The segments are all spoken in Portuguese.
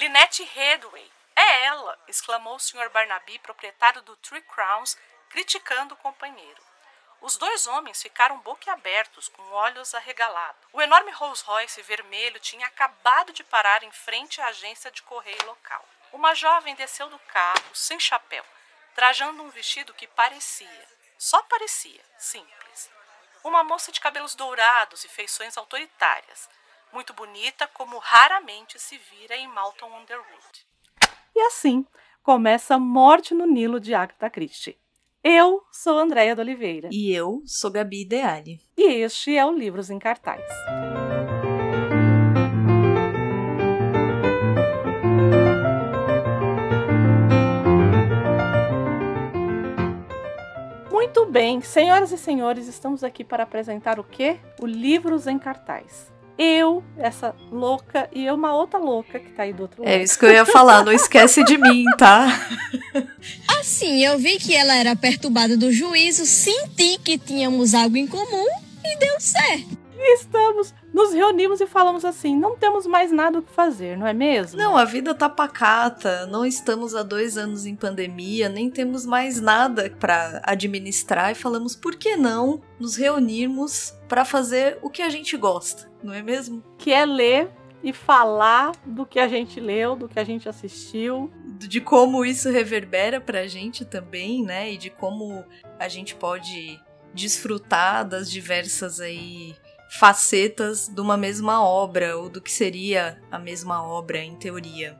Lynette Redway. É ela! exclamou o Sr. Barnaby, proprietário do Three Crowns, criticando o companheiro. Os dois homens ficaram boquiabertos, com olhos arregalados. O enorme Rolls Royce vermelho tinha acabado de parar em frente à agência de correio local. Uma jovem desceu do carro, sem chapéu, trajando um vestido que parecia, só parecia, simples. Uma moça de cabelos dourados e feições autoritárias, muito bonita como raramente se vira em Malton Underwood. E assim começa Morte no Nilo de Agatha Christie. Eu sou Andréia de Oliveira. E eu sou Gabi Ideale. E este é o Livros em Cartaz. Muito bem, senhoras e senhores, estamos aqui para apresentar o quê? O Livros em Cartaz eu, essa louca, e eu, uma outra louca que tá aí do outro lado. É isso que eu ia falar, não esquece de mim, tá? Assim, eu vi que ela era perturbada do juízo, senti que tínhamos algo em comum e deu certo. Estamos nos reunimos e falamos assim: não temos mais nada o que fazer, não é mesmo? Não, a vida tá pacata, não estamos há dois anos em pandemia, nem temos mais nada para administrar e falamos: por que não nos reunirmos para fazer o que a gente gosta, não é mesmo? Que é ler e falar do que a gente leu, do que a gente assistiu. De como isso reverbera pra gente também, né? E de como a gente pode desfrutar das diversas aí facetas de uma mesma obra ou do que seria a mesma obra em teoria.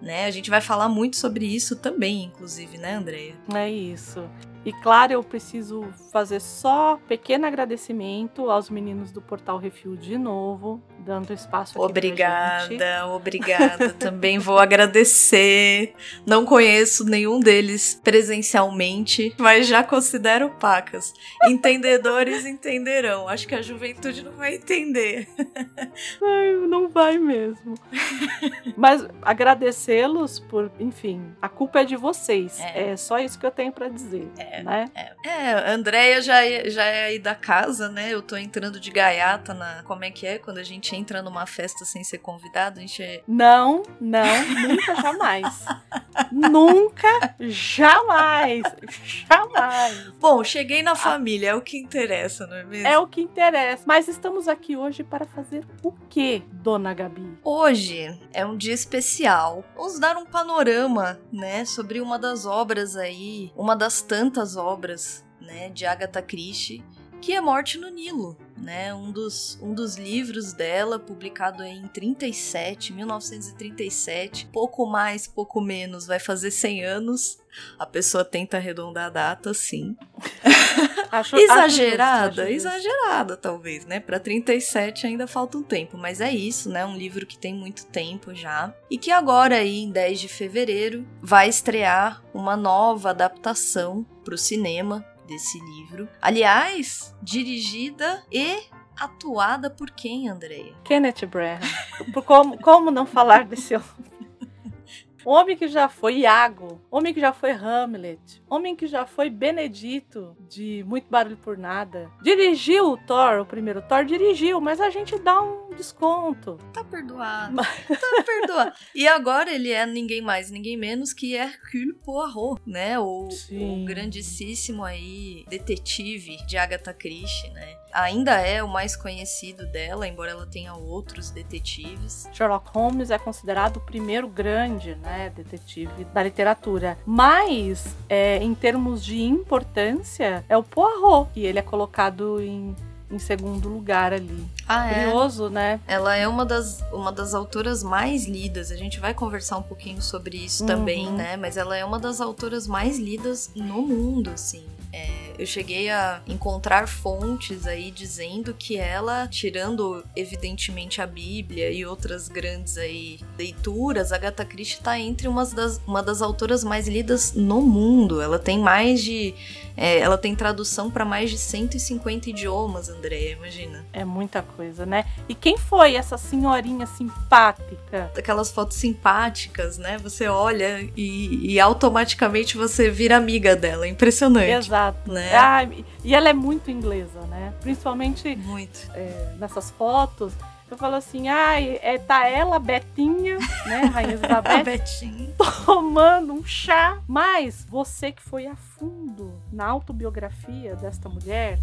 Né? A gente vai falar muito sobre isso também, inclusive, né, Andreia? É isso. E claro, eu preciso fazer só pequeno agradecimento aos meninos do Portal Refil de novo, dando espaço aqui Obrigada, obrigada. Também vou agradecer. Não conheço nenhum deles presencialmente, mas já considero pacas. Entendedores entenderão. Acho que a juventude não vai entender. Ai, não vai mesmo. mas agradecê-los por, enfim, a culpa é de vocês. É, é só isso que eu tenho para dizer. É. É, né? É, é Andréia já, é, já é aí da casa, né? Eu tô entrando de gaiata na. Como é que é? Quando a gente entra numa festa sem ser convidado, a gente é. Não, não, nunca jamais. nunca, jamais. Jamais. Bom, cheguei na família, é o que interessa, não é mesmo? É o que interessa. Mas estamos aqui hoje para fazer o que, dona Gabi? Hoje é um dia especial. Vamos dar um panorama, né, sobre uma das obras aí, uma das tantas obras né, de Agatha Christie, que é Morte no Nilo, né? Um dos, um dos livros dela, publicado em 37, 1937, pouco mais, pouco menos, vai fazer 100 anos. A pessoa tenta arredondar a data, sim. Acho, exagerada, acho exagerada talvez, né? Para 37 ainda falta um tempo, mas é isso, né? Um livro que tem muito tempo já e que agora aí em 10 de fevereiro vai estrear uma nova adaptação para o cinema desse livro. Aliás, dirigida e atuada por quem, Andreia? Kenneth Branagh. como, como não falar desse homem? Homem que já foi Iago, homem que já foi Hamlet, homem que já foi Benedito, de Muito Barulho por Nada. Dirigiu o Thor, o primeiro Thor, dirigiu, mas a gente dá um desconto. Tá perdoado. tá perdoado. E agora ele é ninguém mais, ninguém menos que Hercule Poirot, né? O, o grandíssimo aí detetive de Agatha Christie, né? Ainda é o mais conhecido dela, embora ela tenha outros detetives. Sherlock Holmes é considerado o primeiro grande, né? detetive da literatura. Mas, é, em termos de importância, é o Poirot, que ele é colocado em, em segundo lugar ali. Ah, é? Curioso, né? Ela é uma das, uma das autoras mais lidas. A gente vai conversar um pouquinho sobre isso uhum. também, né? Mas ela é uma das autoras mais lidas no mundo, assim. Eu cheguei a encontrar fontes aí dizendo que ela, tirando evidentemente a Bíblia e outras grandes aí leituras, Agatha Christie está entre umas das, uma das autoras mais lidas no mundo. Ela tem mais de. É, ela tem tradução para mais de 150 idiomas, Andréia, imagina. É muita coisa, né? E quem foi essa senhorinha simpática? Aquelas fotos simpáticas, né? Você olha e, e automaticamente você vira amiga dela. Impressionante. Exato. Né? Ah, e ela é muito inglesa, né? Principalmente muito. É, nessas fotos. Eu falo assim, ai, é, tá ela, Betinha, né, Rainha Elizabeth, Betinho. tomando um chá. Mas você que foi a fundo na autobiografia desta mulher,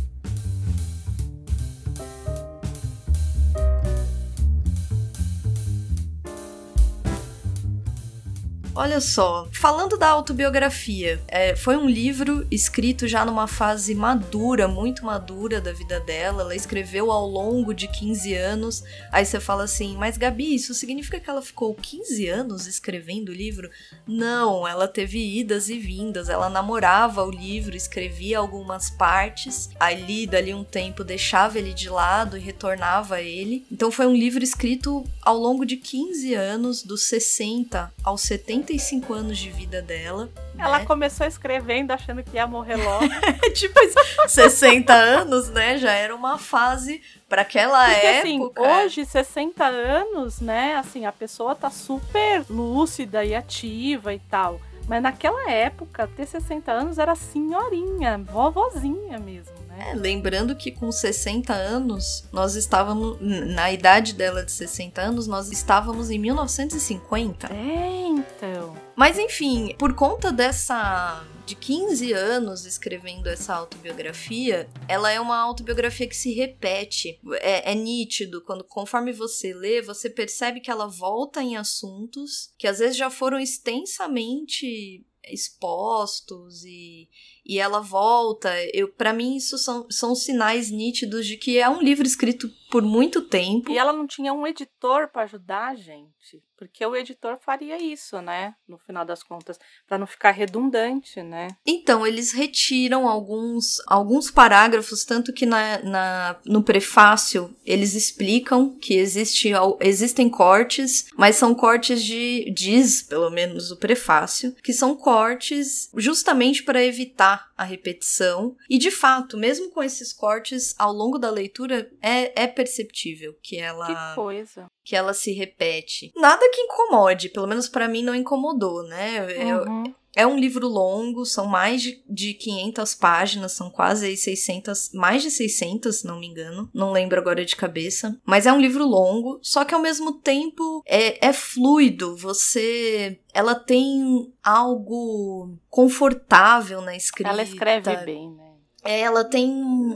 Olha só, falando da autobiografia, é, foi um livro escrito já numa fase madura, muito madura da vida dela. Ela escreveu ao longo de 15 anos. Aí você fala assim, mas Gabi, isso significa que ela ficou 15 anos escrevendo o livro? Não, ela teve idas e vindas. Ela namorava o livro, escrevia algumas partes, ali, dali um tempo, deixava ele de lado e retornava a ele. Então foi um livro escrito ao longo de 15 anos, dos 60 aos 70 45 anos de vida dela. Ela né? começou escrevendo achando que ia morrer logo. tipo, 60 anos, né? Já era uma fase para aquela Porque, época. assim, hoje, 60 anos, né? Assim, a pessoa tá super lúcida e ativa e tal. Mas naquela época, ter 60 anos era senhorinha, vovozinha mesmo. Né? É, lembrando que com 60 anos, nós estávamos. Na idade dela de 60 anos, nós estávamos em 1950. É, então. Mas enfim, por conta dessa de 15 anos escrevendo essa autobiografia, ela é uma autobiografia que se repete. É, é, nítido, quando conforme você lê, você percebe que ela volta em assuntos que às vezes já foram extensamente expostos e, e ela volta. Eu, para mim, isso são, são sinais nítidos de que é um livro escrito por muito tempo. E ela não tinha um editor para ajudar a gente. Porque o editor faria isso, né? No final das contas, para não ficar redundante, né? Então, eles retiram alguns, alguns parágrafos, tanto que na, na, no prefácio eles explicam que existe, existem cortes, mas são cortes de. diz, pelo menos, o prefácio, que são cortes justamente para evitar a repetição. E de fato, mesmo com esses cortes, ao longo da leitura, é, é perceptível que ela. Que coisa que ela se repete. Nada que incomode, pelo menos para mim não incomodou, né? Uhum. Eu, é um livro longo, são mais de, de 500 páginas, são quase 600, mais de 600, se não me engano. Não lembro agora de cabeça. Mas é um livro longo, só que ao mesmo tempo é, é fluido. Você. Ela tem algo confortável na escrita. Ela escreve bem, né? É, ela tem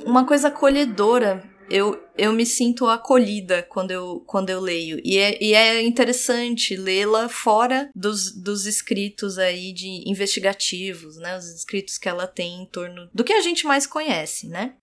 uma coisa acolhedora eu, eu me sinto acolhida quando eu, quando eu leio. E é, e é interessante lê-la fora dos, dos escritos aí de investigativos, né? Os escritos que ela tem em torno do que a gente mais conhece, né?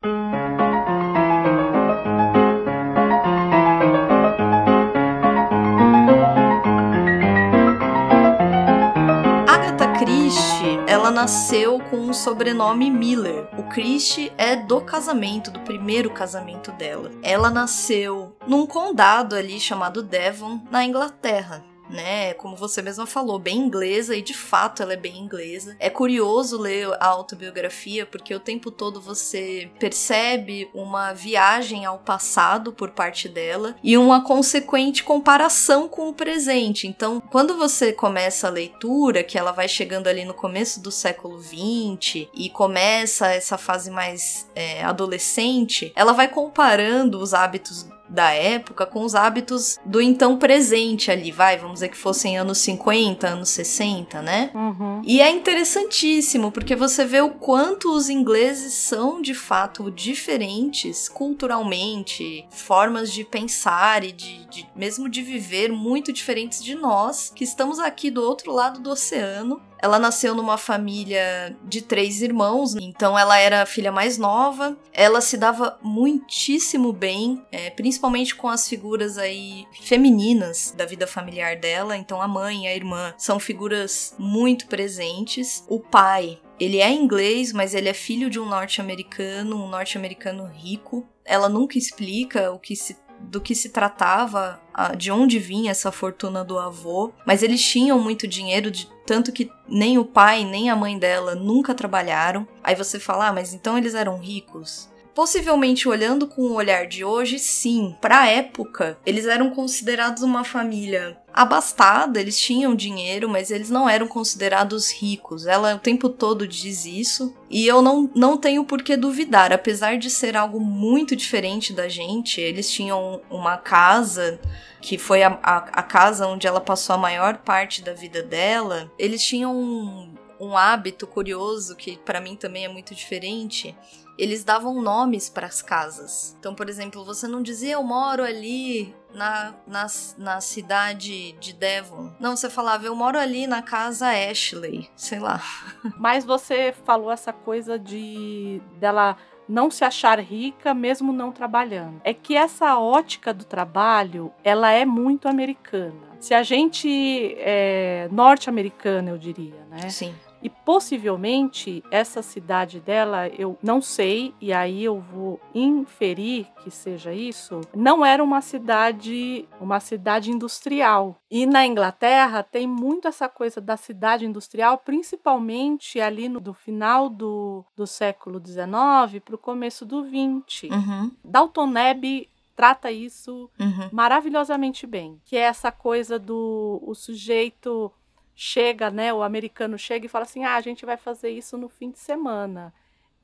Ela nasceu com um sobrenome Miller. O Christie é do casamento, do primeiro casamento dela. Ela nasceu num condado ali chamado Devon, na Inglaterra né? Como você mesma falou, bem inglesa e de fato ela é bem inglesa. É curioso ler a autobiografia porque o tempo todo você percebe uma viagem ao passado por parte dela e uma consequente comparação com o presente. Então, quando você começa a leitura, que ela vai chegando ali no começo do século 20 e começa essa fase mais é, adolescente, ela vai comparando os hábitos da época com os hábitos do então presente ali, vai, vamos dizer que fossem anos 50, anos 60, né? Uhum. E é interessantíssimo, porque você vê o quanto os ingleses são de fato diferentes culturalmente, formas de pensar e de, de mesmo de viver muito diferentes de nós, que estamos aqui do outro lado do oceano ela nasceu numa família de três irmãos, então ela era a filha mais nova. Ela se dava muitíssimo bem, é, principalmente com as figuras aí femininas da vida familiar dela. Então a mãe e a irmã são figuras muito presentes. O pai ele é inglês, mas ele é filho de um norte-americano, um norte-americano rico. Ela nunca explica o que se do que se tratava, de onde vinha essa fortuna do avô, mas eles tinham muito dinheiro, tanto que nem o pai nem a mãe dela nunca trabalharam. Aí você fala, ah, mas então eles eram ricos? Possivelmente olhando com o olhar de hoje, sim. Pra época, eles eram considerados uma família abastada, eles tinham dinheiro, mas eles não eram considerados ricos. Ela o tempo todo diz isso, e eu não, não tenho por que duvidar, apesar de ser algo muito diferente da gente. Eles tinham uma casa que foi a, a, a casa onde ela passou a maior parte da vida dela. Eles tinham um, um hábito curioso que para mim também é muito diferente eles davam nomes para as casas. Então, por exemplo, você não dizia eu moro ali na, na, na cidade de Devon. Não, você falava eu moro ali na casa Ashley, sei lá. Mas você falou essa coisa de dela não se achar rica mesmo não trabalhando. É que essa ótica do trabalho, ela é muito americana. Se a gente é norte-americana, eu diria, né? Sim. E possivelmente essa cidade dela, eu não sei, e aí eu vou inferir que seja isso, não era uma cidade, uma cidade industrial. E na Inglaterra tem muito essa coisa da cidade industrial, principalmente ali no do final do, do século XIX para o começo do XX. Uhum. Dalton Neb trata isso uhum. maravilhosamente bem, que é essa coisa do o sujeito chega, né, o americano chega e fala assim: "Ah, a gente vai fazer isso no fim de semana".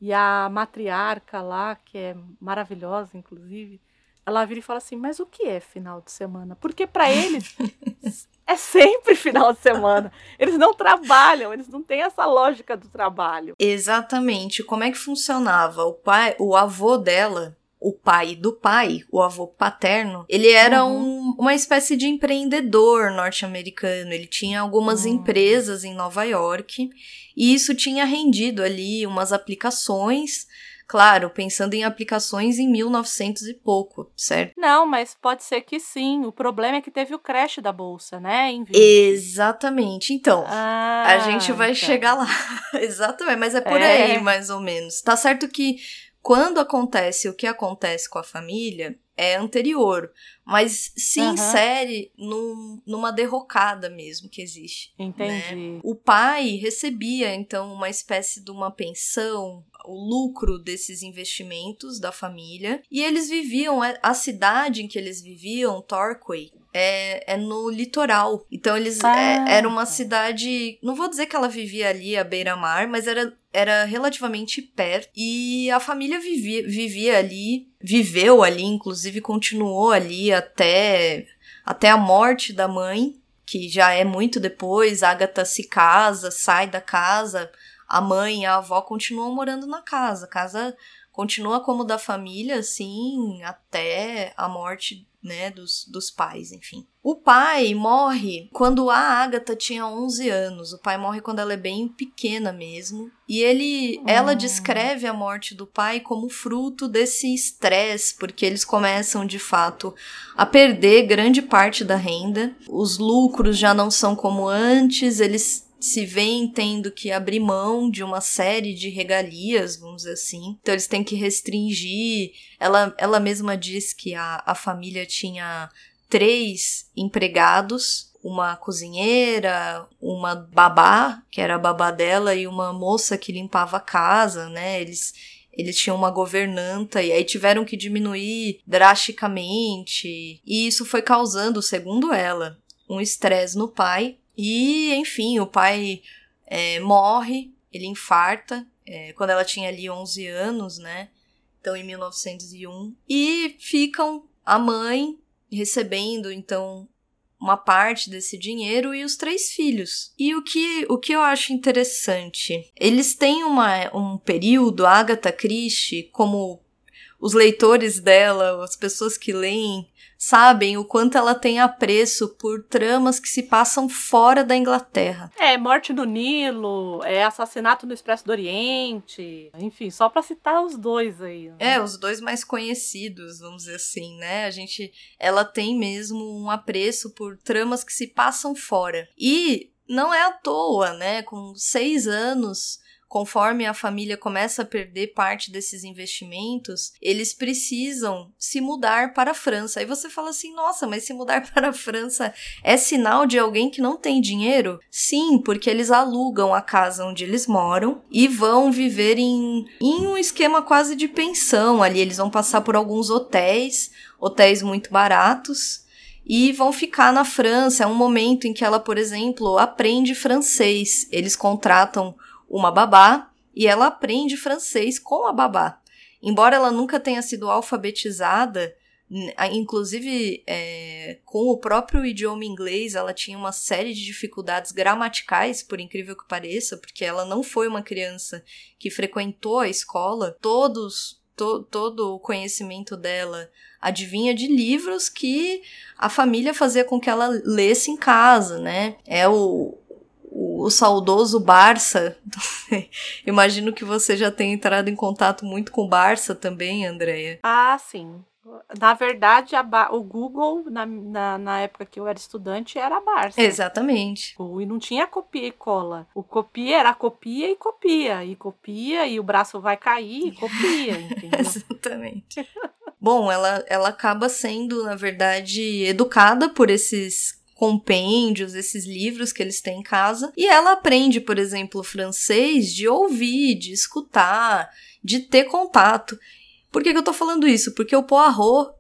E a matriarca lá, que é maravilhosa inclusive, ela vira e fala assim: "Mas o que é final de semana?" Porque para eles é sempre final de semana. Eles não trabalham, eles não têm essa lógica do trabalho. Exatamente. Como é que funcionava? O pai, o avô dela, o pai do pai, o avô paterno, ele era uhum. um, uma espécie de empreendedor norte-americano. Ele tinha algumas uhum. empresas em Nova York e isso tinha rendido ali umas aplicações. Claro, pensando em aplicações em 1900 e pouco, certo? Não, mas pode ser que sim. O problema é que teve o crash da bolsa, né? Exatamente. Então, ah, a gente vai então. chegar lá. Exatamente, mas é por É. aí, mais ou menos. Tá certo que quando acontece o que acontece com a família é anterior, mas se Aham. insere num- numa derrocada mesmo que existe. Entendi. O pai recebia então uma espécie de uma pensão, o lucro desses investimentos da família, e eles viviam a cidade em que eles viviam, Torquay, é, é no litoral. Então eles Ah. é, era uma cidade, não vou dizer que ela vivia ali à beira-mar, mas era era relativamente perto e a família vivia, vivia ali, viveu ali, inclusive continuou ali até até a morte da mãe, que já é muito depois, Agatha se casa, sai da casa, a mãe e a avó continuam morando na casa. A casa continua como da família, assim, até a morte, né, dos, dos pais, enfim. O pai morre quando a Agatha tinha 11 anos. O pai morre quando ela é bem pequena mesmo. E ele, ela Hum. descreve a morte do pai como fruto desse estresse, porque eles começam de fato a perder grande parte da renda. Os lucros já não são como antes, eles se veem tendo que abrir mão de uma série de regalias, vamos dizer assim. Então eles têm que restringir. Ela, ela mesma diz que a, a família tinha três empregados. Uma cozinheira, uma babá, que era a babá dela, e uma moça que limpava a casa, né? Eles eles tinham uma governanta e aí tiveram que diminuir drasticamente. E isso foi causando, segundo ela, um estresse no pai. E, enfim, o pai é, morre, ele infarta, é, quando ela tinha ali 11 anos, né? Então, em 1901. E ficam a mãe recebendo, então, uma parte desse dinheiro e os três filhos. E o que, o que eu acho interessante, eles têm uma, um período, Agatha Christie, como os leitores dela, as pessoas que leem, sabem o quanto ela tem apreço por tramas que se passam fora da Inglaterra. É, morte no Nilo, é assassinato no Expresso do Oriente, enfim, só pra citar os dois aí. né? É, os dois mais conhecidos, vamos dizer assim, né? A gente, ela tem mesmo um apreço por tramas que se passam fora. E não é à toa, né? Com seis anos, conforme a família começa a perder parte desses investimentos, eles precisam se mudar para a França. Aí você fala assim: nossa, mas se mudar para a França é sinal de alguém que não tem dinheiro? Sim, porque eles alugam a casa onde eles moram e vão viver em, em um esquema quase de pensão ali. Eles vão passar por alguns hotéis, hotéis muito baratos e vão ficar na França. É um momento em que ela, por exemplo, aprende francês. Eles contratam uma babá e ela aprende francês com a babá. Embora ela nunca tenha sido alfabetizada, inclusive é, com o próprio idioma inglês, ela tinha uma série de dificuldades gramaticais, por incrível que pareça, porque ela não foi uma criança que frequentou a escola. Todos, to, todo o conhecimento dela adivinha de livros que a família fazia com que ela lesse em casa, né? É o, o, o saudoso Barça. Imagino que você já tenha entrado em contato muito com Barça também, Andréia. Ah, sim. Na verdade, o Google, na, na, na, época que eu era estudante, era a Barça. Exatamente. E não tinha copia e cola. O copia era copia e copia. E copia, e o braço vai cair e copia, entendeu? Exatamente. Bom, ela, ela acaba sendo, na verdade, educada por esses compêndios, esses livros que eles têm em casa, e ela aprende, por exemplo, francês de ouvir, de escutar, de ter contato. Por que, que eu tô falando isso? Porque o Poirot,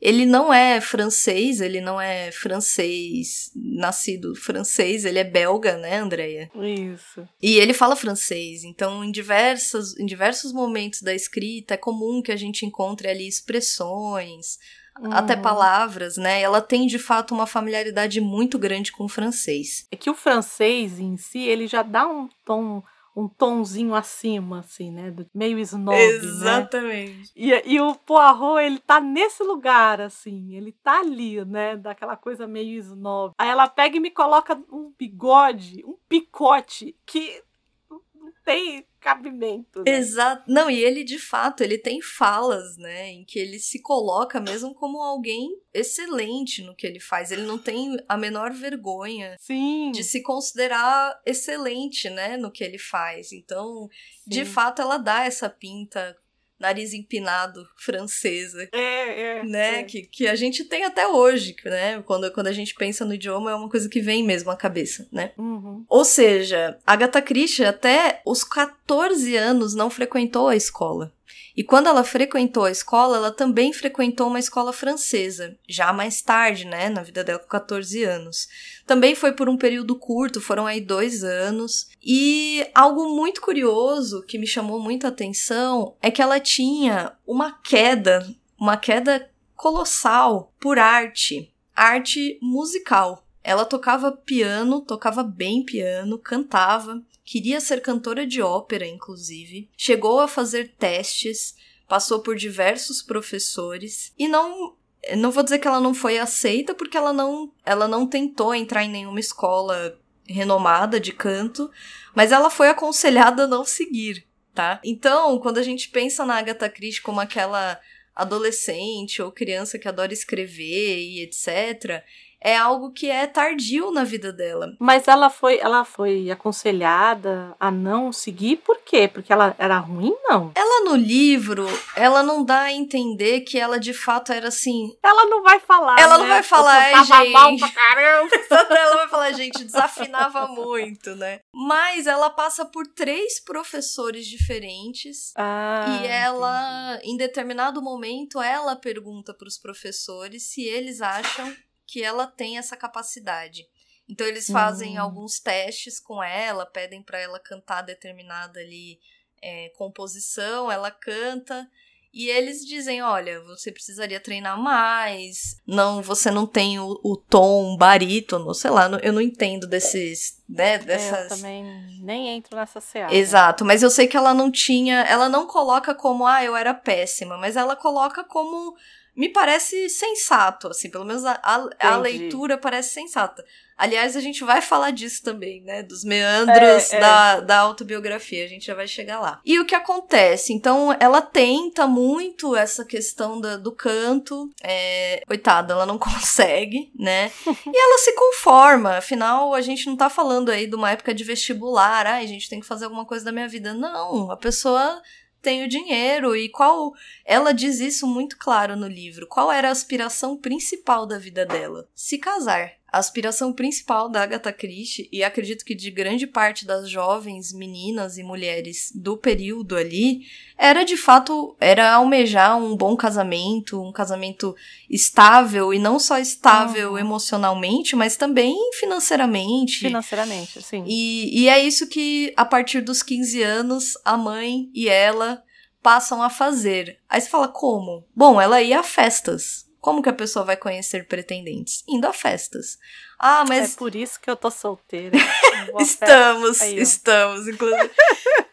ele não é francês, ele não é francês, nascido francês, ele é belga, né, Andreia? Isso. E ele fala francês, então em, diversos em diversos momentos da escrita é comum que a gente encontre ali expressões, Uhum. até palavras, né? Ela tem de fato uma familiaridade muito grande com o francês. É que o francês em si, ele já dá um tom um tonzinho acima, assim, né? Meio snob, né? Exatamente. Né? E, e o Poirot, ele tá nesse lugar, assim, ele tá ali, né? Daquela coisa meio snob. Aí ela pega e me coloca um bigode, um picote, que não tem cabimento. Né? Exato. Não, e ele de fato, ele tem falas, né, em que ele se coloca mesmo como alguém excelente no que ele faz. Ele não tem a menor vergonha Sim. de se considerar excelente, né, no que ele faz. Então, Sim. de fato, ela dá essa pinta nariz empinado francesa. É, é. Né? É. Que, que a gente tem até hoje, né? Quando, quando a gente pensa no idioma, é uma coisa que vem mesmo à cabeça, né? Uhum. Ou seja, Agatha Christie até os 14 anos não frequentou a escola. E quando ela frequentou a escola, ela também frequentou uma escola francesa, já mais tarde, né, na vida dela com 14 anos. Também foi por um período curto, foram aí dois anos. E algo muito curioso que me chamou muita atenção é que ela tinha uma queda, uma queda colossal por arte, arte musical. Ela tocava piano, tocava bem piano, cantava, queria ser cantora de ópera, inclusive, chegou a fazer testes, passou por diversos professores e não não vou dizer que ela não foi aceita porque ela não ela não tentou entrar em nenhuma escola renomada de canto, mas ela foi aconselhada a não seguir, tá? Então, quando a gente pensa na Agatha Christie como aquela adolescente ou criança que adora escrever e etc, é algo que é tardio na vida dela. Mas ela foi, ela foi aconselhada a não seguir por quê? Porque ela era ruim, não? Ela no livro, ela não dá a entender que ela de fato era assim. Ela não vai falar. Ela né? não vai falar, eu gente. Mal pra caramba. ela vai falar, gente, desafinava muito, né? Mas ela passa por três professores diferentes ah, e ela, entendi. em determinado momento, ela pergunta para os professores se eles acham que ela tem essa capacidade. Então eles fazem hum. alguns testes com ela, pedem para ela cantar determinada ali é, composição, ela canta e eles dizem, olha, você precisaria treinar mais, não, você não tem o, o tom barítono, sei lá, eu não entendo desses, né, dessas... É, eu também nem entro nessa seara. Exato, mas eu sei que ela não tinha, ela não coloca como, ah, eu era péssima, mas ela coloca como me parece sensato, assim, pelo menos a, a, a leitura parece sensata. Aliás, a gente vai falar disso também, né? Dos meandros é, é. Da, da autobiografia, a gente já vai chegar lá. E o que acontece? Então, ela tenta muito essa questão da, do canto. É, coitada, ela não consegue, né? e ela se conforma. Afinal, a gente não tá falando aí de uma época de vestibular. Ai, a gente tem que fazer alguma coisa da minha vida. Não, a pessoa tem o dinheiro e qual ela diz isso muito claro no livro. Qual era a aspiração principal da vida dela? Se casar. A aspiração principal da Agatha Christie, e acredito que de grande parte das jovens meninas e mulheres do período ali, era de fato era almejar um bom casamento, um casamento estável e não só estável uhum. emocionalmente, mas também financeiramente. Financeiramente, sim. E, e é isso que a partir dos 15 anos a mãe e ela passam a fazer. Aí você fala como? Bom, ela ia a festas. Como que a pessoa vai conhecer pretendentes? Indo a festas. Ah, mas. É por isso que eu tô solteira. estamos, Aí, estamos, inclusive.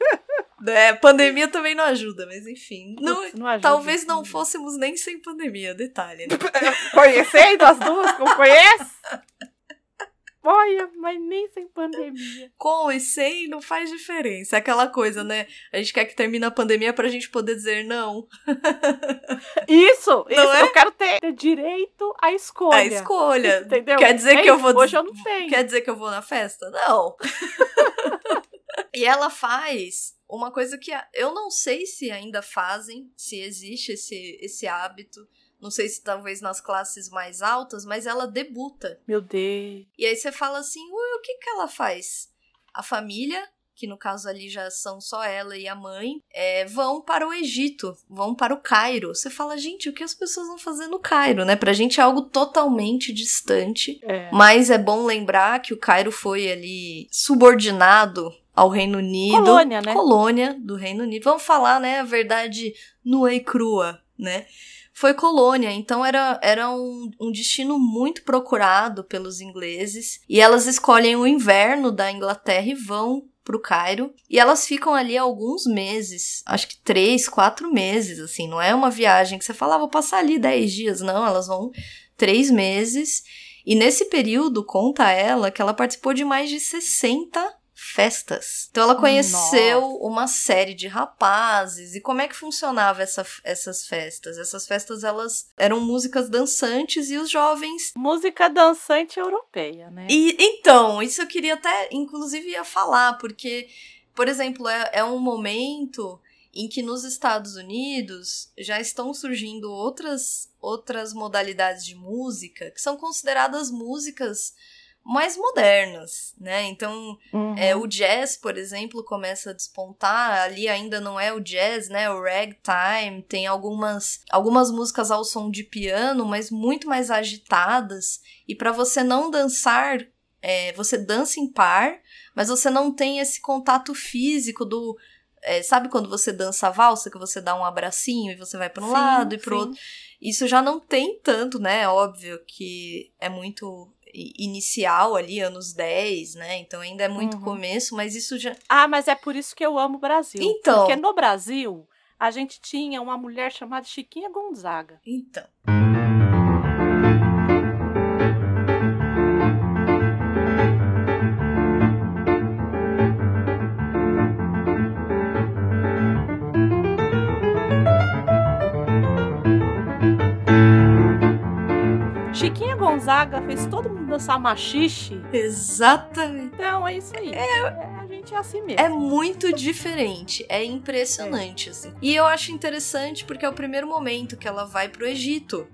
é, pandemia também não ajuda, mas enfim. Não, não ajuda, talvez não fôssemos nem sem pandemia, detalhe. Né? Conhecendo as duas, não conhece? Olha, mas nem sem pandemia. Com e sem não faz diferença. É aquela coisa, né? A gente quer que termine a pandemia pra gente poder dizer não. Isso! Não isso. É? Eu quero ter, ter, direito à escolha. A escolha. Entendeu? Quer dizer é que eu vou. Hoje eu não tenho. Quer dizer que eu vou na festa? Não. e ela faz uma coisa que eu não sei se ainda fazem, se existe esse, esse hábito não sei se talvez nas classes mais altas, mas ela debuta. Meu Deus. E aí você fala assim, ué, o que que ela faz? A família, que no caso ali já são só ela e a mãe, é, vão para o Egito, vão para o Cairo. Você fala, gente, o que as pessoas vão fazer no Cairo, né? Pra gente é algo totalmente distante, é. mas é bom lembrar que o Cairo foi ali subordinado ao Reino Unido. Colônia, né? Colônia do Reino Unido. Vamos falar, né, a verdade nua e crua, né? Foi colônia, então era, era um, um destino muito procurado pelos ingleses. E elas escolhem o inverno da Inglaterra e vão pro Cairo. E elas ficam ali alguns meses, acho que três, quatro meses, assim. Não é uma viagem que você fala, ah, vou passar ali dez dias. Não, elas vão três meses. E nesse período, conta ela que ela participou de mais de 60 festas. Então ela conheceu Nossa. uma série de rapazes e como é que funcionava essa, essas festas? Essas festas elas eram músicas dançantes e os jovens música dançante europeia, né? E então isso eu queria até inclusive ia falar porque por exemplo é, é um momento em que nos Estados Unidos já estão surgindo outras outras modalidades de música que são consideradas músicas mais modernas, né? Então, uhum. é, o jazz, por exemplo, começa a despontar. Ali ainda não é o jazz, né? O ragtime tem algumas algumas músicas ao som de piano, mas muito mais agitadas. E para você não dançar, é, você dança em par, mas você não tem esse contato físico do é, sabe quando você dança a valsa, que você dá um abracinho e você vai para um sim, lado e para outro? Isso já não tem tanto, né? Óbvio que é muito inicial ali, anos 10, né? Então ainda é muito uhum. começo, mas isso já. Ah, mas é por isso que eu amo o Brasil. Então. Porque no Brasil, a gente tinha uma mulher chamada Chiquinha Gonzaga. Então. Gonzaga fez todo mundo dançar machixe. Exatamente. Então é isso aí. É, é, a gente é assim mesmo. É muito diferente. É impressionante, é. assim. E eu acho interessante porque é o primeiro momento que ela vai pro Egito.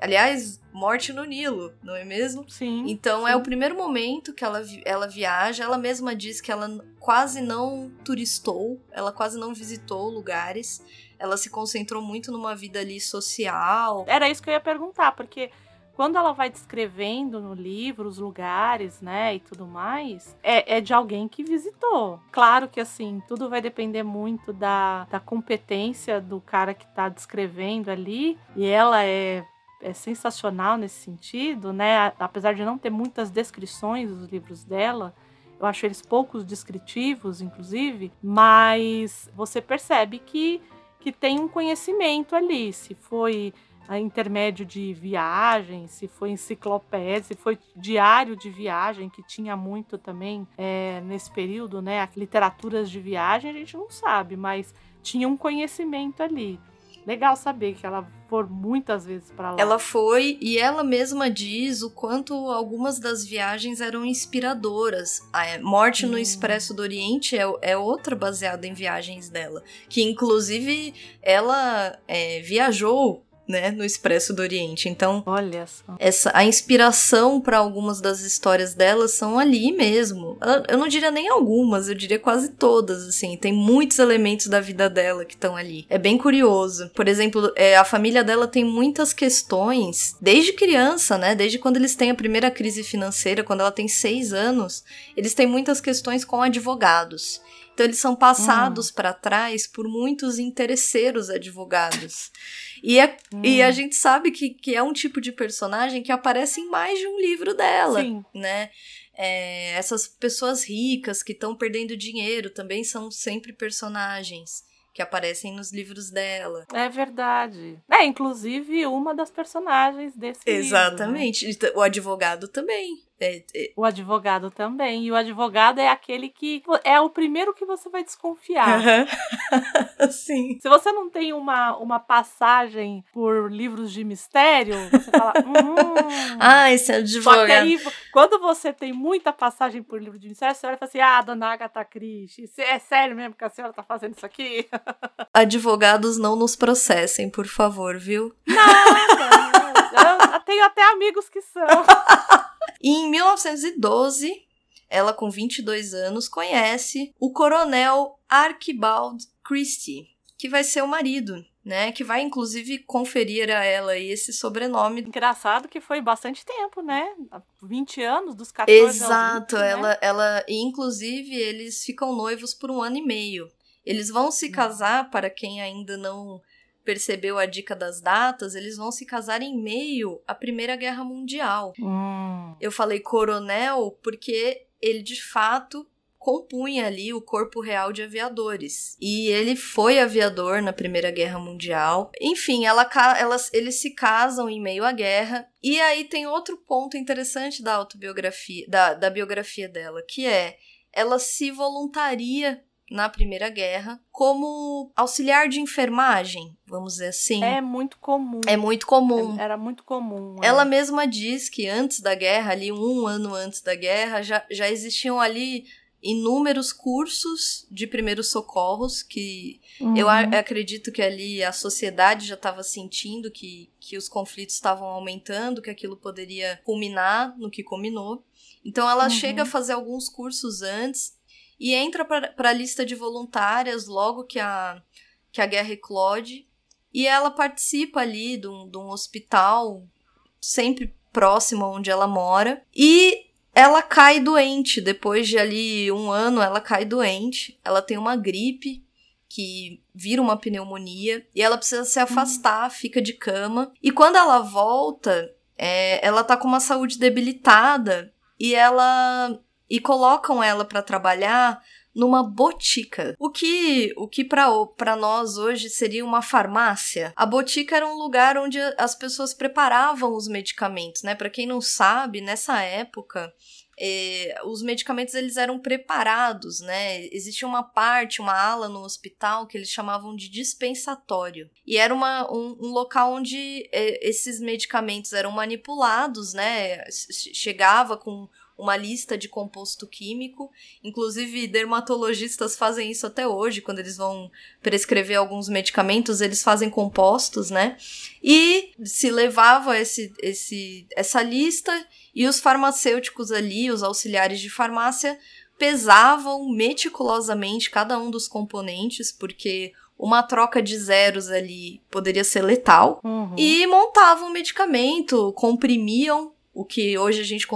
Aliás, morte no Nilo, não é mesmo? Sim. Então sim. é o primeiro momento que ela, ela viaja. Ela mesma diz que ela quase não turistou, ela quase não visitou lugares. Ela se concentrou muito numa vida ali social. Era isso que eu ia perguntar, porque quando ela vai descrevendo no livro os lugares, né, e tudo mais, é, é de alguém que visitou. Claro que, assim, tudo vai depender muito da, da competência do cara que está descrevendo ali, e ela é é sensacional nesse sentido, né? Apesar de não ter muitas descrições dos livros dela, eu acho eles poucos descritivos, inclusive, mas você percebe que, que tem um conhecimento ali. Se foi a intermédio de viagem, se foi enciclopédia, se foi diário de viagem, que tinha muito também é, nesse período, né? Literaturas de viagem, a gente não sabe, mas tinha um conhecimento ali. Legal saber que ela for muitas vezes para lá. Ela foi e ela mesma diz o quanto algumas das viagens eram inspiradoras. A Morte hum. no Expresso do Oriente é, é, outra baseada em viagens dela, que inclusive ela é, viajou né, no Expresso do Oriente. Então, olha só. Essa a inspiração para algumas das histórias delas são ali mesmo. Eu não diria nem algumas, eu diria quase todas, assim. Tem muitos elementos da vida dela que estão ali. É bem curioso. Por exemplo, é, a família dela tem muitas questões desde criança, né? Desde quando eles têm a primeira crise financeira, quando ela tem seis anos, eles têm muitas questões com advogados. Então eles são passados hum. para trás por muitos interesseiros advogados. E, é, hum. e a hum. gente sabe que, que é um tipo de personagem que aparece em mais de um livro dela, Sim. né? É, essas pessoas ricas que estão perdendo dinheiro também são sempre personagens que aparecem nos livros dela. É verdade. É, inclusive uma das personagens desse Exatamente. livro. Né? O advogado também. É, é... O advogado também. E o advogado é aquele que é o primeiro que você vai desconfiar. Uhum. Sim. Se você não tem uma, uma passagem por livros de mistério, você fala. Hum. ah, esse é advogado. Só que aí, quando você tem muita passagem por livro de mistério, você olha e fala assim: ah, dona Agatha Christie, é sério mesmo que a senhora tá fazendo isso aqui? Advogados não nos processem, por favor, viu? Não, não. Tenho até amigos que são. E em 1912, ela com 22 anos conhece o coronel Archibald Christie, que vai ser o marido, né? Que vai inclusive conferir a ela esse sobrenome. Engraçado que foi bastante tempo, né? 20 anos, dos 14 Exato, aos 20, ela, né? ela, e inclusive eles ficam noivos por um ano e meio. Eles vão se hum. casar, para quem ainda não percebeu a dica das datas, eles vão se casar em meio à Primeira Guerra Mundial. Hum. Eu falei coronel porque ele de fato compunha ali o corpo real de aviadores. E ele foi aviador na Primeira Guerra Mundial. Enfim, ela, elas, eles se casam em meio à guerra. E aí tem outro ponto interessante da autobiografia, da, da biografia dela, que é ela se voluntaria na Primeira Guerra como auxiliar de enfermagem, vamos dizer assim. É muito comum. É muito comum. Era muito comum. É. Ela mesma diz que antes da guerra, ali um ano antes da guerra, já, já existiam ali inúmeros cursos de primeiros socorros que uhum. eu acredito que ali a sociedade já estava sentindo que, que os conflitos estavam aumentando, que aquilo poderia culminar no que culminou. Então ela uhum. chega a fazer alguns cursos antes e entra para a lista de voluntárias logo que a, que a guerra eclode. E ela participa ali de um, de um hospital, sempre próximo onde ela mora. E ela cai doente. Depois de ali um ano, ela cai doente. Ela tem uma gripe que vira uma pneumonia. E ela precisa se afastar, fica de cama. E quando ela volta, é, ela tá com uma saúde debilitada. E ela e colocam ela para trabalhar numa botica. O que, o que para nós hoje seria uma farmácia. A botica era um lugar onde as pessoas preparavam os medicamentos, né? Para quem não sabe, nessa época eh, os medicamentos eles eram preparados, né? Existia uma parte, uma ala no hospital que eles chamavam de dispensatório. E era uma, um, um local onde eh, esses medicamentos eram manipulados, né? Chegava com uma lista de composto químico. Inclusive, dermatologistas fazem isso até hoje, quando eles vão prescrever alguns medicamentos, eles fazem compostos, né? E se levava esse, esse, essa lista e os farmacêuticos ali, os auxiliares de farmácia, pesavam meticulosamente cada um dos componentes, porque uma troca de zeros ali poderia ser letal, uhum. e montavam o medicamento, comprimiam o que hoje a gente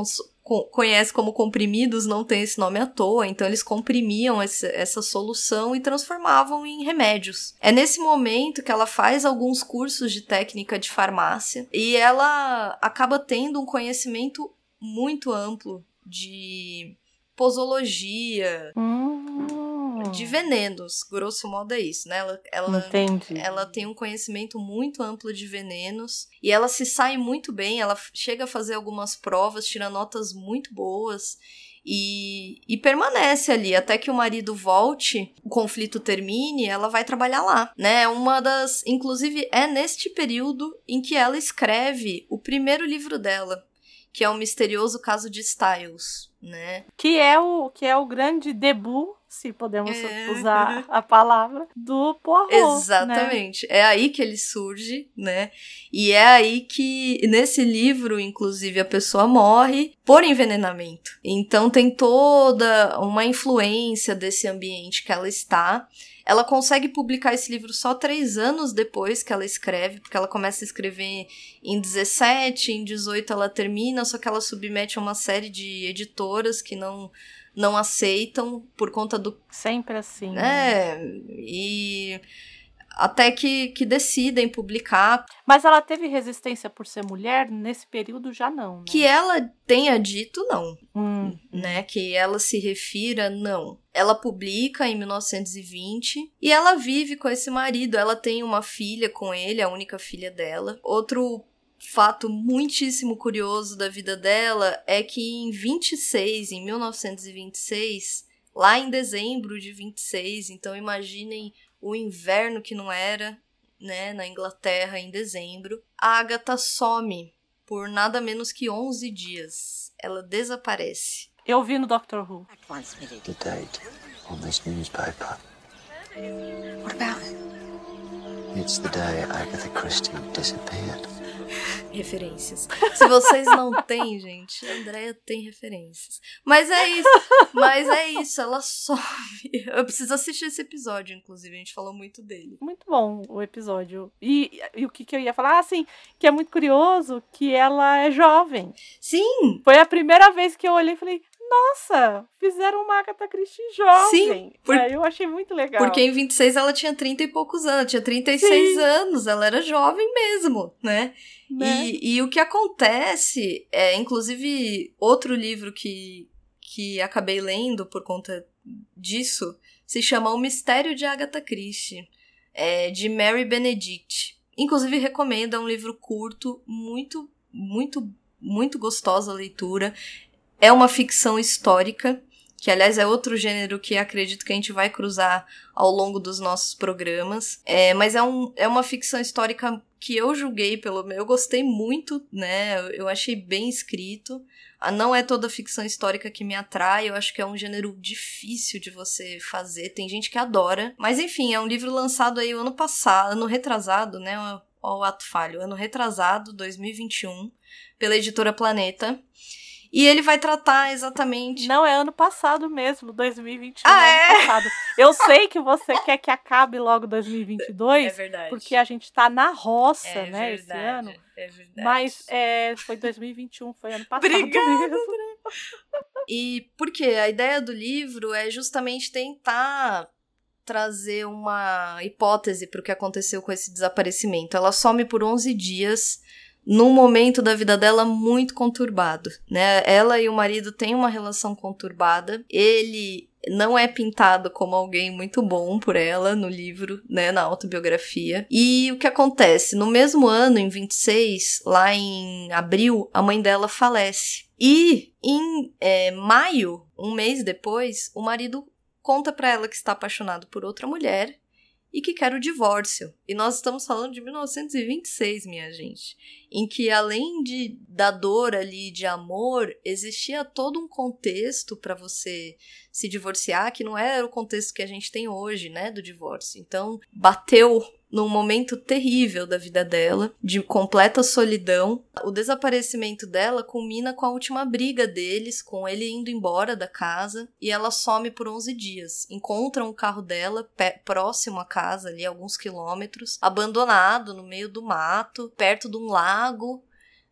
conhece como comprimidos não tem esse nome à toa, então eles comprimiam essa solução e transformavam em remédios. É nesse momento que ela faz alguns cursos de técnica de farmácia e ela acaba tendo um conhecimento muito amplo de posologia. Hum. de venenos, grosso modo é isso, né? Ela, ela, Entendi. ela tem um conhecimento muito amplo de venenos e ela se sai muito bem, ela chega a fazer algumas provas, tira notas muito boas. E, e, permanece ali até que o marido volte, o conflito termine, ela vai trabalhar lá, né? Uma das, inclusive, é neste período em que ela escreve o primeiro livro dela, que é o misterioso caso de Styles, né? Que é o que é o grande debut, se podemos É. usar a palavra, do Poirot. Né? Exatamente. É aí que ele surge, né? E é aí que, nesse livro, inclusive, a pessoa morre por envenenamento. Então tem toda uma influência desse ambiente que ela está. Ela consegue publicar esse livro só três anos depois que ela escreve, porque ela começa a escrever em 17, em 18 ela termina, só que ela submete a uma série de editoras que não, não aceitam por conta do Sempre assim. né? é, e até que, que decidem publicar. Mas ela teve resistência por ser mulher? Nesse período já não. Né? Que ela tenha dito, não, Hum, né? Que ela se refira, não. Ela publica em 1920 e ela vive com esse marido. Ela tem uma filha com ele, a única filha dela. Outro fato muitíssimo curioso da vida dela é que em 26, em 1926, lá em dezembro de 26, então imaginem o inverno que não era, né, na Inglaterra em dezembro, a Agatha some por nada menos que 11 dias. Ela desaparece. Eu vi no Doctor Who. The date on this newspaper. What about it? It's the day Agatha Christie disappeared. Referências. Se vocês não têm, gente, a Andrea tem referências. Mas é isso. Mas é isso, ela some. Eu preciso assistir esse episódio, inclusive, a gente falou muito dele. Muito bom o episódio. E, e o que, que eu ia falar? Ah, sim, que é muito curioso que ela é jovem. Sim, Foi a primeira vez que eu olhei e falei, nossa, fizeram uma Agatha Christie jovem. Sim, por- É, eu achei muito legal. porque em 26 ela tinha 30 e poucos anos, tinha 36 Sim. anos, ela era jovem mesmo, né? Né? E, e o que acontece é, inclusive, outro livro que, que acabei lendo por conta disso se chama O Mistério de Agatha Christie, é, de Mary Benedict. Inclusive, recomendo, é um livro curto, muito, muito, muito gostosa a leitura. É uma ficção histórica, que aliás é outro gênero que acredito que a gente vai cruzar ao longo dos nossos programas. É, mas é, um, é uma ficção histórica que eu julguei pelo meu. Eu gostei muito, né? Eu, eu achei bem escrito. Ah, Não é toda ficção histórica que me atrai, eu acho que é um gênero difícil de você fazer. Tem gente que adora. Mas enfim, é um livro lançado aí o ano passado, ano retrasado, né? Ó, o ato falho, ano retrasado, 2021, pela editora Planeta. E ele vai tratar exatamente. Não, é ano passado mesmo, 2021. Ah, é é? ano passado. Eu sei que você quer que acabe logo 2022, verdade. porque a gente tá na roça, né, esse ano. É verdade. Mas é, foi 2021, foi ano passado Obrigada, mesmo. E porque a ideia do livro é justamente tentar trazer uma hipótese para o que aconteceu com esse desaparecimento. Ela some por 11 dias num momento da vida dela muito conturbado, né? Ela e o marido têm uma relação conturbada. Ele não é pintado como alguém muito bom por ela no livro, né, na autobiografia. E o que acontece? No mesmo ano, em 26, lá em abril, a mãe dela falece. E em é, maio, um mês depois, o marido conta pra ela que está apaixonado por outra mulher e que quer o divórcio. E nós estamos falando de 1926, minha gente, em que além de da dor ali de amor, existia todo um contexto para você se divorciar que não era o contexto que a gente tem hoje, né, do divórcio. Então, bateu num momento terrível da vida dela, de completa solidão. O desaparecimento dela culmina com a última briga deles, com ele indo embora da casa, e ela some por 11 dias. Encontram o carro dela próximo à casa, ali alguns quilômetros, abandonado no meio do mato, perto de um lago,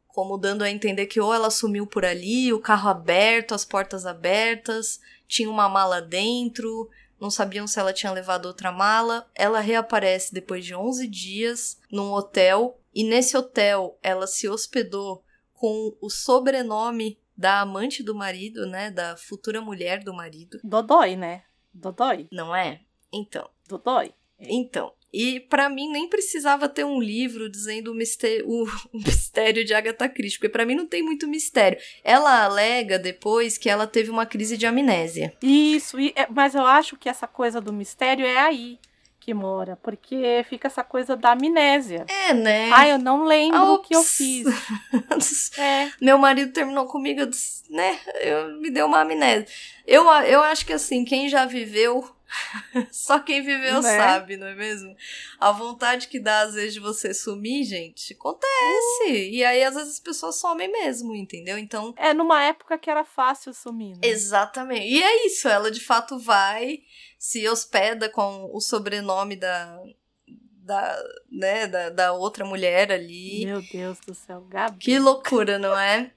como dando a entender que ou ela sumiu por ali, o carro aberto, as portas abertas, tinha uma mala dentro, não sabiam se ela tinha levado outra mala. Ela reaparece depois de 11 dias num hotel e nesse hotel ela se hospedou com o sobrenome da amante do marido, né, da futura mulher do marido. Dodói, né? Dodói. não é? Então, Dodói. então. E pra mim nem precisava ter um livro dizendo o mistério, o, o mistério de Agatha Christie, porque pra mim não tem muito mistério. Ela alega depois que ela teve uma crise de amnésia. Isso, e- é, mas eu acho que essa coisa do mistério é aí que mora, porque fica essa coisa da amnésia. É, né? Ah, eu não lembro o que eu fiz. É, Meu marido terminou comigo, eu disse, né? Eu, me deu uma amnésia. Eu, eu acho que assim, quem já viveu, só quem viveu Né? sabe, não é mesmo? A vontade que dá, às vezes, de você sumir, gente, acontece. E aí, às vezes, as pessoas somem mesmo, entendeu? Então, é numa época que era fácil sumir. Né? exatamente. E é isso, ela de fato vai, se hospeda com o sobrenome da. Da, né, da, da outra mulher ali. Meu Deus do céu, Gabi. Que loucura, não é?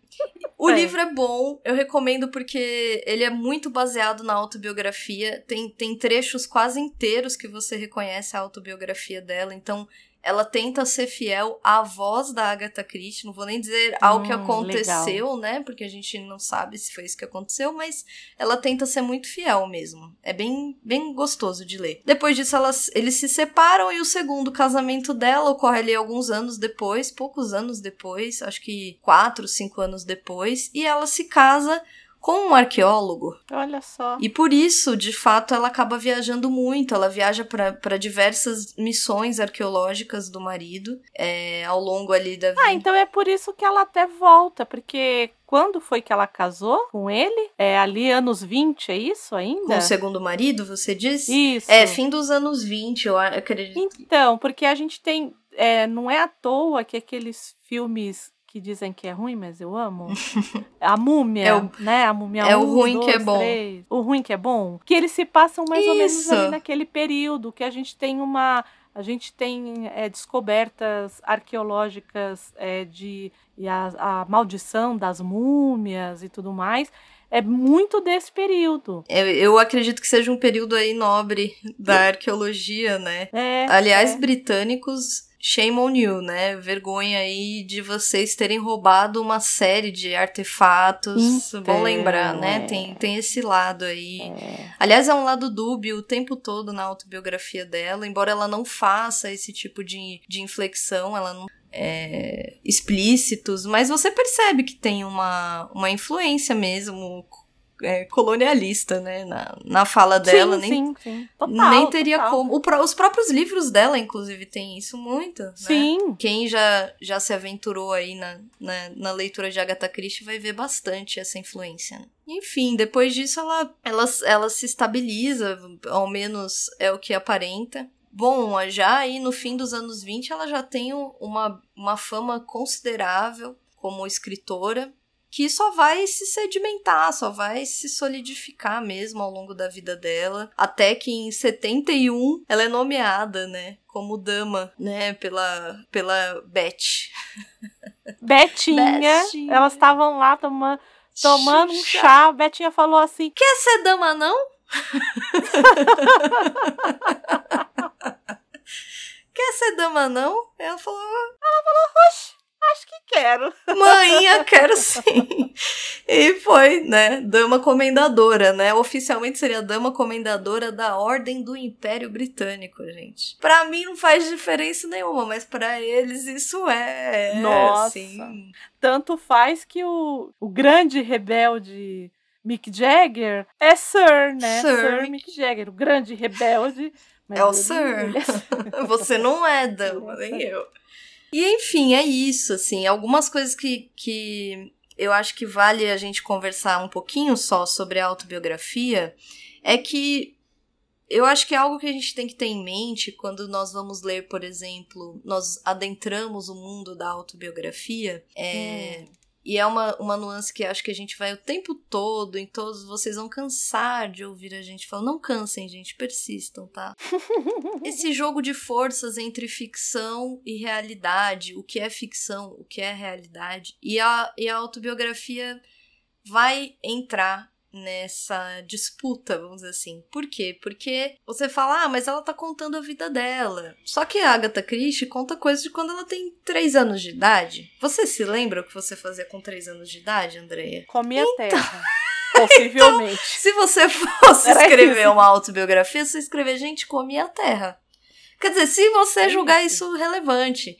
O É. livro é bom, eu recomendo porque ele é muito baseado na autobiografia. Tem, tem trechos quase inteiros que você reconhece a autobiografia dela, então ela tenta ser fiel à voz da Agatha Christie. Não vou nem dizer ao que Hum, aconteceu, né? Porque a gente não sabe se foi isso que aconteceu, mas ela tenta ser muito fiel mesmo. É bem, bem gostoso de ler. Depois disso, elas, eles se separam e o segundo casamento dela ocorre ali alguns anos depois, poucos anos depois, acho que quatro, cinco anos depois, e ela se casa com um arqueólogo. Olha só. E por isso, de fato, ela acaba viajando muito. Ela viaja para diversas missões arqueológicas do marido é, ao longo ali da vida. Ah, então é por isso que ela até volta, porque quando foi que ela casou com ele? É ali anos 20, é isso ainda? Com o segundo marido, você disse? Isso. É, fim dos anos 20, eu acredito. Então, porque a gente tem. é, não é à toa que aqueles filmes que dizem que é ruim, mas eu amo. A múmia, É o- né? A múmia é o um, ruim que é dois, bom. três. O ruim que é bom. Que eles se passam mais ou menos Isso. ali naquele período que a gente tem uma. A gente tem é, descobertas arqueológicas é, de e a, a maldição das múmias e tudo mais. É muito desse período. Eu, eu acredito que seja um período aí nobre da arqueologia, né? É, Aliás, é. britânicos, shame on you, né? Vergonha aí de vocês terem roubado uma série de artefatos. Então, Bom lembrar, né? é. Tem, tem esse lado aí. É. Aliás, é um lado dúbio o tempo todo na autobiografia dela, embora ela não faça esse tipo de, de inflexão, ela não. É, explícitos, mas você percebe que tem uma, uma influência mesmo é, colonialista, né? Na, na fala dela, sim, nem, sim, sim. Total, nem teria total. como. O os próprios livros dela, inclusive, tem isso muito. né? Sim. Quem já, já se aventurou aí na, na, na leitura de Agatha Christie vai ver bastante essa influência. né? Enfim, depois disso ela, ela, ela se estabiliza, ao menos é o que aparenta. Bom, já aí no fim dos anos 20 ela já tem um- uma, uma fama considerável como escritora, que só vai se sedimentar, só vai se solidificar mesmo ao longo da vida dela, até que em 71 ela é nomeada, né, como dama, né, pela pela Beth. Betinha, Betinha. elas estavam lá toma- tomando um chá. Betinha falou assim: Quer ser dama não? Quer ser dama não? Ela falou, Acho que quero. Mãinha, quero sim. E foi, né? Dama comendadora, né? Oficialmente seria dama comendadora da Ordem do Império Britânico, gente. Pra mim não faz diferença nenhuma, mas pra eles isso é. Nossa. assim. Tanto faz que o, o grande rebelde Mick Jagger é Sir, né? Sir Sir, Mick Jagger, o grande rebelde. mas É o Sir. é Sir. Você não é dama, nem eu. E enfim, é isso, assim. Algumas coisas que, que eu acho que vale a gente conversar um pouquinho só sobre a autobiografia é que eu acho que é algo que a gente tem que ter em mente quando nós vamos ler, por exemplo, nós adentramos o mundo da autobiografia. É, E é uma, uma nuance que acho que a gente vai o tempo todo, em todos, vocês vão cansar de ouvir a gente falar. Não cansem, gente, persistam, tá? Esse jogo de forças entre ficção e realidade, o que é ficção, o que é realidade, e a, e a autobiografia vai entrar nessa disputa, vamos dizer assim. Por quê? Porque você fala, ah, mas ela tá contando a vida dela. Só que a Agatha Christie conta coisas de quando ela tem 3 anos de idade. Você se lembra o que você fazia com 3 anos de idade, Andreia? Comia Então. terra. Possivelmente. Se você fosse Era escrever isso. uma autobiografia, você escrever gente comia a terra. Quer dizer, se você julgar isso relevante,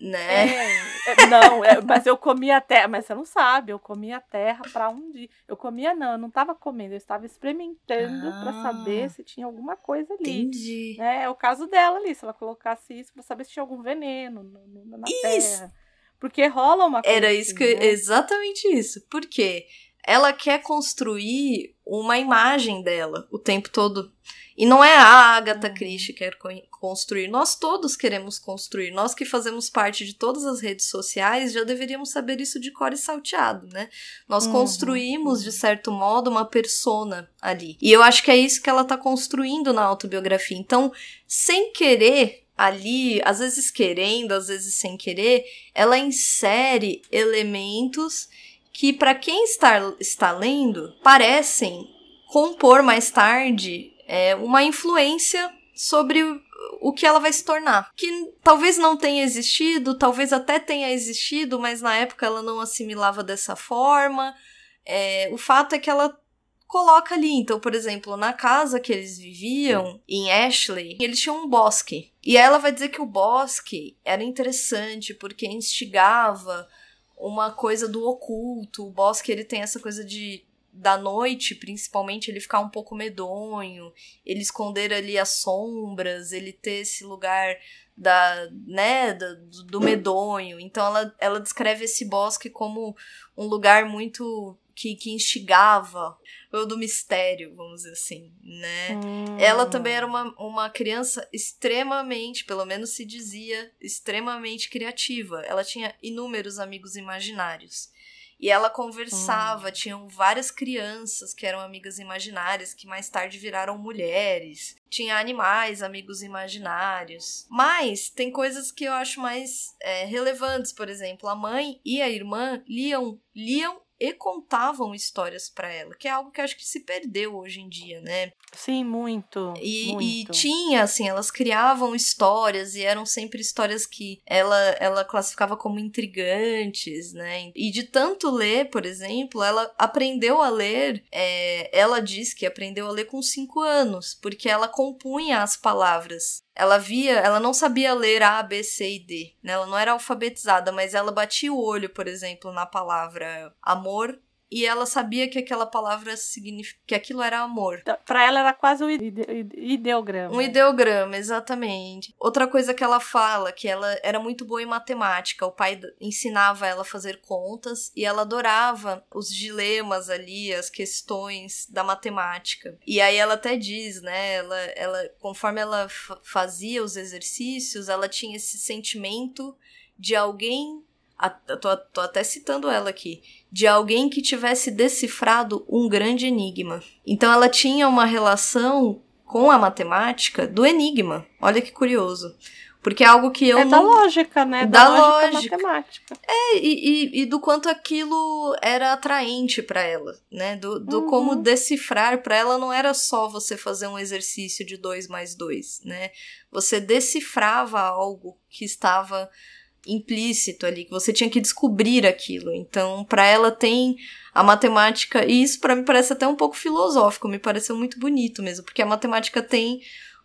né? É, é, não, é, mas eu comia terra, mas você não sabe, eu comia terra pra um dia. Eu comia não, eu não tava comendo, eu estava experimentando pra Ah. saber se tinha alguma coisa ali. Entendi. né? É o caso dela ali, se ela colocasse isso pra saber se tinha algum veneno no- no- na Isso. terra. Porque rola uma coisa Era isso assim, que. né? Exatamente isso. Por quê? Ela quer construir uma imagem dela o tempo todo. E não é a Agatha Uhum. Christie que quer co- construir. Nós todos queremos construir. Nós que fazemos parte de todas as redes sociais já deveríamos saber isso de cor e salteado, né? Nós Uhum, construímos, de certo modo, uma persona ali. E eu acho que é isso que ela tá construindo na autobiografia. Então, sem querer, ali, às vezes querendo, às vezes sem querer, ela insere elementos que, para quem está, está lendo, parecem compor mais tarde é, uma influência sobre o, que ela vai se tornar. Que talvez não tenha existido, talvez até tenha existido, mas na época ela não assimilava dessa forma. É, o fato é que ela coloca ali. Então, por exemplo, na casa que eles viviam, em Ashley, eles tinham um bosque. E ela vai dizer que o bosque era interessante porque instigava uma coisa do oculto. O bosque ele tem essa coisa de da noite, principalmente, ele ficar um pouco medonho, ele esconder ali as sombras, ele ter esse lugar da, né, do, do medonho. Então ela, ela descreve esse bosque como um lugar muito que, que instigava, ou do mistério, vamos dizer assim, né? Hum. Ela também era uma, uma criança extremamente, pelo menos se dizia, extremamente criativa. Ela tinha inúmeros amigos imaginários. E ela conversava, tinham várias crianças que eram amigas imaginárias, que mais tarde viraram mulheres. Tinha animais, amigos imaginários. Mas tem coisas que eu acho mais é, relevantes. Por exemplo, a mãe e a irmã liam, liam e contavam histórias pra ela, que é algo que acho que se perdeu hoje em dia, né? Sim, muito. E, e muito. tinha, assim, elas criavam histórias e eram sempre histórias que ela, ela classificava como intrigantes, né? E de tanto ler, por exemplo, ela aprendeu a ler, é, ela diz que aprendeu a ler com cinco anos, porque ela compunha as palavras. Ela via, ela não sabia ler A, B, C e D, né? Ela não era alfabetizada, mas ela batia o olho, por exemplo, na palavra amor e ela sabia que aquela palavra significa que aquilo era amor. Pra ela era quase um ide- ide- ideograma. Um ideograma, exatamente. Outra coisa que ela fala, que ela era muito boa em matemática. O pai ensinava ela a fazer contas e ela adorava os dilemas ali, as questões da matemática. E aí ela até diz, né? Ela, ela conforme ela fa- fazia os exercícios, ela tinha esse sentimento de alguém. A- Tô, tô até citando ela aqui. De alguém que tivesse decifrado um grande enigma. Então ela tinha uma relação com a matemática do enigma. Olha que curioso. Porque é algo que eu é da não. lógica, né? Da lógica, lógica. matemática. É, e, e, e do quanto aquilo era atraente pra ela, né? Do, do Uhum. como decifrar pra ela não era só você fazer um exercício de dois mais dois, né? Você decifrava algo que estava implícito ali, que você tinha que descobrir aquilo. Então, pra ela tem a matemática, e isso pra mim parece até um pouco filosófico, me pareceu muito bonito mesmo, porque a matemática tem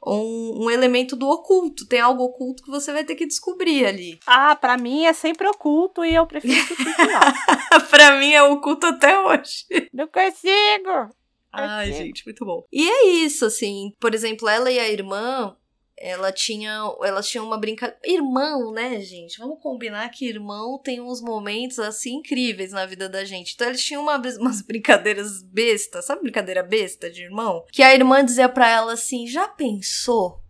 um, um elemento do oculto, tem algo oculto que você vai ter que descobrir ali. Ah, pra mim é sempre oculto e eu prefiro que fique lá. pra mim é oculto até hoje. Não consigo! Ai, gente, muito bom. E é isso, assim. Por exemplo, ela e a irmã, ela tinha, elas tinham uma brincadeira. Irmão, né, gente? Vamos combinar que irmão tem uns momentos assim incríveis na vida da gente. Então eles tinham uma, umas brincadeiras bestas, sabe brincadeira besta de irmão? Que a irmã dizia pra ela assim: já pensou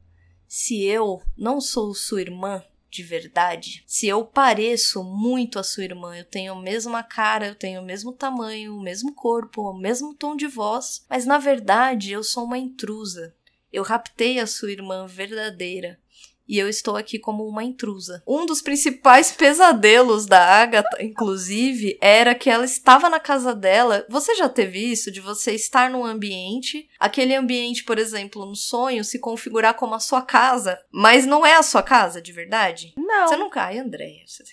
se eu não sou sua irmã? De verdade, se eu pareço muito a sua irmã, eu tenho a mesma cara, eu tenho o mesmo tamanho, o mesmo corpo, o mesmo tom de voz, mas na verdade eu sou uma intrusa. Eu raptei a sua irmã verdadeira e eu estou aqui como uma intrusa. Um dos principais pesadelos da Agatha, inclusive, era que ela estava na casa dela. Você já teve isso de você estar num ambiente, aquele ambiente, por exemplo, no sonho, se configurar como a sua casa, mas não é a sua casa de verdade? Não. Você não cai, Andréia. Sim.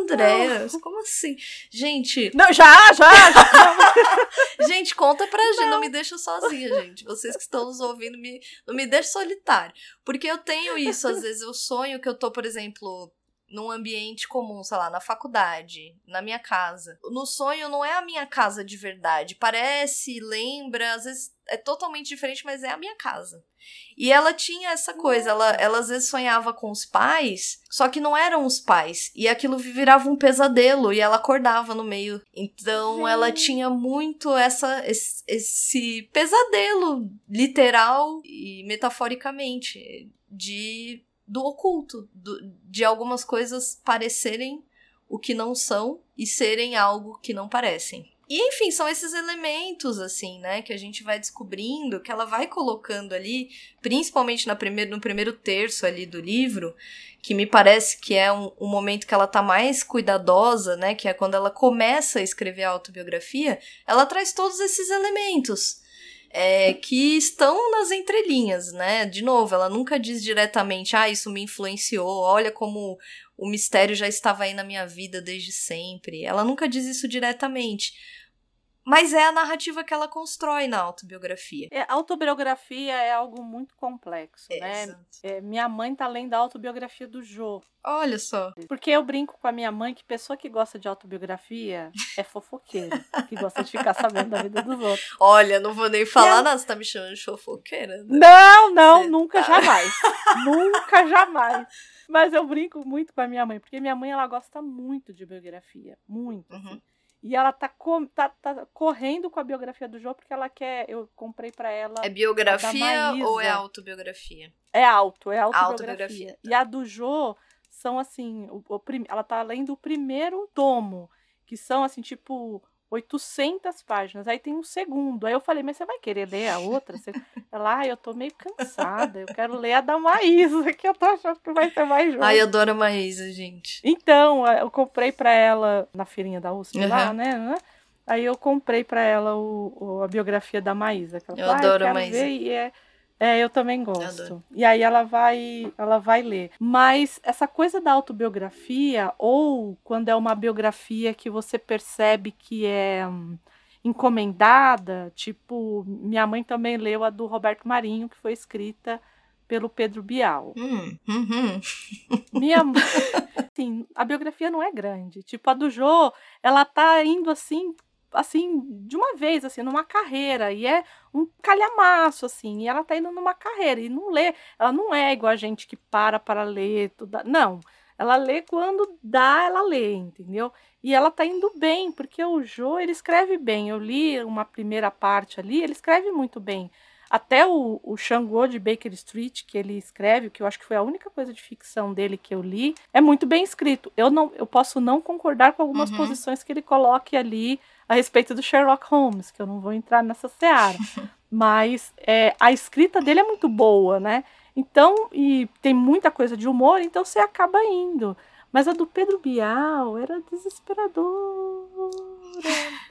Andréas, como assim? Gente, Não, já, já, já. gente, conta pra gente, não me deixa sozinha, gente. Vocês que estão nos ouvindo, me, não me deixa solitário. Porque eu tenho isso, às vezes eu sonho que eu tô, por exemplo, num ambiente comum, sei lá, na faculdade, na minha casa. No sonho não é a minha casa de verdade. Parece, lembra, às vezes é totalmente diferente, mas é a minha casa. E ela tinha essa coisa, ela, ela às vezes sonhava com os pais, só que não eram os pais. E aquilo virava um pesadelo e ela acordava no meio. Então ela tinha muito essa esse, esse pesadelo literal e metaforicamente de do oculto, do, de algumas coisas parecerem o que não são e serem algo que não parecem. E enfim, são esses elementos, assim, né, que a gente vai descobrindo, que ela vai colocando ali, principalmente na primeiro, no primeiro terço ali do livro, que me parece que é um, um momento que ela tá mais cuidadosa, né, que é quando ela começa a escrever a autobiografia, ela traz todos esses elementos. É, que estão nas entrelinhas, né? De novo, ela nunca diz diretamente, ah, isso me influenciou, olha como o mistério já estava aí na minha vida desde sempre. Ela nunca diz isso diretamente. Mas é a narrativa que ela constrói na autobiografia. É, autobiografia é algo muito complexo, né? Exato. É, minha mãe tá lendo a autobiografia do Jô. Olha só. Porque eu brinco com a minha mãe que pessoa que gosta de autobiografia é fofoqueira, que gosta de ficar sabendo da vida dos outros. Olha, não vou nem falar nada, você tá me chamando de fofoqueira? né? Não, não, Cê nunca tá- jamais. nunca jamais. Mas eu brinco muito com a minha mãe, porque minha mãe ela gosta muito de biografia, muito. Uhum. assim. E ela tá, com- tá, tá correndo com a biografia do Jô porque ela quer. Eu comprei pra ela. É biografia ou é autobiografia? É alto, é autobiografia. Autobiografia, E a do Jô são assim, o, o ela tá lendo o primeiro tomo, que são assim, tipo 800 páginas. Aí tem um segundo. Aí eu falei, mas você vai querer ler a outra? Você... Ela, ah, eu tô meio cansada, eu quero ler a da Maísa, que eu tô achando que vai ser mais jogo. Ai, eu adoro a Maísa, gente. Então, eu comprei pra ela na feirinha da USP lá, Uhum. né? né? Aí eu comprei pra ela o, o- a biografia da Maísa. que ela Eu falou, "Ah, adoro a Maísa." ver", E é, é, eu também gosto. adoro. E aí ela vai, ela vai ler. Mas essa coisa da autobiografia, ou quando é uma biografia que você percebe que é hum, encomendada, tipo, minha mãe também leu a do Roberto Marinho, que foi escrita pelo Pedro Bial. Hum, uhum. Minha mãe, assim, a biografia não é grande. Tipo, a do Jô, ela tá indo assim, assim, de uma vez, assim, numa carreira. E é um calhamaço, assim. E ela tá indo numa carreira. E não lê. Ela não é igual a gente que para para ler. Tudo, não. Ela lê quando dá, ela lê, entendeu? E ela tá indo bem, porque o Jô, ele escreve bem. Eu li uma primeira parte ali, ele escreve muito bem. Até o, o Xangô de Baker Street, que ele escreve, que eu acho que foi a única coisa de ficção dele que eu li, é muito bem escrito. Eu não, eu posso não concordar com algumas Uhum. posições que ele coloque ali a respeito do Sherlock Holmes, que eu não vou entrar nessa seara. Mas é, a escrita dele é muito boa, né? Então, e tem muita coisa de humor, então você acaba indo. Mas a do Pedro Bial era desesperadora.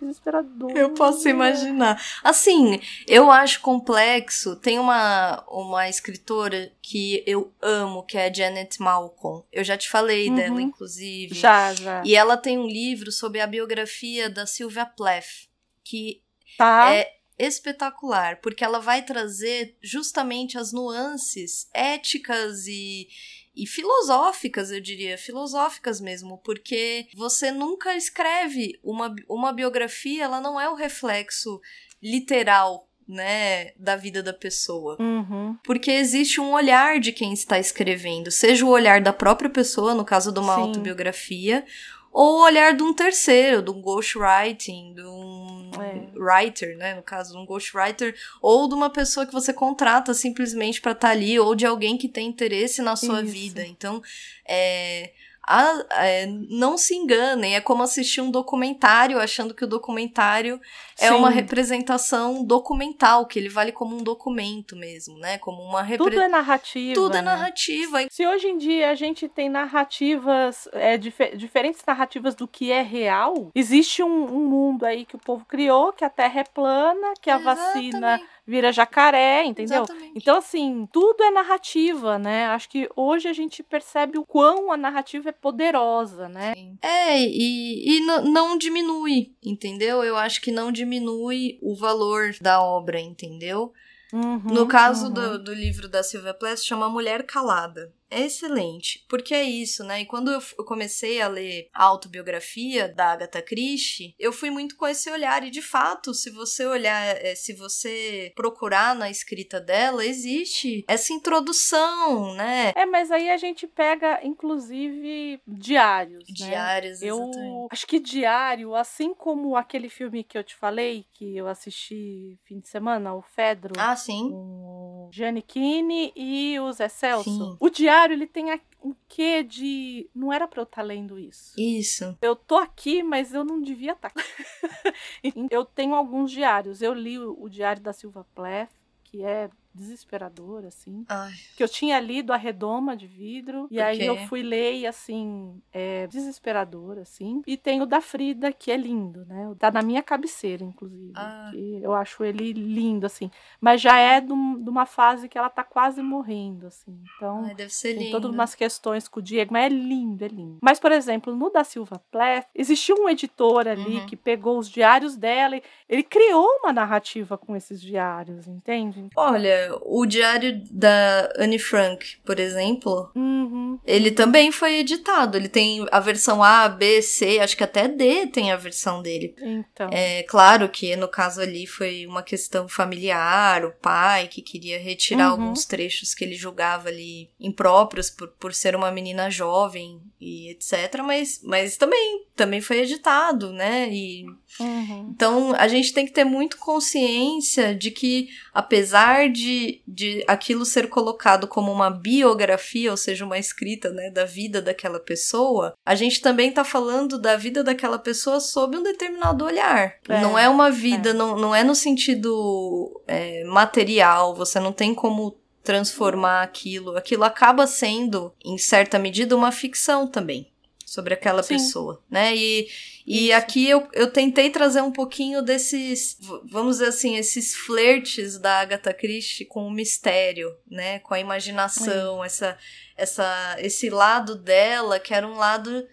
Desesperadora. Eu posso imaginar. Assim, eu acho complexo. Tem uma, uma escritora que eu amo, que é a Janet Malcolm. Eu já te falei Uhum. dela, inclusive. Já, já. E ela tem um livro sobre a biografia da Sylvia Plath, que Tá. é espetacular, porque ela vai trazer justamente as nuances éticas e, e filosóficas, eu diria, filosóficas mesmo, porque você nunca escreve uma, uma biografia, ela não é o reflexo literal, né, da vida da pessoa. Uhum. Porque existe um olhar de quem está escrevendo, seja o olhar da própria pessoa, no caso de uma Sim. autobiografia, ou o olhar de um terceiro, de um ghostwriting, de um É. writer, né? No caso, de um ghostwriter, ou de uma pessoa que você contrata simplesmente para estar ali, ou de alguém que tem interesse na sua Isso. vida. Então, é. A- é, não se enganem, é como assistir um documentário achando que o documentário é Sim. uma representação documental, que ele vale como um documento mesmo, né? Como uma Tudo representação. é narrativa. Tudo é né? narrativa. Se hoje em dia a gente tem narrativas, é, dife- diferentes narrativas do que é real, existe um, um mundo aí que o povo criou, que a Terra é plana, que a vacina Exatamente, vira jacaré, entendeu? exatamente. Então, assim, tudo é narrativa, né? Acho que hoje a gente percebe o quão a narrativa é poderosa, né? É, e, e não diminui, entendeu? Eu acho que não diminui o valor da obra, entendeu? Uhum, no caso uhum. do, do livro da Sylvia Plath, chama Mulher Calada é excelente, porque é isso, né? E quando eu, comecei a ler a autobiografia da Agatha Christie, eu fui muito com esse olhar, e de fato, se você olhar, é, se você procurar na escrita dela, existe essa introdução, né? É, mas aí a gente pega, inclusive, diários. Né? Diários, né? Eu acho que diário, assim como aquele filme que eu te falei, que eu assisti fim de semana, o Fedro. Ah, sim. Com Gianni Kini e o Zé Celso. Sim. O diário diário ele tem um quê de. Não era para eu estar tá lendo isso. Isso. Eu tô aqui, mas eu não devia estar. Tá. eu tenho alguns diários. Eu li o, o diário da Silva Plath, que é desesperador, assim. Ai. Que eu tinha lido A Redoma de Vidro, e aí eu fui ler e, assim, é desesperador, assim. E tem o da Frida, que é lindo, né? Tá na minha cabeceira, inclusive. Ah. eu acho ele lindo, assim. Mas já é de uma fase que ela tá quase morrendo, assim. Então, Ai, deve ser tem lindo. todas umas questões com o Diego, mas é lindo, é lindo. Mas, por exemplo, no da Silva Plath, existiu um editor ali uhum. que pegou os diários dela e ele criou uma narrativa com esses diários, entende? Olha, o diário da Anne Frank, por exemplo, uhum. ele também foi editado. Ele tem a versão A, B, C, acho que até D tem a versão dele. Então. É claro que no caso ali foi uma questão familiar, o pai que queria retirar uhum. alguns trechos que ele julgava ali impróprios por, por ser uma menina jovem e etc. Mas, mas também, também foi editado, né? E, uhum. Então a gente tem que ter muito consciência de que, apesar de de, aquilo ser colocado como uma biografia, ou seja, uma escrita né, da vida daquela pessoa, a gente também está falando da vida daquela pessoa sob um determinado olhar. É, não é uma vida, é. Não, não é no sentido é, material, você não tem como transformar aquilo. Aquilo acaba sendo, em certa medida, uma ficção também sobre aquela Sim. pessoa, né? E, e aqui eu, eu tentei trazer um pouquinho desses, vamos dizer assim, esses flertes da Agatha Christie com o mistério, né? Com a imaginação, essa, essa, esse lado dela, que era um lado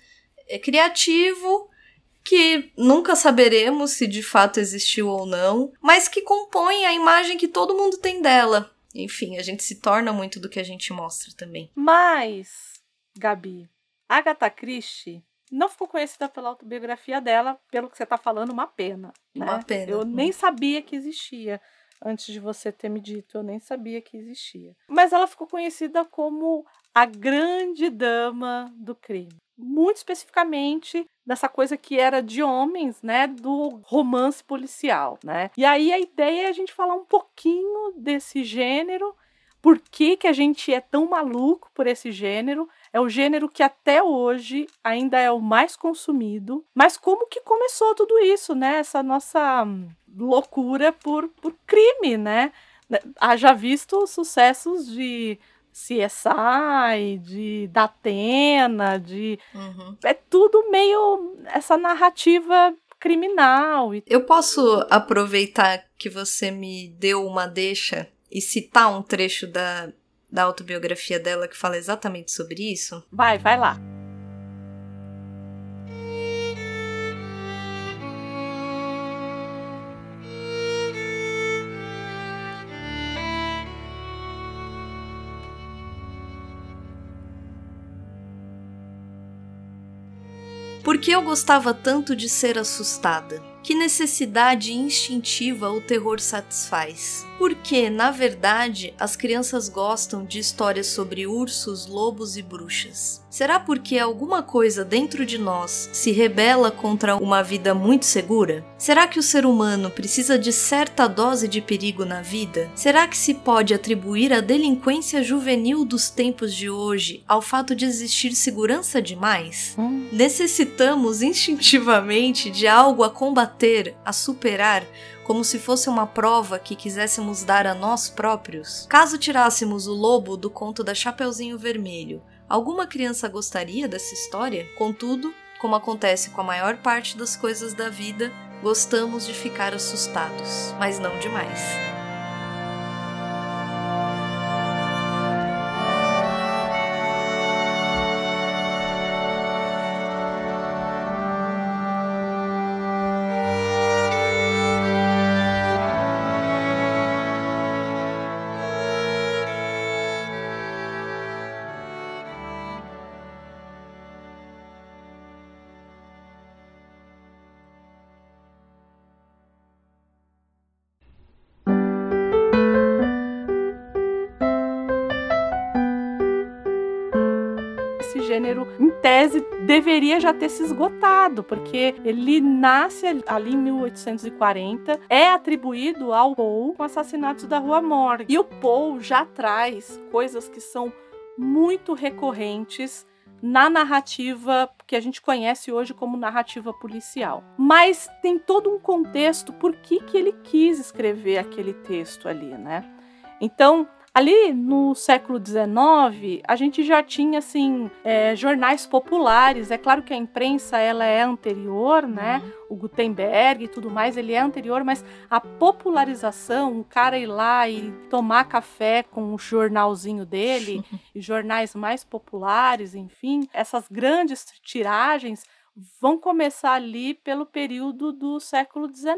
é, criativo, que nunca saberemos se de fato existiu ou não, mas que compõe a imagem que todo mundo tem dela. Enfim, a gente se torna muito do que a gente mostra também. Mas, Gabi, Agatha Christie não ficou conhecida pela autobiografia dela, pelo que você está falando, uma pena. Né? Uma pena. Eu nem sabia que existia. Antes de você ter me dito, eu nem sabia que existia. Mas ela ficou conhecida como a grande dama do crime. Muito especificamente dessa coisa que era de homens, né, do romance policial, né? E aí a ideia é a gente falar um pouquinho desse gênero, por que, que a gente é tão maluco por esse gênero é o gênero que até hoje ainda é o mais consumido. Mas como que começou tudo isso, né? Essa nossa loucura por, por crime, né? Haja visto sucessos de CSI, de Datena, de. Uhum. É tudo meio essa narrativa criminal. Eu posso aproveitar que você me deu uma deixa e citar um trecho da da autobiografia dela que fala exatamente sobre isso? Vai, vai lá. Por que eu gostava tanto de ser assustada? Que necessidade instintiva o terror satisfaz? Porque, na verdade, as crianças gostam de histórias sobre ursos, lobos e bruxas. Será porque alguma coisa dentro de nós se rebela contra uma vida muito segura? Será que o ser humano precisa de certa dose de perigo na vida? Será que se pode atribuir a delinquência juvenil dos tempos de hoje ao fato de existir segurança demais? Hum. Necessitamos instintivamente de algo a combater, a superar como se fosse uma prova que quiséssemos dar a nós próprios? Caso tirássemos o lobo do conto da Chapeuzinho Vermelho, alguma criança gostaria dessa história? Contudo, como acontece com a maior parte das coisas da vida, gostamos de ficar assustados, mas não demais. Gênero, em tese, deveria já ter se esgotado, porque ele nasce ali em 1840, é atribuído ao Poe com assassinatos da Rua Morgue. E o Poe já traz coisas que são muito recorrentes na narrativa que a gente conhece hoje como narrativa policial. Mas tem todo um contexto por que, que ele quis escrever aquele texto ali, né? Então, Ali no século XIX, a gente já tinha assim é, jornais populares. É claro que a imprensa ela é anterior, né? Uhum. O Gutenberg e tudo mais, ele é anterior, mas a popularização, o cara ir lá e tomar café com o jornalzinho dele e jornais mais populares, enfim, essas grandes tiragens vão começar ali pelo período do século XIX.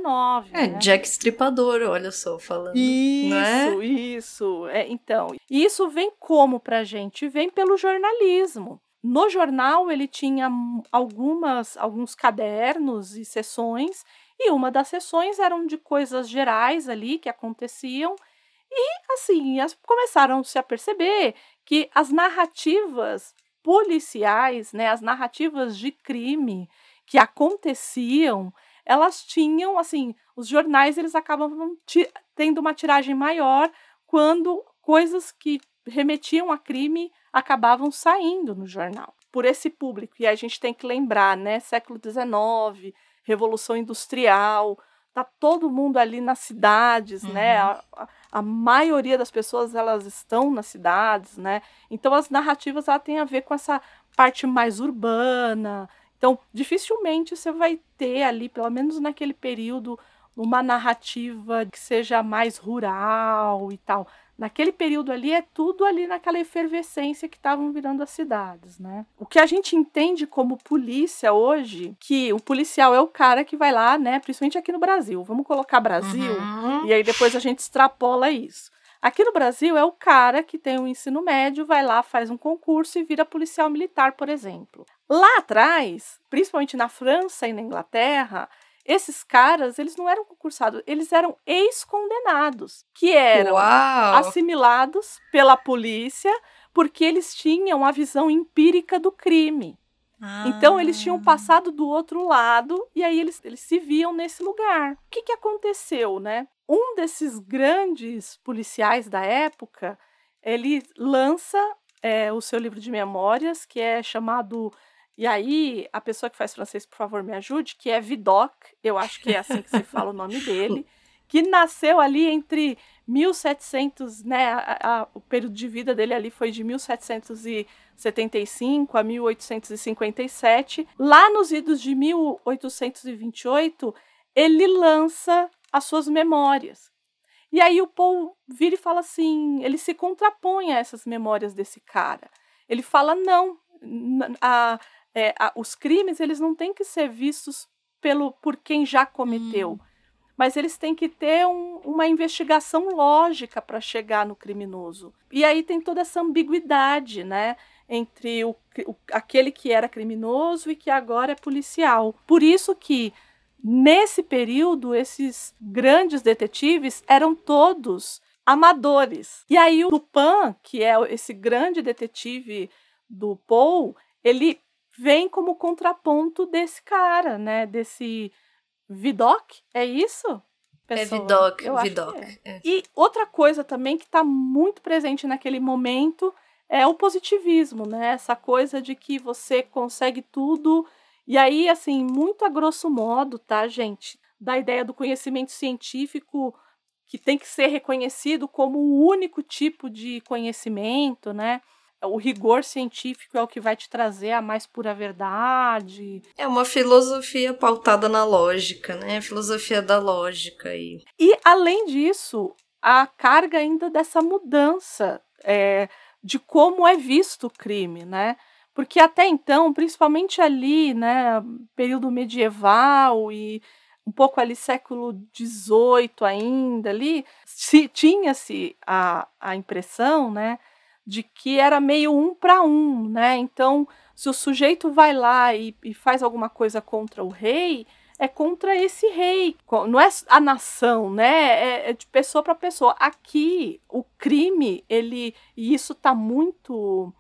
É, né? Jack Stripador, olha só, falando. Isso, é? isso. É, então, isso vem como pra gente? Vem pelo jornalismo. No jornal ele tinha algumas alguns cadernos e sessões e uma das sessões eram de coisas gerais ali que aconteciam e assim as, começaram -se a perceber que as narrativas policiais, né, as narrativas de crime que aconteciam, elas tinham, assim, os jornais eles acabam tendo uma tiragem maior quando coisas que remetiam a crime acabavam saindo no jornal. Por esse público, e a gente tem que lembrar, né, século XIX, Revolução Industrial, tá todo mundo ali nas cidades, uhum. né? A, a, maioria das pessoas elas estão nas cidades, né? Então as narrativas ela tem a ver com essa parte mais urbana. Então dificilmente você vai ter ali, pelo menos naquele período, uma narrativa que seja mais rural e tal naquele período ali é tudo ali naquela efervescência que estavam virando as cidades, né? O que a gente entende como polícia hoje, que o policial é o cara que vai lá, né, principalmente aqui no Brasil. Vamos colocar Brasil uhum. e aí depois a gente extrapola isso. Aqui no Brasil é o cara que tem o um ensino médio, vai lá, faz um concurso e vira policial militar, por exemplo. Lá atrás, principalmente na França e na Inglaterra, esses caras, eles não eram concursados, eles eram ex-condenados, que eram Uau. assimilados pela polícia porque eles tinham a visão empírica do crime. Ah. Então eles tinham ah. passado do outro lado e aí eles, eles se viam nesse lugar. O que, que aconteceu, né? Um desses grandes policiais da época, ele lança é, o seu livro de memórias, que é chamado e aí, a pessoa que faz francês, por favor, me ajude, que é Vidocq, eu acho que é assim que se fala o nome dele, que nasceu ali entre 1700, né, a, a, o período de vida dele ali foi de 1775 a 1857. Lá nos idos de 1828, ele lança as suas memórias. E aí o Paul vira e fala assim, ele se contrapõe a essas memórias desse cara. Ele fala, não, a, é, a, os crimes eles não têm que ser vistos pelo por quem já cometeu, hum. mas eles têm que ter um, uma investigação lógica para chegar no criminoso. E aí tem toda essa ambiguidade, né? Entre o, o, aquele que era criminoso e que agora é policial. Por isso que nesse período esses grandes detetives eram todos amadores. E aí o Dupin, que é esse grande detetive do Poe, ele vem como contraponto desse cara, né? Desse Vidocq, é isso? É Pessoa? É Vidocq, Eu Vidocq. É. É. E outra coisa também que está muito presente naquele momento é o positivismo, né? Essa coisa de que você consegue tudo. E aí, assim, muito a grosso modo, tá, gente? Da ideia do conhecimento científico que tem que ser reconhecido como o único tipo de conhecimento, né? O rigor científico é o que vai te trazer a mais pura verdade. É uma filosofia pautada na lógica, né? A filosofia da lógica aí. E além disso, a carga ainda dessa mudança é, de como é visto o crime, né? Porque até então, principalmente ali, né, período medieval e um pouco ali século XVIII ainda ali, tinha-se a, a impressão, né, de que era meio um para um, né? Então, se o sujeito vai lá e, e, faz alguma coisa contra o rei, é contra esse rei, não é a nação, né? É, é de pessoa para pessoa. Aqui, o crime, ele e isso está muito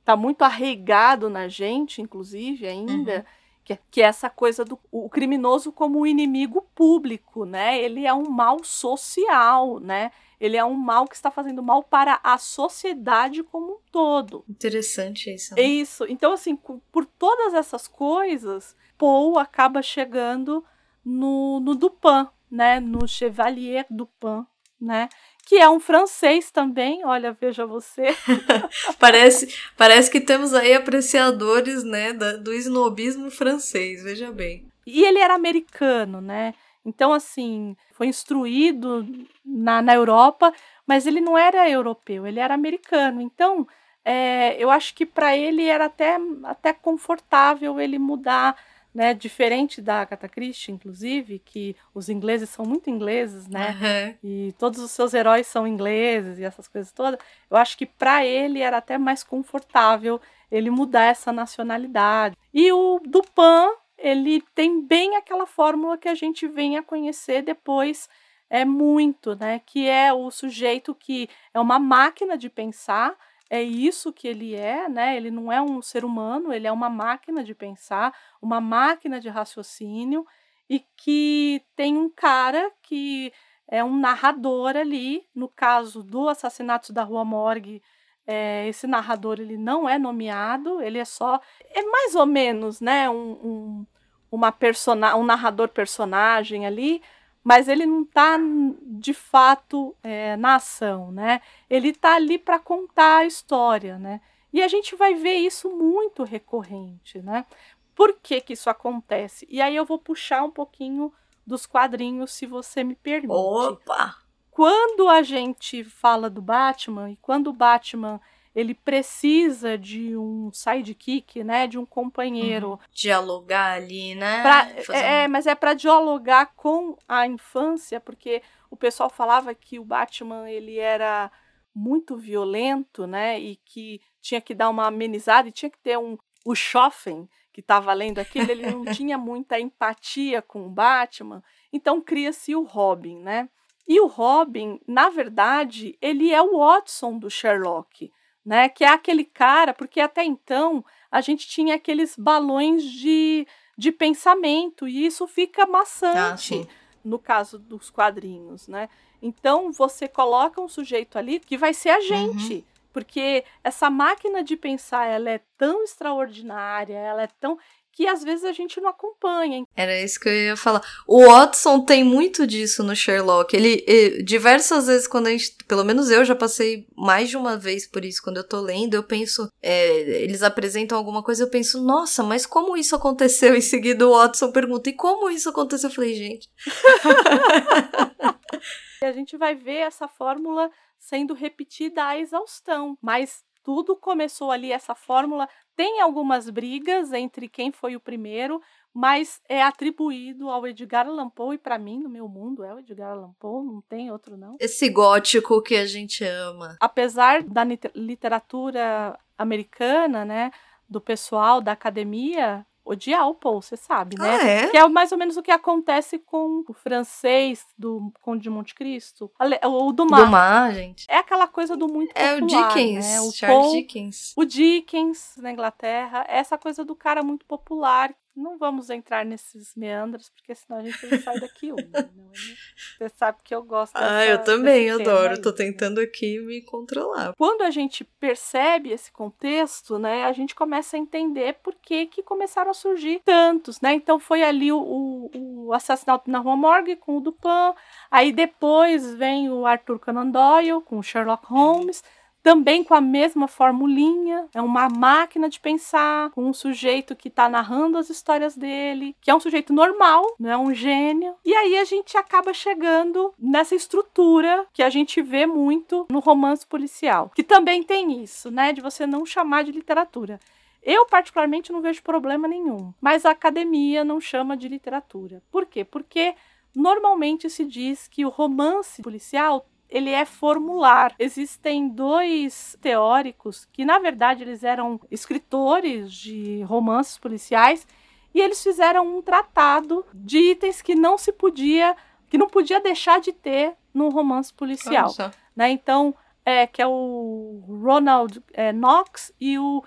está muito arraigado na gente, inclusive, ainda. Uhum. Que, é, que é essa coisa do o criminoso como inimigo público, né? Ele é um mal social, né? Ele é um mal que está fazendo mal para a sociedade como um todo. Interessante isso. Né? Isso. Então, assim, por todas essas coisas, Paul acaba chegando no, no Dupin, né? No Chevalier Dupin, né? Que é um francês também, olha, veja você. parece, parece que temos aí apreciadores, né, do snobismo francês, veja bem. E ele era americano, né? Então, assim, foi instruído na, na Europa, mas ele não era europeu, ele era americano. Então, é, eu acho que para ele era até, até confortável ele mudar, né? Diferente da Agatha Christie, inclusive, que os ingleses são muito ingleses, né? Uhum. E todos os seus heróis são ingleses e essas coisas todas. Eu acho que para ele era até mais confortável ele mudar essa nacionalidade. E o Dupin ele tem bem aquela fórmula que a gente vem a conhecer depois é muito, né? Que é o sujeito que é uma máquina de pensar, é isso que ele é, né? Ele não é um ser humano, ele é uma máquina de pensar, uma máquina de raciocínio e que tem um cara que é um narrador ali, no caso do assassinato da Rua Morgue, é, esse narrador ele não é nomeado, ele é só. É mais ou menos, né? Um, um, uma persona, um narrador personagem ali, mas ele não está de fato é, na ação, né? Ele está ali para contar a história, né? E a gente vai ver isso muito recorrente, né? Por que, que isso acontece? E aí eu vou puxar um pouquinho dos quadrinhos, se você me permite. Opa! quando a gente fala do Batman e quando o Batman ele precisa de um sidekick, né, de um companheiro, uhum. dialogar ali, né? Pra, é, é, mas é para dialogar com a infância, porque o pessoal falava que o Batman ele era muito violento, né, e que tinha que dar uma amenizada e tinha que ter um o Schoffen que estava lendo aquilo, ele não tinha muita empatia com o Batman, então cria-se o Robin, né? E o Robin, na verdade, ele é o Watson do Sherlock, né? Que é aquele cara, porque até então a gente tinha aqueles balões de, de pensamento e isso fica maçante ah, no caso dos quadrinhos, né? Então você coloca um sujeito ali que vai ser a gente. Uhum. Porque essa máquina de pensar, ela é tão extraordinária, ela é tão que às vezes a gente não acompanha. Era isso que eu ia falar. O Watson tem muito disso no Sherlock. Ele, ele, diversas vezes quando a gente, pelo menos eu já passei mais de uma vez por isso quando eu tô lendo, eu penso, é, eles apresentam alguma coisa, eu penso, nossa, mas como isso aconteceu? Em seguida o Watson pergunta, e como isso aconteceu? Eu falei, gente. a gente vai ver essa fórmula sendo repetida à exaustão, mas tudo começou ali, essa fórmula tem algumas brigas entre quem foi o primeiro, mas é atribuído ao Edgar Allan Poe e para mim, no meu mundo, é o Edgar Allan Poe, não tem outro não. Esse gótico que a gente ama. Apesar da literatura americana, né, do pessoal da academia, odiar o Paul, você sabe, né? Ah, é? Que é mais ou menos o que acontece com o francês do Conde de Monte Cristo. O Dumas. Dumas, gente. É aquela coisa do muito É popular, o Dickens, né? o Charles Paul, Dickens. O Dickens, na Inglaterra. Essa coisa do cara muito popular não vamos entrar nesses meandros, porque senão a gente não sai daqui um. Né? Você sabe que eu gosto dessa, Ah, eu também adoro. Aí, Tô né? tentando aqui me controlar. Quando a gente percebe esse contexto, né, a gente começa a entender por que, que começaram a surgir tantos, né? Então foi ali o, o, o assassinato na Rua Morgue com o Dupin, aí depois vem o Arthur Conan Doyle com o Sherlock Holmes também com a mesma formulinha, é uma máquina de pensar, com um sujeito que está narrando as histórias dele, que é um sujeito normal, não é um gênio. E aí a gente acaba chegando nessa estrutura que a gente vê muito no romance policial, que também tem isso, né, de você não chamar de literatura. Eu, particularmente, não vejo problema nenhum, mas a academia não chama de literatura. Por quê? Porque normalmente se diz que o romance policial ele é formular. Existem dois teóricos que, na verdade, eles eram escritores de romances policiais e eles fizeram um tratado de itens que não se podia, que não podia deixar de ter num romance policial. Né? Então, é, que é o Ronald é, Knox e o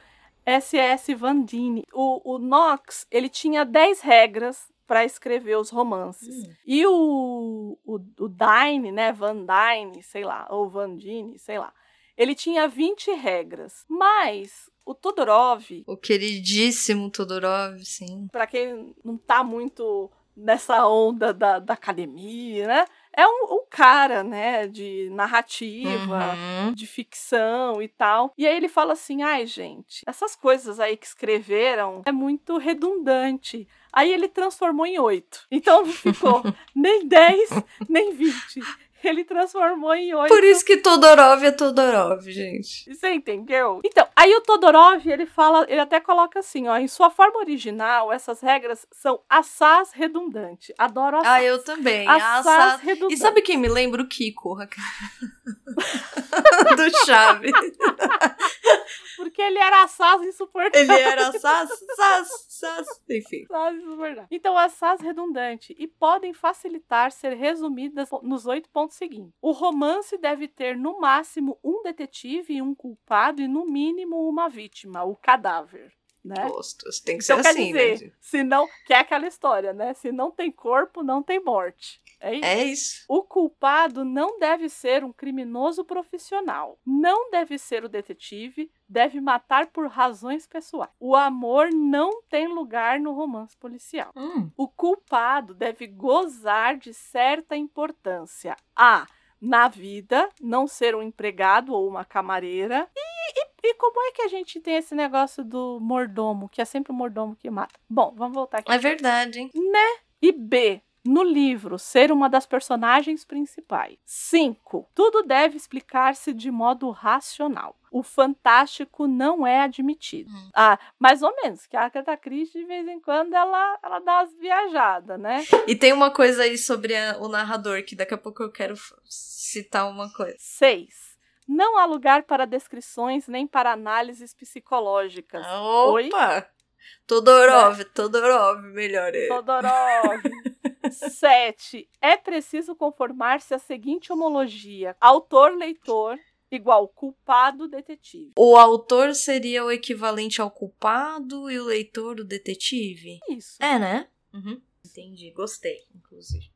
S.S. Vandini. O, o Knox, ele tinha 10 regras para escrever os romances. Hum. E o, o, o Dine, né, Van Dyne, sei lá, ou Vandini, sei lá, ele tinha 20 regras. Mas o Todorov, O queridíssimo Todorov, sim. para quem não tá muito nessa onda da, da academia, né, é um, um cara, né, de narrativa, Uhum. de ficção e tal. E aí ele fala assim: ai, gente, essas coisas aí que escreveram é muito redundante. Aí ele transformou em oito. Então não ficou nem 10, nem 20. Ele transformou em oito. Por isso que Todorov é Todorov, gente. Você entendeu? Então, aí o Todorov, ele fala, ele até coloca assim, ó, em sua forma original, essas regras são assaz redundante. Adoro assaz. Ah, eu também. Assaz Assaz. redundante. E sabe quem me lembra? O Kiko. Do Chave. Porque ele era assaz insuportável. Ele era Sas, Sas, Sas. Enfim. Assaz insuportável. Então, assaz redundante e podem facilitar ser resumidas nos oito pontos seguintes. O romance deve ter no máximo um detetive e um culpado e no mínimo uma vítima, o cadáver. Né? Tem que Então, ser quer assim, dizer, né? se não, que é aquela história, né? Se não tem corpo, não tem morte. É isso. É isso. O culpado não deve ser um criminoso profissional. Não deve ser o detetive. Deve matar por razões pessoais. O amor não tem lugar no romance policial. Hum. O culpado deve gozar de certa importância. A. Na vida, não ser um empregado ou uma camareira. E, e- e como é que a gente tem esse negócio do mordomo, que é sempre o mordomo que mata? Bom, vamos voltar aqui. É verdade, hein? E B. No livro, ser uma das personagens principais. 5. Tudo deve explicar-se de modo racional. O fantástico não é admitido. Hum. Ah, mais ou menos, que a Agatha Christie, de vez em quando, ela, ela dá umas viajadas, né? E tem uma coisa aí sobre a- o narrador, que daqui a pouco eu quero citar uma coisa. 6. Não há lugar para descrições nem para análises psicológicas. Opa! Todorov, Todorov, melhor. é. Todorov. 7. É preciso conformar-se à seguinte homologia: autor-leitor igual culpado-detetive. O autor seria o equivalente ao culpado e o leitor o detetive? Isso. É, né? Uhum. Entendi, gostei, inclusive.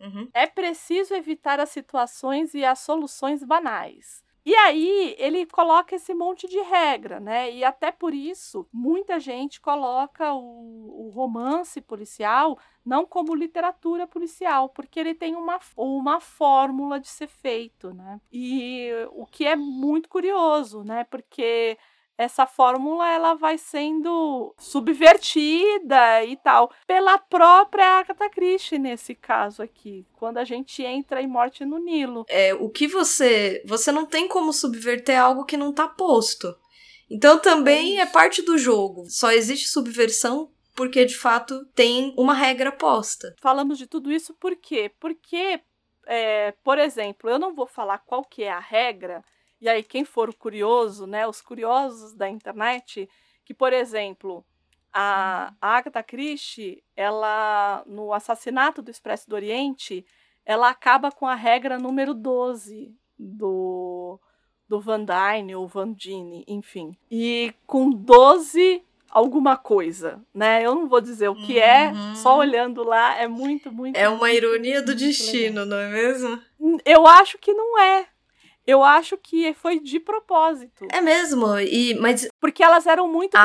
Uhum. É preciso evitar as situações e as soluções banais. E aí ele coloca esse monte de regra, né? E até por isso muita gente coloca o, o romance policial não como literatura policial, porque ele tem uma, uma fórmula de ser feito, né? E o que é muito curioso, né? Porque essa fórmula ela vai sendo subvertida e tal pela própria Agatha Christie nesse caso aqui, quando a gente entra em Morte no Nilo. É, o que você. Você não tem como subverter algo que não tá posto. Então também é isso. parte do jogo. Só existe subversão porque de fato tem uma regra posta. Falamos de tudo isso por quê? Porque, é, por exemplo, eu não vou falar qual que é a regra, e aí quem for curioso, né, os curiosos da internet, que, por exemplo, a, a Agatha Christie, ela, no assassinato do Expresso do Oriente, ela acaba com a regra número 12 do, do Van Dyne ou Van Dine, enfim. E com 12 alguma coisa, né? Eu não vou dizer o que é, Uhum. só olhando lá é muito, muito. É uma ironia do destino, não é mesmo? legal. Eu acho que não é. Eu acho que foi de propósito. É mesmo. E, mas. Porque elas eram muito Ah,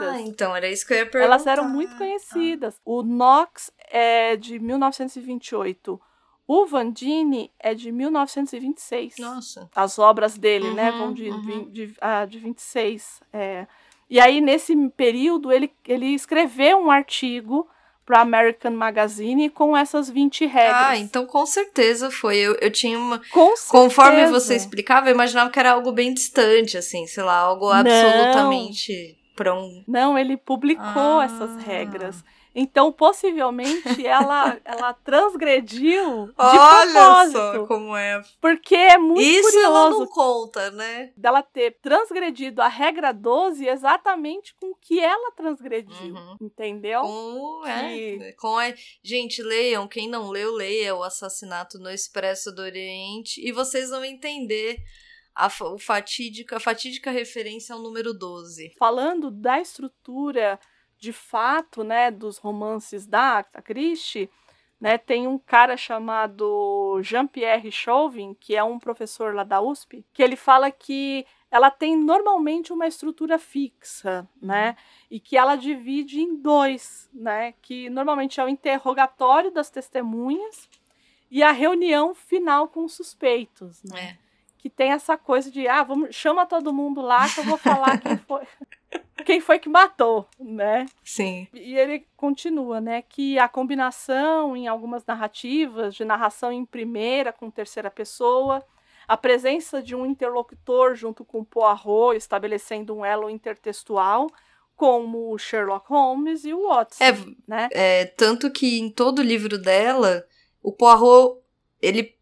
conhecidas. então era isso que eu ia perguntar. Elas eram muito conhecidas. O Knox é de 1928. O Vandini é de 1926. Nossa. As obras dele, né, Uhum, vão de, uhum. vin- de, ah, de 26. É. E aí, nesse período, ele, ele escreveu um artigo para American Magazine com essas 20 regras. Ah, então com certeza foi. Eu, eu tinha uma. Com Conforme certeza. você explicava, eu imaginava que era algo bem distante, assim, sei lá, algo Não. absolutamente pronto. Não, ele publicou Ah. essas regras. Então, possivelmente, ela, ela transgrediu de Olha propósito. só como é. Porque é muito Isso ela curioso não conta, né? dela ter transgredido a regra 12 exatamente com o que ela transgrediu. Uhum. Entendeu? Com, é, Que- com a... Gente, leiam. Quem não leu, leia o Assassinato no Expresso do Oriente. E vocês vão entender a, o fatídica, a fatídica referência ao número 12. Falando da estrutura de fato, né, dos romances da Agatha Christie, né, tem um cara chamado Jean-Pierre Chauvin, que é um professor lá da USP, que ele fala que ela tem normalmente uma estrutura fixa, né? E que ela divide em dois, né? Que normalmente é o interrogatório das testemunhas e a reunião final com os suspeitos, né? É. Que tem essa coisa de, ah, vamos, chama todo mundo lá que eu vou falar quem foi. Quem foi que matou, né? Sim. E ele continua, né, que a combinação em algumas narrativas de narração em primeira com terceira pessoa a presença de um interlocutor junto com Poirot, estabelecendo um elo intertextual, como o Sherlock Holmes e o Watson, é, né? É, tanto que em todo o livro dela, o Poirot, ele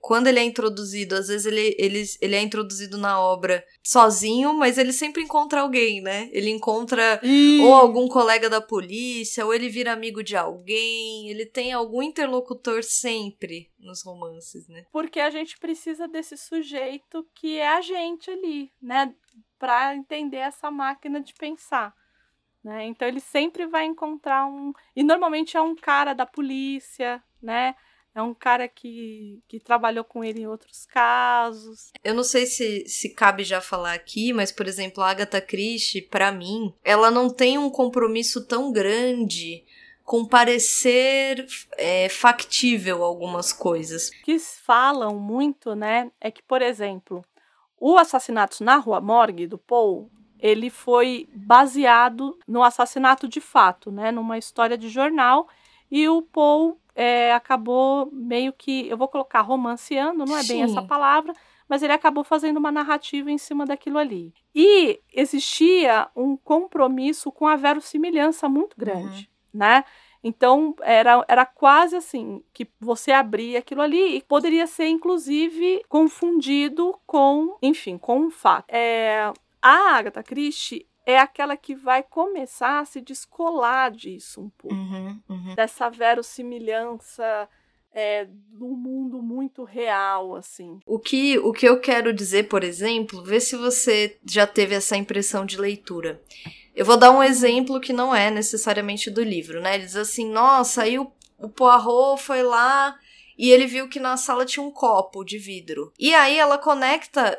quando ele é introduzido, às vezes ele, ele, ele é introduzido na obra sozinho, mas ele sempre encontra alguém, né? Ele encontra ou algum colega da polícia, ou ele vira amigo de alguém, ele tem algum interlocutor sempre nos romances, né? Porque a gente precisa desse sujeito que é a gente ali, né? Pra entender essa máquina de pensar. Né? Então ele sempre vai encontrar um. E normalmente é um cara da polícia, né? É um cara que, que trabalhou com ele em outros casos. Eu não sei se, se cabe já falar aqui, mas, por exemplo, a Agatha Christie, para mim, ela não tem um compromisso tão grande com parecer é, factível algumas coisas. O que falam muito, né, é que, por exemplo, o assassinato na Rua Morgue do Paul, ele foi baseado no assassinato de fato, né, numa história de jornal, e o Paul é, acabou meio que, eu vou colocar romanceando, não é bem essa palavra, mas ele acabou fazendo uma narrativa em cima daquilo ali. E existia um compromisso com a verossimilhança muito grande, uhum. né? Então era, era quase assim que você abria aquilo ali e poderia ser inclusive confundido com, enfim, com um fato. É, a Agatha Christie é aquela que vai começar a se descolar disso um pouco. Uhum, uhum. Dessa verossimilhança é, do mundo muito real, assim. O que, o que eu quero dizer, por exemplo, vê se você já teve essa impressão de leitura. Eu vou dar um exemplo que não é necessariamente do livro, né? Ele diz assim, nossa, aí o, o Poirot foi lá e ele viu que na sala tinha um copo de vidro. E aí ela conecta,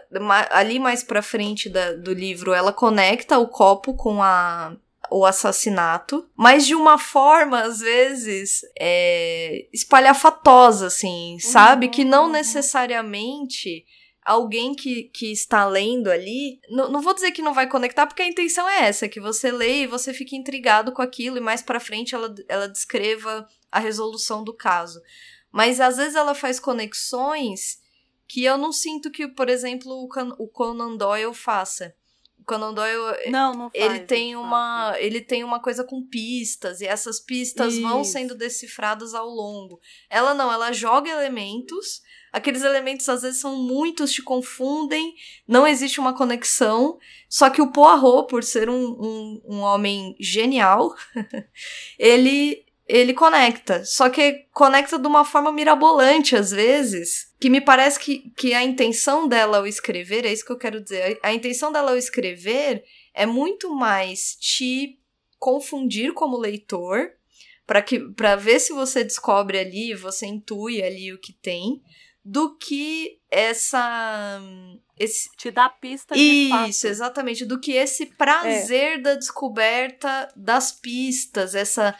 ali mais pra frente da, do livro, ela conecta o copo com a o assassinato, mas de uma forma, às vezes, é, espalhafatosa, assim, uhum, sabe? Que não uhum. necessariamente alguém que, que está lendo ali, não, não vou dizer que não vai conectar, porque a intenção é essa, que você lê e você fique intrigado com aquilo, e mais pra frente ela, ela descreva a resolução do caso. Mas às vezes ela faz conexões que eu não sinto que, por exemplo, o, Conan Doyle faça. O Conan Doyle, não, não faz, ele tem uma, faz. ele tem uma coisa com pistas e essas pistas Isso. vão sendo decifradas ao longo. Ela não, ela joga elementos, aqueles elementos às vezes são muitos, te confundem, não existe uma conexão. Só que o Poirot, por ser um, um, um homem genial, ele ele conecta. Só que conecta de uma forma mirabolante, às vezes. Que me parece que, que a intenção dela ao escrever, é isso que eu quero dizer. A, a intenção dela ao escrever é muito mais te confundir como leitor, para que para ver se você descobre ali, você intui ali o que tem, do que essa esse te dá pista de Isso, exatamente, do que esse prazer é. da descoberta das pistas, essa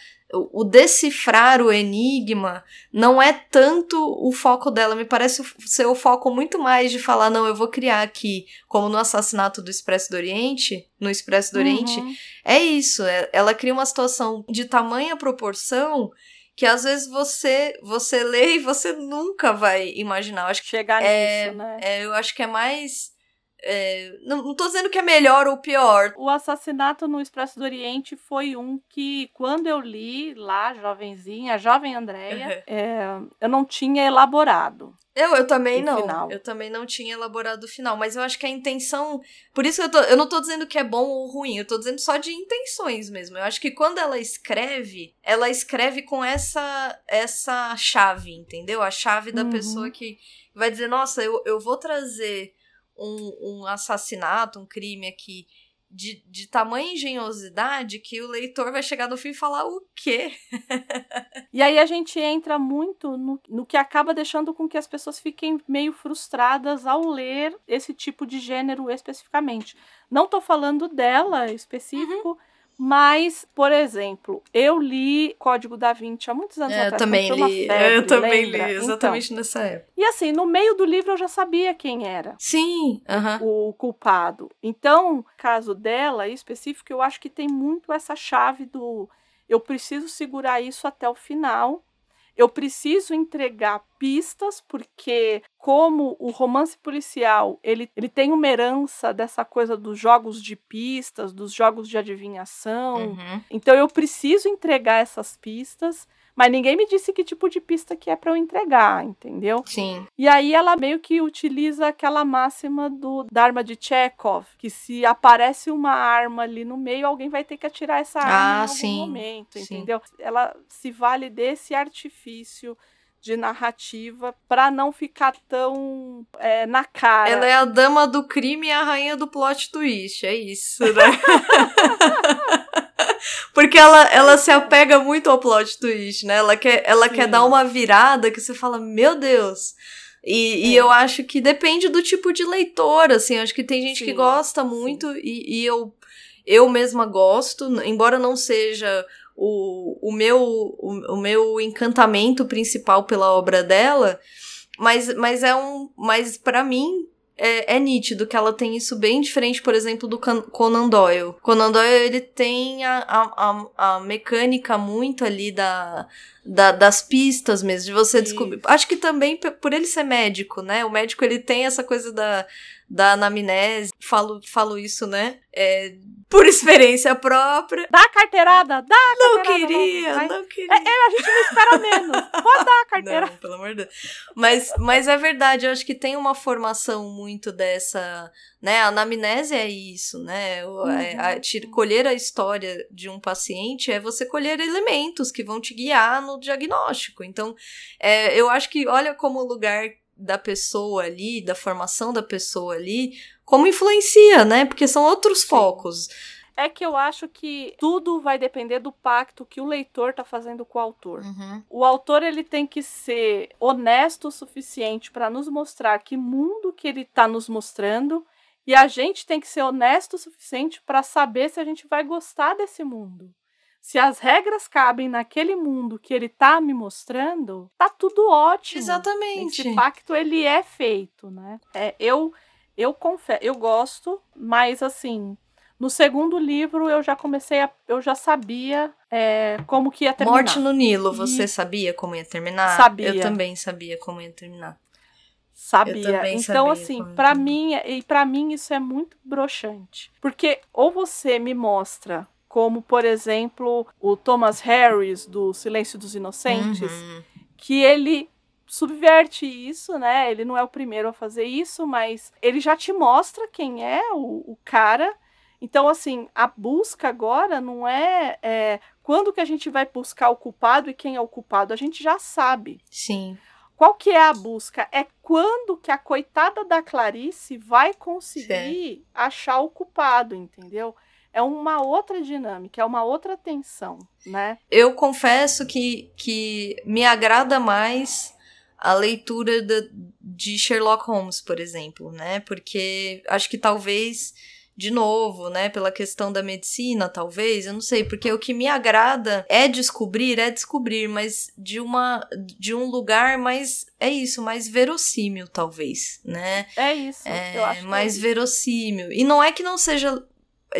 o decifrar o enigma não é tanto o foco dela, me parece ser o foco muito mais de falar, não, eu vou criar aqui, como no assassinato do Expresso do Oriente, no Expresso do Oriente, uhum. é isso, é, ela cria uma situação de tamanha proporção que às vezes você você lê e você nunca vai imaginar. Eu acho que chegar é, nisso, né? É, eu acho que é mais é, não, não tô dizendo que é melhor ou pior. O assassinato no Expresso do Oriente foi um que, quando eu li lá, jovenzinha, a jovem Andréia, uhum. é, eu não tinha elaborado. Eu, eu também não. Final. Eu também não tinha elaborado o final. Mas eu acho que a intenção. Por isso eu, tô, eu não tô dizendo que é bom ou ruim, eu tô dizendo só de intenções mesmo. Eu acho que quando ela escreve, ela escreve com essa essa chave, entendeu? A chave da uhum. pessoa que vai dizer, nossa, eu, eu vou trazer um, um assassinato, um crime aqui de, de tamanha engenhosidade que o leitor vai chegar no fim e falar o quê? e aí a gente entra muito no, no que acaba deixando com que as pessoas fiquem meio frustradas ao ler esse tipo de gênero especificamente. Não tô falando dela específico. Uhum mas, por exemplo, eu li Código da Vinci há muitos anos é, atrás. Eu também li. Febre, eu também lembra? li, exatamente então, nessa época. E assim, no meio do livro eu já sabia quem era. Sim, uh -huh. o culpado. Então, caso dela, em específico, eu acho que tem muito essa chave do eu preciso segurar isso até o final eu preciso entregar pistas, porque como o romance policial, ele, ele tem uma herança dessa coisa dos jogos de pistas, dos jogos de adivinhação. Uhum. Então eu preciso entregar essas pistas mas ninguém me disse que tipo de pista que é para eu entregar, entendeu? Sim. E aí ela meio que utiliza aquela máxima do da arma de Chekhov, que se aparece uma arma ali no meio, alguém vai ter que atirar essa arma ah, em algum sim. momento, entendeu? Sim. Ela se vale desse artifício de narrativa para não ficar tão é, na cara. Ela é a dama do crime e a rainha do plot twist, é isso, né? Porque ela, ela se apega muito ao plot twist, né? Ela quer, ela quer dar uma virada que você fala, meu Deus. E, é. e eu acho que depende do tipo de leitor, assim. Acho que tem gente sim, que gosta muito e, e eu, eu mesma gosto, embora não seja o, o, meu, o, o meu encantamento principal pela obra dela, mas, mas é um. Mas para mim, é, é, nítido que ela tem isso bem diferente, por exemplo, do Conan Doyle. Conan Doyle, ele tem a, a, a, mecânica muito ali da, da, das pistas mesmo, de você descobrir. Acho que também por ele ser médico, né? O médico, ele tem essa coisa da, da anamnese. Falo, falo isso, né? É, por experiência própria. Dá a carteirada, dá a Não queria, não queria. É, é, a gente não espera menos. Pode dar a carteira. Não, pelo amor de Deus. Mas, mas é verdade, eu acho que tem uma formação muito dessa, né? A anamnese é isso, né? Uhum. A, a, a, colher a história de um paciente é você colher elementos que vão te guiar no diagnóstico. Então, é, eu acho que olha como o lugar da pessoa ali, da formação da pessoa ali, como influencia, né? Porque são outros Sim. focos. É que eu acho que tudo vai depender do pacto que o leitor está fazendo com o autor. Uhum. O autor ele tem que ser honesto o suficiente para nos mostrar que mundo que ele está nos mostrando e a gente tem que ser honesto o suficiente para saber se a gente vai gostar desse mundo. Se as regras cabem naquele mundo que ele tá me mostrando, tá tudo ótimo. Exatamente. Esse pacto ele é feito, né? É, eu eu confesso, eu gosto, mas assim, no segundo livro eu já comecei a. Eu já sabia é, como que ia terminar. Morte no Nilo, você e... sabia como ia terminar? Sabia. Eu também sabia como ia terminar. Sabia. Então, assim, para mim, e para mim isso é muito broxante. Porque ou você me mostra como, por exemplo, o Thomas Harris do Silêncio dos Inocentes, uhum. que ele subverte isso, né? Ele não é o primeiro a fazer isso, mas ele já te mostra quem é o, o cara. Então, assim, a busca agora não é, é, quando que a gente vai buscar o culpado e quem é o culpado. A gente já sabe. Sim. Qual que é a busca? É quando que a coitada da Clarice vai conseguir Sim. achar o culpado, entendeu? É uma outra dinâmica, é uma outra tensão, né? Eu confesso que, que me agrada mais a leitura de, de Sherlock Holmes, por exemplo, né? Porque acho que talvez de novo, né, pela questão da medicina, talvez, eu não sei, porque o que me agrada é descobrir, é descobrir, mas de uma de um lugar mais é isso, mais verossímil, talvez, né? É isso, é, eu acho. É mais é verossímil. E não é que não seja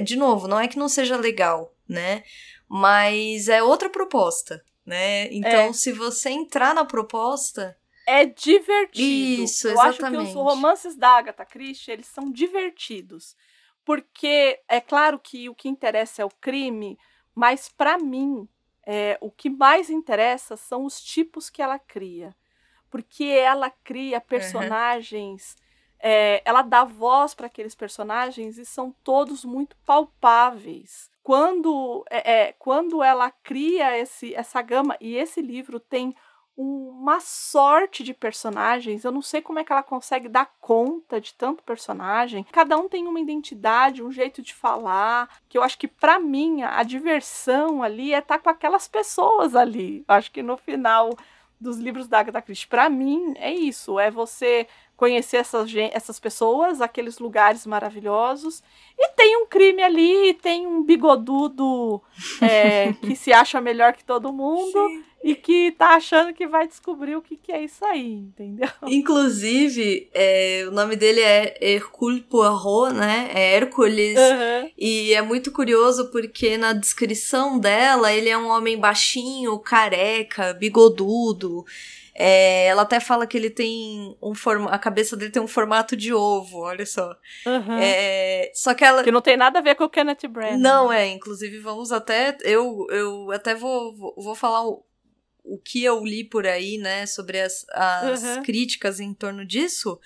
de novo, não é que não seja legal, né? Mas é outra proposta, né? Então, é. se você entrar na proposta, é divertido. Isso, Eu exatamente. acho que os romances da Agatha Christie, eles são divertidos. Porque é claro que o que interessa é o crime, mas para mim, é, o que mais interessa são os tipos que ela cria. Porque ela cria personagens, uhum. é, ela dá voz para aqueles personagens e são todos muito palpáveis. Quando, é, é, quando ela cria esse, essa gama, e esse livro tem uma sorte de personagens. Eu não sei como é que ela consegue dar conta de tanto personagem. Cada um tem uma identidade, um jeito de falar. Que eu acho que, para mim, a diversão ali é estar tá com aquelas pessoas ali. Eu acho que no final dos livros da Agatha Christie, para mim, é isso. É você conhecer essas, essas pessoas, aqueles lugares maravilhosos. E tem um crime ali, tem um bigodudo é, que se acha melhor que todo mundo. Sim e que tá achando que vai descobrir o que, que é isso aí, entendeu? Inclusive, é, o nome dele é Hercule Poirot, né? É Hércules. Uhum. E é muito curioso porque na descrição dela, ele é um homem baixinho, careca, bigodudo. É, ela até fala que ele tem um forma, a cabeça dele tem um formato de ovo, olha só. Uhum. É, só que ela que não tem nada a ver com o Kenneth Branagh. Não é, inclusive vamos até eu eu até vou vou, vou falar o que eu li por aí, né, sobre as, as uhum. críticas em torno disso.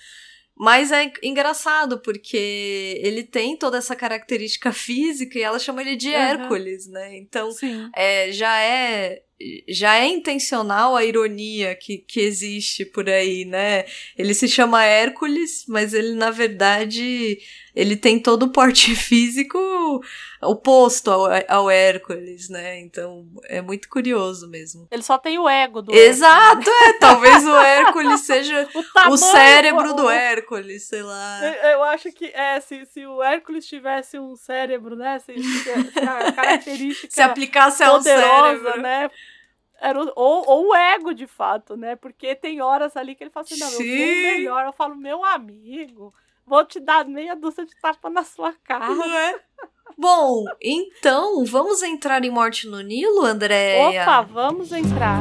Mas é engraçado, porque ele tem toda essa característica física e ela chama ele de uhum. Hércules, né? Então, é, já é já é intencional a ironia que, que existe por aí, né? Ele se chama Hércules, mas ele, na verdade, ele tem todo o porte físico oposto ao, ao Hércules, né? Então é muito curioso mesmo. Ele só tem o ego do Exato, Hércules. é. Talvez o Hércules seja o, tamanho, o cérebro do Hércules, sei lá. Eu, eu, acho que é, se, se o Hércules tivesse um cérebro, né? Se, se a característica se aplicasse ao cérebro, né? Era o, ou, ou o ego, de fato, né? Porque tem horas ali que ele fala assim, não, Sim. eu sou o melhor. Eu falo, meu amigo, vou te dar meia dúzia de tapa na sua cara. É? Bom, então, vamos entrar em Morte no Nilo, Andréia? Opa, vamos entrar.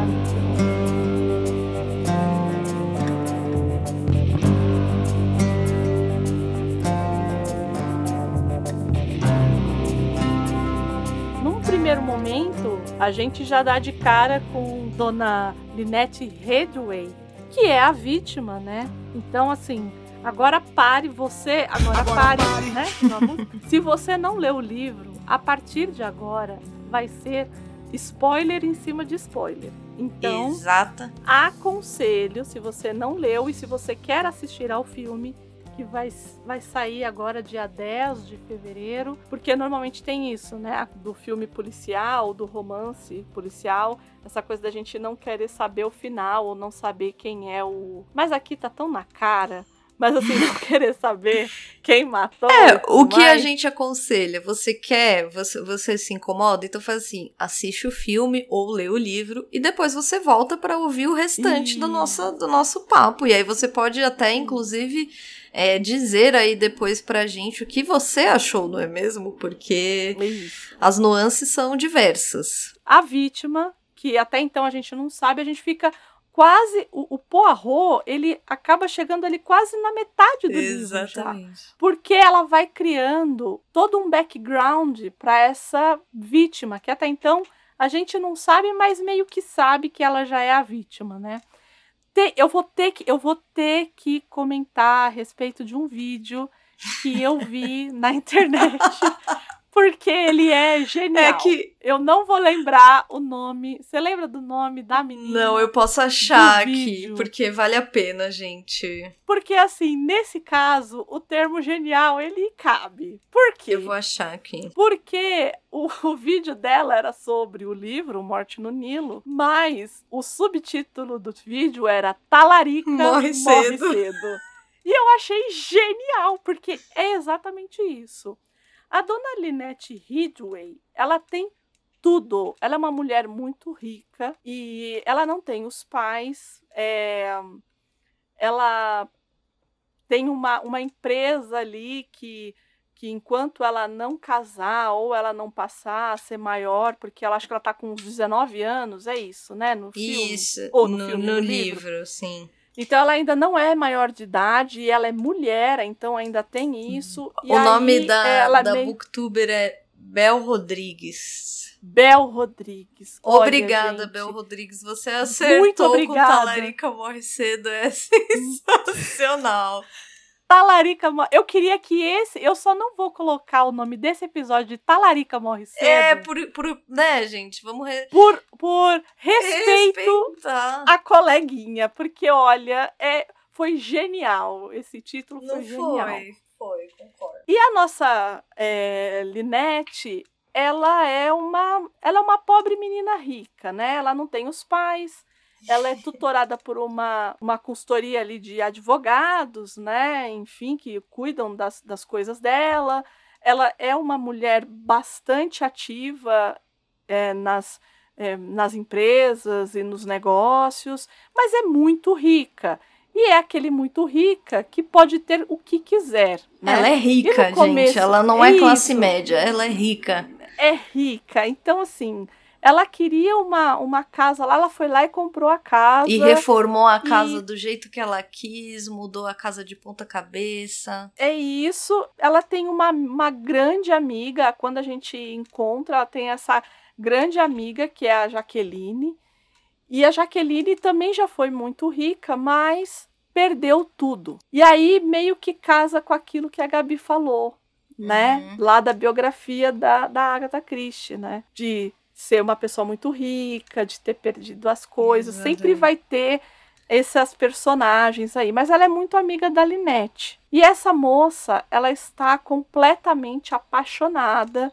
Num primeiro momento, a gente já dá de cara com Dona Lynette Redway, que é a vítima, né? Então, assim, Agora pare você, agora, agora pare, pare, né? Se você não leu o livro, a partir de agora vai ser spoiler em cima de spoiler. Então, Exata. aconselho, se você não leu e se você quer assistir ao filme, que vai, vai sair agora dia 10 de fevereiro, porque normalmente tem isso, né? Do filme policial, do romance policial, essa coisa da gente não querer saber o final ou não saber quem é o. Mas aqui tá tão na cara mas assim, não querer saber quem matou. É, o que a gente aconselha? Você quer, você, você se incomoda? Então faz assim: assiste o filme ou lê o livro e depois você volta para ouvir o restante do nosso, do nosso papo. E aí você pode até, inclusive. É, dizer aí depois pra gente o que você achou, não é mesmo? Porque Isso. as nuances são diversas. A vítima, que até então a gente não sabe, a gente fica quase o, o Poirot, ele acaba chegando ali quase na metade do Exatamente. livro já, porque ela vai criando todo um background para essa vítima que até então a gente não sabe, mas meio que sabe que ela já é a vítima, né? eu vou ter que eu vou ter que comentar a respeito de um vídeo que eu vi na internet porque ele é genial. É que eu não vou lembrar o nome. Você lembra do nome da menina? Não, eu posso achar aqui, porque vale a pena, gente. Porque assim, nesse caso, o termo genial ele cabe. Por quê? Eu vou achar aqui. Porque o, o vídeo dela era sobre o livro Morte no Nilo, mas o subtítulo do vídeo era Talarica morre cedo. Morre cedo. E eu achei genial, porque é exatamente isso. A dona Lynette Ridgway, ela tem tudo. Ela é uma mulher muito rica e ela não tem os pais. É... Ela tem uma, uma empresa ali que, que enquanto ela não casar ou ela não passar a ser maior, porque ela acho que ela tá com uns 19 anos, é isso, né? No filme. Isso, ou no, no, filme, no, no livro, livro, sim. Então ela ainda não é maior de idade e ela é mulher, então ainda tem isso. o nome da, da meio... booktuber é Bel Rodrigues. Bel Rodrigues. Obrigada, Olha, Bel Rodrigues. Você acertou Muito obrigada. com Talarica Morre Cedo. É sensacional. Talarica morre. Eu queria que esse. Eu só não vou colocar o nome desse episódio de Talarica morre cedo. É, por, por. Né, gente? Vamos. Re... Por, por respeito respeitar. à coleguinha. Porque, olha, é, foi genial. Esse título foi Não genial. foi. Foi, concordo. E a nossa é, Linette, ela é uma. Ela é uma pobre menina rica, né? Ela não tem os pais. Ela é tutorada por uma, uma consultoria ali de advogados, né? Enfim, que cuidam das, das coisas dela. Ela é uma mulher bastante ativa é, nas, é, nas empresas e nos negócios, mas é muito rica. E é aquele muito rica que pode ter o que quiser. Né? Ela é rica, começo- gente. Ela não é classe Isso. média, ela é rica. é rica. Então, assim, ela queria uma, uma casa lá, ela foi lá e comprou a casa. E reformou a casa E- do jeito que ela quis, mudou a casa de ponta cabeça. É isso. Ela tem uma, uma grande amiga. Quando a gente encontra, ela tem essa grande amiga que é a Jaqueline. E a Jaqueline também já foi muito rica, mas perdeu tudo. E aí meio que casa com aquilo que a Gabi falou, né? Uhum. Lá da biografia da, da Agatha Christie, né? De ser uma pessoa muito rica, de ter perdido as coisas. Sempre Exatamente. vai ter essas personagens aí, mas ela é muito amiga da Linette. E essa moça, ela está completamente apaixonada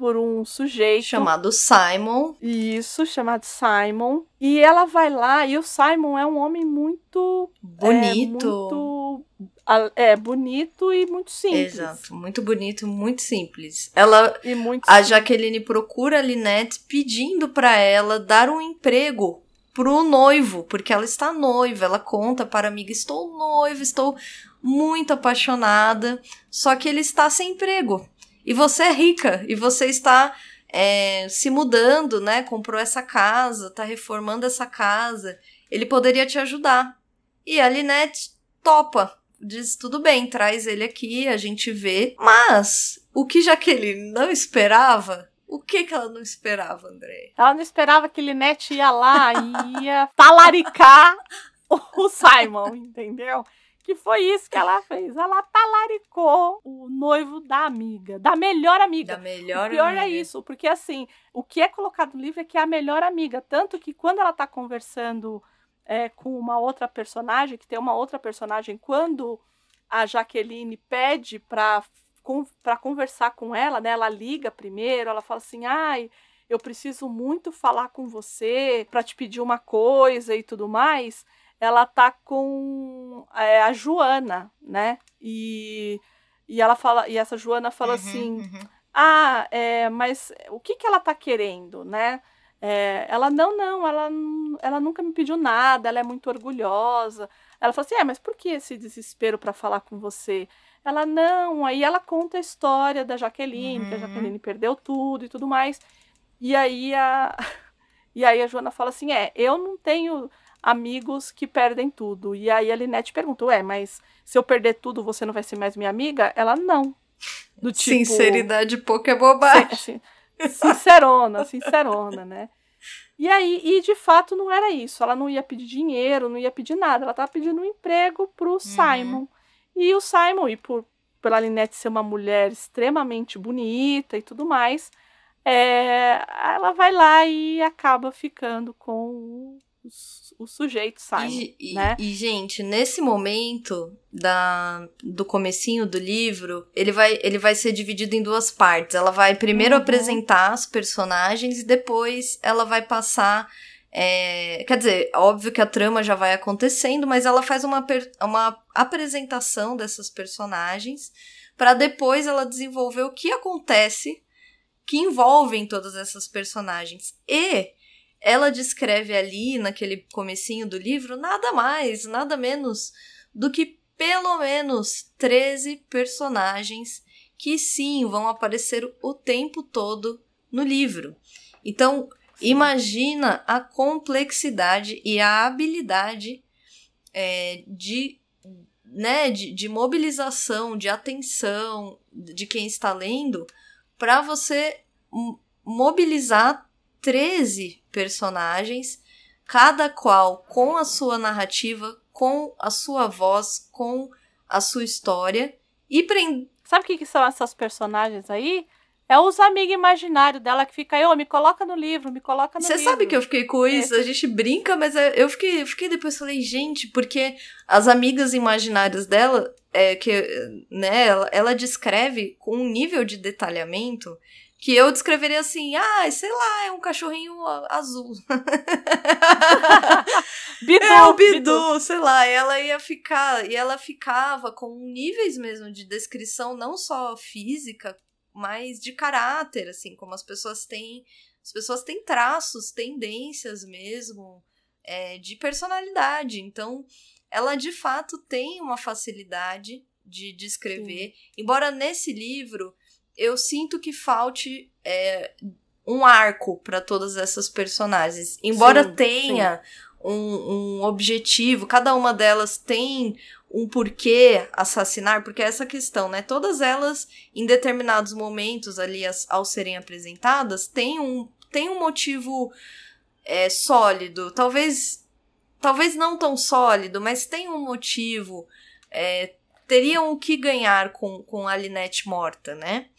por um sujeito Chamado Simon. isso, chamado Simon. E ela vai lá, e o Simon é um homem muito Bonito. É, muito, é, bonito e muito simples. Exato, muito bonito, muito simples. Ela, E muito a simples. Jaqueline procura a Linette pedindo pra ela dar um emprego pro noivo, porque ela está noiva. Ela conta para a amiga: Estou noiva, estou muito apaixonada, só que ele está sem emprego. E você é rica, e você está é, se mudando, né? Comprou essa casa, tá reformando essa casa. Ele poderia te ajudar. E a Linette topa. Diz, tudo bem, traz ele aqui, a gente vê. Mas, o que Jaqueline não esperava, o que que ela não esperava, André? Ela não esperava que Linette ia lá e ia talaricar o Simon, entendeu? Que foi isso que ela fez. Ela talaricou o noivo da amiga, da melhor amiga. Da melhor o pior é amiga. isso, porque assim, o que é colocado no livro é que é a melhor amiga. Tanto que quando ela tá conversando é, com uma outra personagem, que tem uma outra personagem, quando a Jaqueline pede pra, con pra conversar com ela, né? Ela liga primeiro, ela fala assim, ai, eu preciso muito falar com você pra te pedir uma coisa e tudo mais. Ela tá com é, a Joana, né? E, e ela fala, e essa Joana fala Uhum, assim, uhum. ah, é, mas o que, que ela tá querendo, né? É, ela, não, não, ela, ela nunca me pediu nada, ela é muito orgulhosa. Ela fala assim, é, mas por que esse desespero para falar com você? Ela, não, aí ela conta a história da Jaqueline, que a Uhum. Jaqueline perdeu tudo e tudo mais. E aí a, e aí a Joana fala assim, é, eu não tenho amigos que perdem tudo. E aí a Linette pergunta, ué, mas se eu perder tudo, você não vai ser mais minha amiga? Ela, não. Do tipo... Sinceridade pouco é bobagem. Sin- assim, sincerona, sincerona, né? E aí, e de fato não era isso. Ela não ia pedir dinheiro, não ia pedir nada. Ela tava pedindo um emprego pro Simon. E o Simon, e por pela Linette ser uma mulher extremamente bonita e tudo mais, é, ela vai lá e acaba ficando com o, o sujeito Simon, E, e- né? e, gente, nesse momento da, do comecinho do livro, ele vai, ele vai ser dividido em duas partes. Ela vai primeiro Uhum. apresentar os personagens e depois ela vai passar. é, quer dizer, óbvio que a trama já vai acontecendo, mas ela faz uma, uma apresentação dessas personagens para depois ela desenvolver o que acontece que envolvem todas essas personagens. E ela descreve ali, naquele comecinho do livro, nada mais, nada menos do que pelo menos 13 personagens que sim vão aparecer o tempo todo no livro. Então, imagina a complexidade e a habilidade é, de, né, de, de mobilização, de atenção de quem está lendo para você mobilizar 13 personagens, cada qual com a sua narrativa, com a sua voz, com a sua história e prender. Sabe o que, que são essas personagens aí? É os amigos imaginários dela que fica ô, me coloca no livro, me coloca no Você livro. sabe que eu fiquei com isso? A gente brinca, mas é- eu fiquei, eu fiquei depois falei, gente, porque as amigas imaginárias dela, é, que, né, ela, ela descreve com um nível de detalhamento que eu descreveria assim, ah, sei lá, é um cachorrinho azul. Bidu, É o Bidu, sei lá, ela ia ficar, e ela ficava com níveis mesmo de descrição, não só física, mas de caráter, assim, como as pessoas têm, as pessoas têm traços, tendências mesmo, é, de personalidade, então ela de fato tem uma facilidade de descrever, embora nesse livro eu sinto que falte é, um arco para todas essas personagens, embora Sim, tenha um, um objetivo, cada uma delas tem um porquê assassinar, porque é essa questão, né? Todas elas, em determinados momentos ali, as- ao serem apresentadas, têm um, tem um motivo é, sólido. Talvez, talvez não tão sólido, mas tem um motivo. é, teriam o que ganhar com, com a Linette morta, né?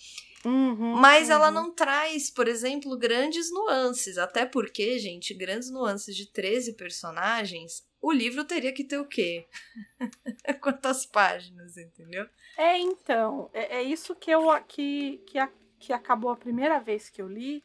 Uhum, Mas ela uhum. não traz, por exemplo, grandes nuances. Até porque, gente, grandes nuances de 13 personagens, o livro teria que ter o quê? Quantas páginas, entendeu? É, então, é, é isso que eu que, que, a- que acabou a primeira vez que eu li.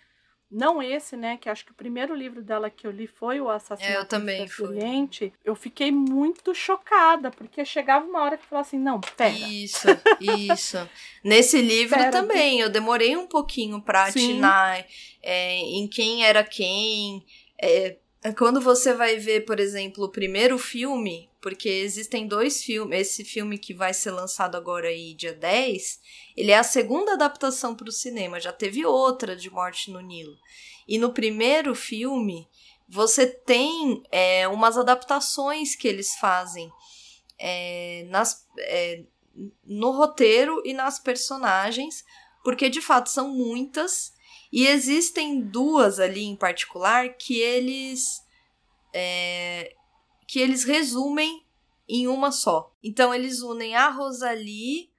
Não esse, né? Que acho que o primeiro livro dela que eu li foi o Assassinato É, eu também. Oriente. Eu fiquei muito chocada, porque chegava uma hora que eu falava assim, não, pera. Isso, isso. Nesse livro Pera, também, eu demorei um pouquinho pra Sim. atinar é, em quem era quem. É, quando você vai ver, por exemplo, o primeiro filme, porque existem dois filmes, esse filme que vai ser lançado agora aí, dia 10, ele é a segunda adaptação para o cinema, já teve outra de Morte no Nilo. E no primeiro filme, você tem é, umas adaptações que eles fazem é, nas, é, no roteiro e nas personagens, porque de fato são muitas, e existem duas ali em particular que eles é, que eles resumem em uma só. Então eles unem a Rosalie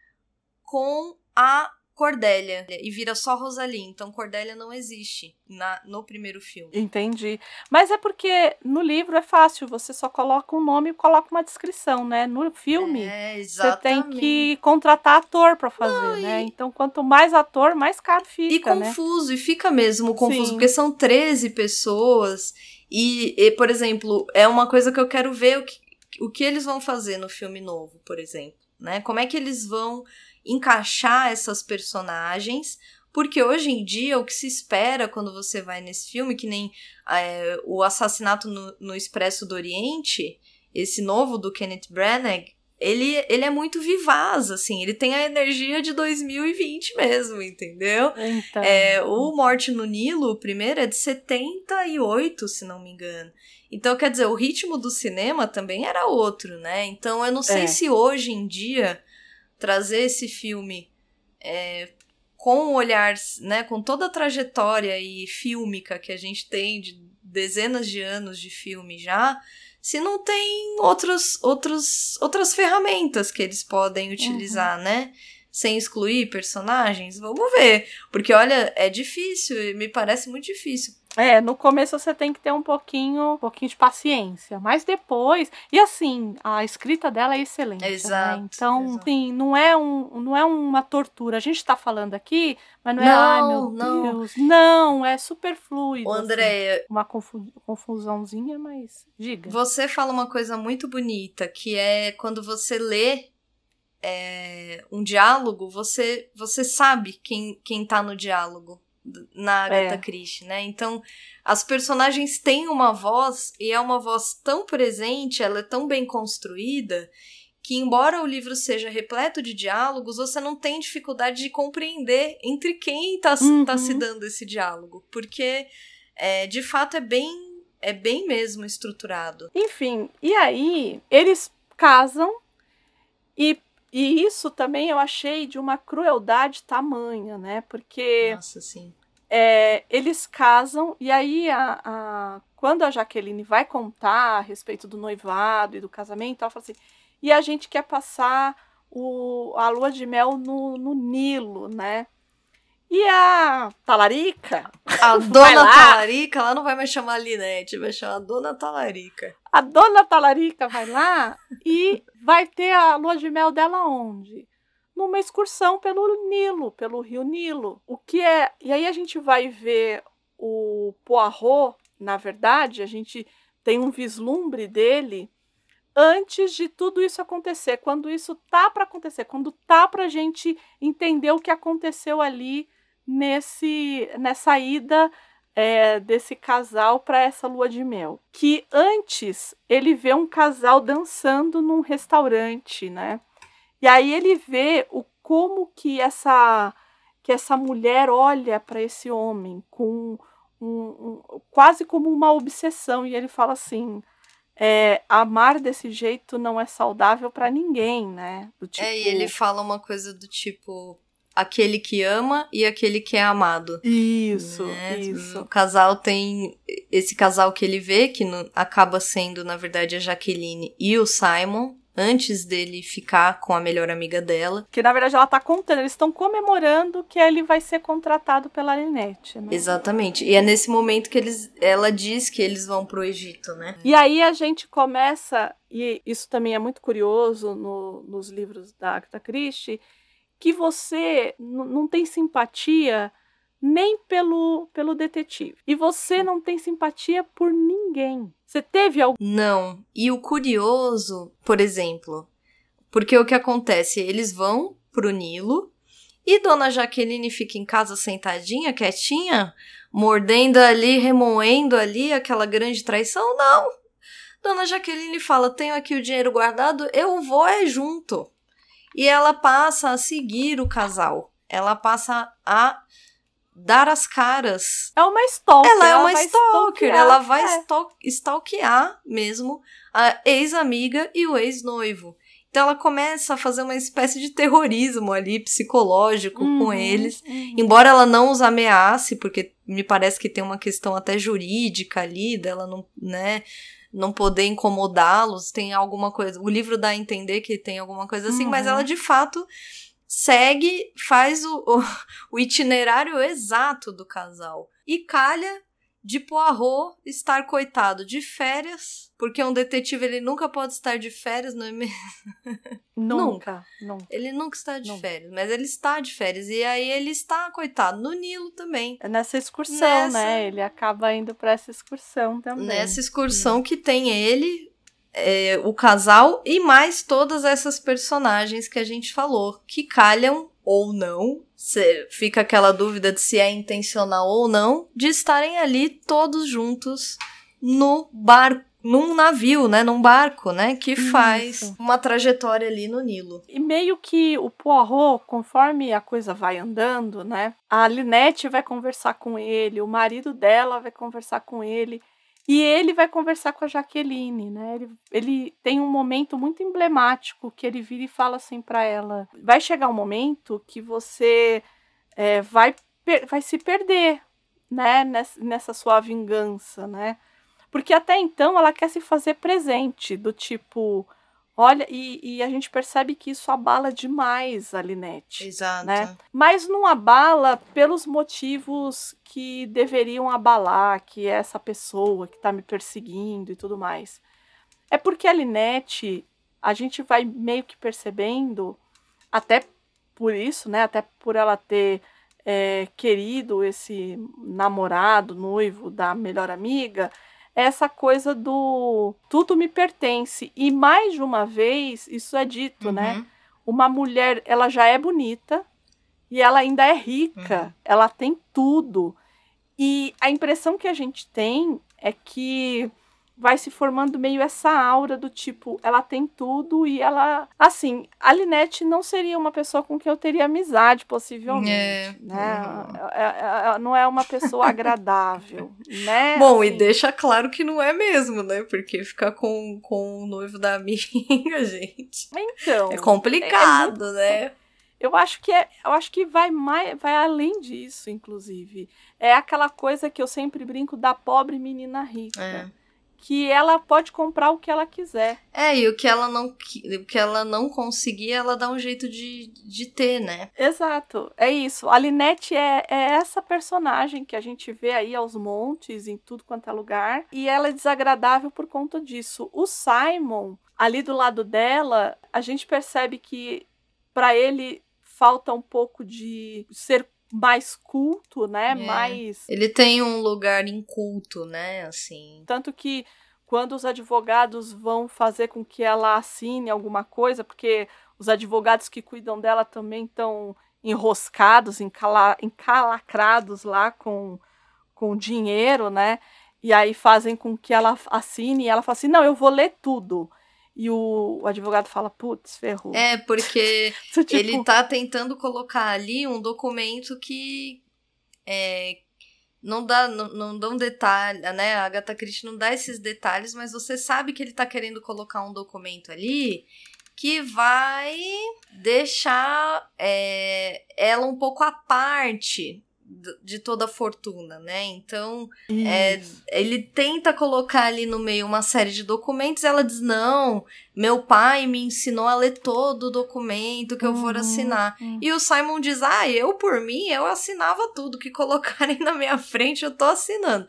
com a Cordélia e vira só Rosalie. Então Cordélia não existe na, no primeiro filme. Entendi. Mas é porque no livro é fácil, você só coloca um nome e coloca uma descrição, né? No filme, É, você tem que contratar ator pra fazer, né? Então, quanto mais ator, mais caro E fica, né? confuso, e fica mesmo confuso, Sim. porque são 13 pessoas. E, e, por exemplo, é uma coisa que eu quero ver o que, o que eles vão fazer no filme novo, por exemplo. Né? Como é que eles vão encaixar essas personagens? Porque hoje em dia o que se espera quando você vai nesse filme, que nem é, o assassinato no, no Expresso do Oriente, esse novo do Kenneth Branagh, ele, ele é muito vivaz, assim, ele tem a energia de 2020 mesmo, entendeu? Então, É, o Morte no Nilo, o primeiro, é de 78, se não me engano. Então, quer dizer, o ritmo do cinema também era outro, né? Então, eu não sei É. se hoje em dia trazer esse filme é, com o olhar, né, com toda a trajetória e fílmica que a gente tem de dezenas de anos de filme já, se não tem outros, outros, outras ferramentas que eles podem utilizar, né? Sem excluir personagens, vamos ver. Porque, olha, é difícil, me parece muito difícil. É, no começo você tem que ter um pouquinho, um pouquinho de paciência, mas depois, e assim, a escrita dela é excelente, né? Exato, Então, exato. assim, não é um, não é uma tortura. A gente tá falando aqui, mas não é, Não, ai meu não. Deus, não, é super fluido. Ô, assim. Andréia, uma confu- confusãozinha, mas diga. Você fala uma coisa muito bonita, que é quando você lê é, um diálogo, você, você sabe quem, quem tá no diálogo na Agatha É. Christie, né? Então, as personagens têm uma voz, e é uma voz tão presente, ela é tão bem construída, que embora o livro seja repleto de diálogos, você não tem dificuldade de compreender entre quem tá, se- tá Uhum. se dando esse diálogo. Porque, é, de fato, é bem, é bem mesmo estruturado. Enfim, e aí eles casam e, e isso também eu achei de uma crueldade tamanha, né? Porque Nossa, sim. É, eles casam e aí a, a- quando a Jaqueline vai contar a respeito do noivado e do casamento, ela fala assim: e a gente quer passar o, a lua de mel no, no Nilo, né? E a Talarica? A dona lá. Talarica, ela não vai mais chamar Linete, vai chamar Dona Talarica. A dona Talarica vai lá e vai ter a lua de mel dela onde? Numa excursão pelo Nilo, pelo rio Nilo. O que é. E aí a gente vai ver o Poirot, na verdade, a gente tem um vislumbre dele antes de tudo isso acontecer, quando isso tá para acontecer, quando tá pra gente entender o que aconteceu ali nesse nessa ida é, desse casal para essa lua de mel. Que antes ele vê um casal dançando num restaurante, né? E aí ele vê o como que essa que essa mulher olha para esse homem com um, um- quase como uma obsessão e ele fala assim é, amar desse jeito não é saudável para ninguém, né? Do tipo, É, e ele fala uma coisa do tipo: aquele que ama e aquele que é amado. Isso, né? isso. O casal tem. Esse casal que ele vê, que no- acaba sendo, na verdade, a Jaqueline e o Simon, antes dele ficar com a melhor amiga dela. Que na verdade ela tá contando, eles estão comemorando que ele vai ser contratado pela Linette, né? Exatamente. E é nesse momento que eles, ela diz que eles vão pro Egito, né? E aí a gente começa, e isso também é muito curioso no- nos livros da Agatha Christie, que você não tem simpatia nem pelo, pelo detetive. E você não tem simpatia por ninguém. Você teve algum. Não. E o curioso, por exemplo, porque o que acontece? Eles vão pro Nilo e Dona Jaqueline fica em casa sentadinha, quietinha, mordendo ali, remoendo ali aquela grande traição? Não. Dona Jaqueline fala: Tenho aqui o dinheiro guardado, eu vou é junto. E ela passa a seguir o casal. Ela passa a dar as caras É uma stalker. ela é uma vai stalker, ela vai é. stal- stalkear mesmo a ex-amiga e o ex-noivo. Então ela começa a fazer uma espécie de terrorismo ali, psicológico com Uhum, eles. uhum. Embora ela não os ameace, porque me parece que tem uma questão até jurídica ali, dela não, né, não poder incomodá-los, tem alguma coisa. O livro dá a entender que tem alguma coisa assim, mas Uhum. ela de fato segue, faz o, o, o itinerário exato do casal. E calha de Poirot estar coitado de férias, porque um detetive ele nunca pode estar de férias, não é mesmo? Nunca, nunca. Ele nunca está de Nunca. férias, mas ele está de férias. E aí ele está, coitado, no Nilo também. É nessa excursão, Nessa- né? Ele acaba indo para essa excursão também. Nessa excursão que tem ele, é, o casal e mais todas essas personagens que a gente falou, que calham ou não. Cê- fica aquela dúvida de se é intencional ou não, de estarem ali todos juntos no barco. Num navio, né? Num barco, né? Que faz Isso. uma trajetória ali no Nilo. E meio que o Poirot, conforme a coisa vai andando, né? A Linette vai conversar com ele, o marido dela vai conversar com ele, e ele vai conversar com a Jaqueline, né? Ele, ele tem um momento muito emblemático que ele vira e fala assim pra ela: vai chegar um momento que você é, vai, vai se perder, né? Nessa, nessa sua vingança, né? Porque até então ela quer se fazer presente, do tipo, Olha, e, e a gente percebe que isso abala demais a Linette. Exato. Né? Mas não abala pelos motivos que deveriam abalar, que é essa pessoa que tá me perseguindo e tudo mais. É porque a Linette, a gente vai meio que percebendo, até por isso, né? Até por ela ter é, querido esse namorado, noivo da melhor amiga, essa coisa do tudo me pertence. E mais de uma vez, isso é dito, né? Uhum. Uma mulher, ela já é bonita e ela ainda é rica, Uhum. ela tem tudo. E a impressão que a gente tem é que vai se formando meio essa aura do tipo, ela tem tudo e ela. Assim, a Linette não seria uma pessoa com quem eu teria amizade, possivelmente. É, né? uhum. É- é- ela não é uma pessoa agradável, né? Bom, e Assim, deixa claro que não é mesmo, né? Porque ficar com, com o noivo da amiga, gente. Então, É complicado, né? Eu acho que é, eu acho que vai mais, vai além disso, inclusive. É aquela coisa que eu sempre brinco da pobre menina rica. É. que ela pode comprar o que ela quiser. É, e o que ela não, o que ela não conseguir, ela dá um jeito de, de ter, né? Exato, é isso. A Linette é, é essa personagem que a gente vê aí aos montes, em tudo quanto é lugar, e ela é desagradável por conta disso. O Simon, ali do lado dela, a gente percebe que para ele falta um pouco de ser mais culto, né? É. Mais. Ele tem um lugar inculto, né? Assim. Tanto que quando os advogados vão fazer com que ela assine alguma coisa, porque os advogados que cuidam dela também estão enroscados, encala, encalacrados lá com, com dinheiro, né? E aí fazem com que ela assine e ela fala assim: não, eu vou ler tudo. E o, o advogado fala, putz, ferrou. É, porque tipo... ele tá tentando colocar ali um documento que é, não dá, não, não dá um detalhe, né? A Agatha Christie não dá esses detalhes, mas você sabe que ele tá querendo colocar um documento ali que vai deixar é, ela um pouco à parte de toda a fortuna, né? Então, é, ele tenta colocar ali no meio uma série de documentos. Ela diz: Não, meu pai me ensinou a ler todo o documento que eu for uhum, assinar. Uhum. E o Simon diz: Ah, eu por mim, eu assinava tudo que colocarem na minha frente, eu tô assinando.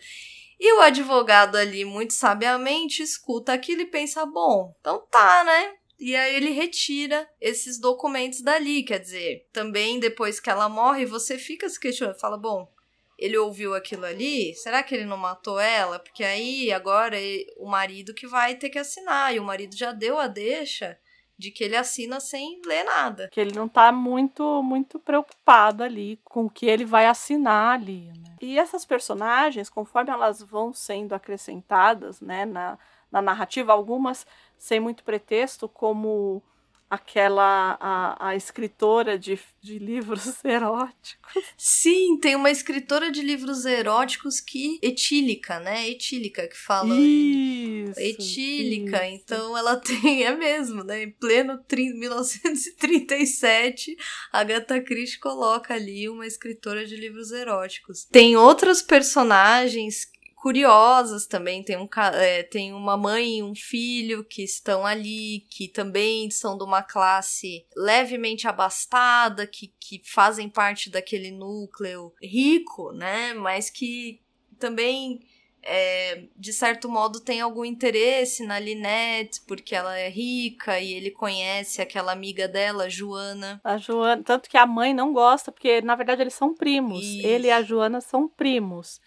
E o advogado ali, muito sabiamente, escuta aquilo e pensa: Bom, então tá, né? E aí ele retira esses documentos dali. Quer dizer, também depois que ela morre, você fica se questionando. Fala, bom, ele ouviu aquilo ali? Será que ele não matou ela? Porque aí agora é o marido que vai ter que assinar. E o marido já deu a deixa de que ele assina sem ler nada. Que ele não tá muito muito preocupado ali com o que ele vai assinar ali, né? E essas personagens, conforme elas vão sendo acrescentadas, né, na, na narrativa, algumas sem muito pretexto, como aquela a, a escritora de, de livros eróticos. Sim, tem uma escritora de livros eróticos que etílica, né? Etílica que fala isso, etílica. Isso. Então ela tem é mesmo, né? Em pleno 1937, Agatha Christie coloca ali uma escritora de livros eróticos. Tem outros personagens curiosas também. Tem, um, é, tem uma mãe e um filho que estão ali, que também são de uma classe levemente abastada, que, que fazem parte daquele núcleo rico, né? Mas que também. É, de certo modo tem algum interesse na Linette, porque ela é rica e ele conhece aquela amiga dela, Joana. A Joana, tanto que a mãe não gosta, porque na verdade eles são primos. Isso. Ele e a Joana são primos.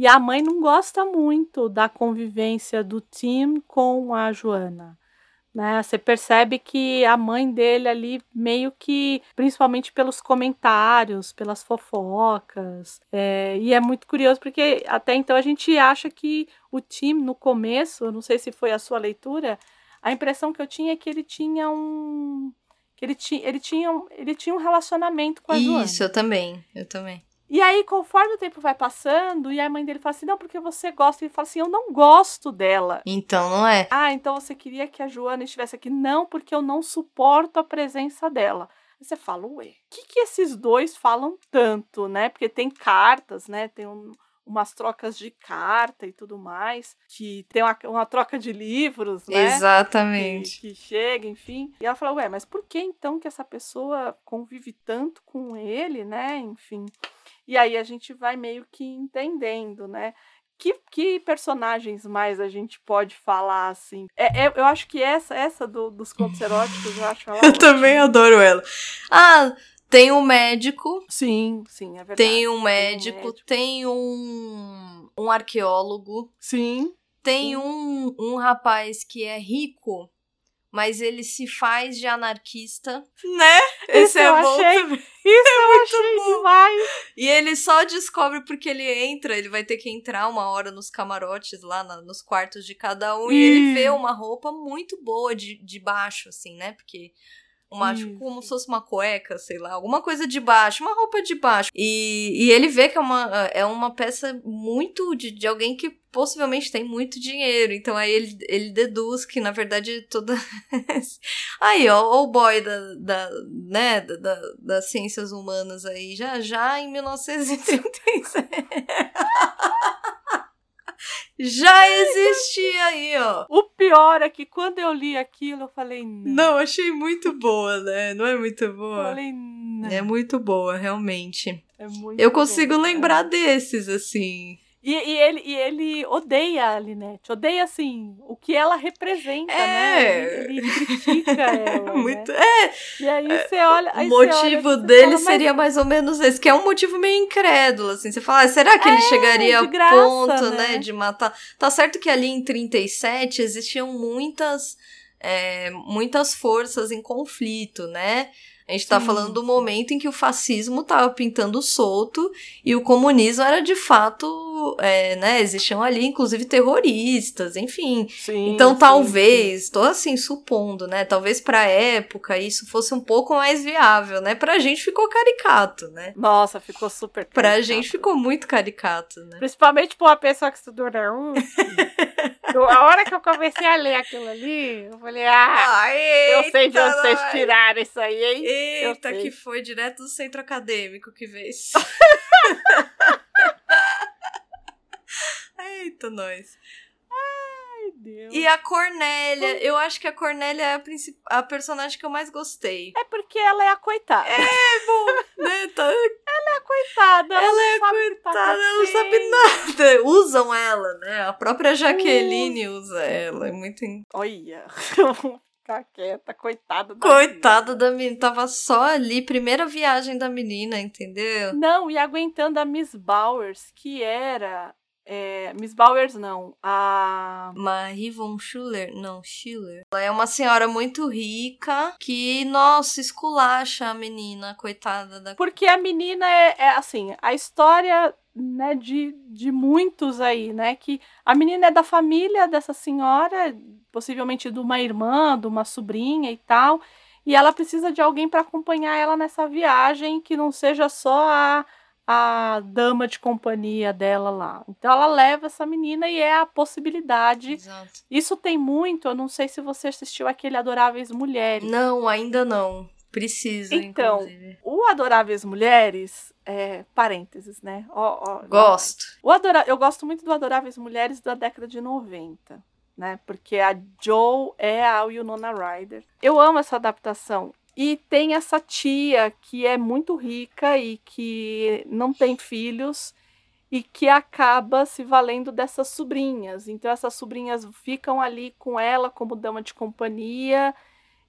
E a mãe não gosta muito da convivência do Tim com a Joana. Né? Você percebe que a mãe dele ali meio que, principalmente pelos comentários, pelas fofocas, é, e é muito curioso porque até então a gente acha que o Tim no começo, não sei se foi a sua leitura, a impressão que eu tinha é que ele tinha um que ele tinha ele tinha um, ele tinha um relacionamento com a Isso, Joana. Isso, eu também, eu também. E aí, conforme o tempo vai passando, e a mãe dele fala assim: não, porque você gosta. E ele fala assim: eu não gosto dela. Então não é. Ah, então você queria que a Joana estivesse aqui? Não, porque eu não suporto a presença dela. Aí você fala, ué, o que, que esses dois falam tanto, né? Porque tem cartas, né? Tem um, umas trocas de carta e tudo mais, que tem uma, uma troca de livros, né? Exatamente. Que, que, chega, enfim. E ela fala, ué, mas por que então que essa pessoa convive tanto com ele, né? Enfim. E aí a gente vai meio que entendendo, né? Que, que personagens mais a gente pode falar assim? É, é eu acho que essa essa do, dos contos eróticos, eu acho ela. eu também adoro ela. Ah, tem um médico. Sim, sim, é verdade. Tem um médico, tem um, médico. tem um, um arqueólogo. Sim. Tem sim. Um, um rapaz que é rico mas ele se faz de anarquista, né? Esse Isso é bom achei. também. Isso é eu achei bom. demais. E ele só descobre porque ele entra, ele vai ter que entrar uma hora nos camarotes lá na, nos quartos de cada um, e ele vê uma roupa muito boa de, de baixo, assim, né? Porque uma, tipo, como se fosse uma cueca, sei lá, alguma coisa de baixo, uma roupa de baixo. E, e ele vê que é uma, é uma peça muito de, de alguém que possivelmente tem muito dinheiro. Então aí ele, ele deduz que, na verdade, toda. aí, ó, o boy da, da, né, da, da, das ciências humanas aí, já já em 1937. Já existia aí, ó. O pior é que quando eu li aquilo, eu falei, não. Não, achei muito boa, né? Não é muito Eu boa? falei, não. É muito boa, realmente. É muito Eu consigo bom, lembrar desses, assim. E, e ele, e ele odeia a Linette, odeia assim o que ela representa, né? É. Ele, ele critica ela. Muito. Né? É, E aí você olha. o aí olha motivo você dele fala, seria mais ou menos esse, que é um motivo meio incrédulo, assim. Você fala, ah, será que ele É, chegaria de a graça, ponto, né? né? de matar? Tá certo que ali em 37 existiam muitas, é, muitas forças em conflito, né? A gente tá Sim, falando do momento em que o fascismo tava pintando solto e o comunismo era de fato, é, né? Existiam ali, inclusive, terroristas, enfim. Sim, Então, sim, talvez, tô assim supondo, né? Talvez pra época isso fosse um pouco mais viável, né? Pra gente ficou caricato, né? Nossa, ficou super. Pra caricato. gente ficou muito caricato, né? Principalmente pra uma pessoa que estudou na USP. A hora que eu comecei a ler aquilo ali, eu falei, ah, Ai, eu sei de onde vocês tiraram isso aí, hein? Eita, que foi direto do centro acadêmico que veio. Eita, nós. Ai, Deus. E a Cornélia, eu acho que a Cornélia é a, princip... a personagem que eu mais gostei. É porque ela é a coitada. Né? Tá- coitada. Ela, Ela é que tá coitada, ela não sabe nada. Usam ela, né? A própria Jaqueline usa ela. É muito. Olha, ficar quieta, coitada da Coitada da menina. Tava só ali, primeira viagem da menina, entendeu? Não, e aguentando a Miss Bowers, que era. É, Miss Bowers não, a. Marie von Schuller, não, Schiller. Ela é uma senhora muito rica que, nossa, esculacha a menina, coitada da. Porque a menina é, é, assim, a história né, de, de muitos aí, né? Que a menina é da família dessa senhora, possivelmente de uma irmã, de uma sobrinha e tal. E ela precisa de alguém para acompanhar ela nessa viagem que não seja só a, a dama de companhia dela lá. Então ela leva essa menina e é a possibilidade. Exato. Isso tem muito, eu não sei se você assistiu aquele Adoráveis Mulheres. Não, ainda não. Precisa, Então, inclusive. O Adoráveis Mulheres, é, parênteses, né? Ó, ó, Gosto. O Adora... Eu gosto muito do Adoráveis Mulheres da década de 90, né? Porque a Joe é a Winona Ryder. Eu amo essa adaptação. E tem essa tia que é muito rica e que não tem filhos e que acaba se valendo dessas sobrinhas. Então essas sobrinhas ficam ali com ela como dama de companhia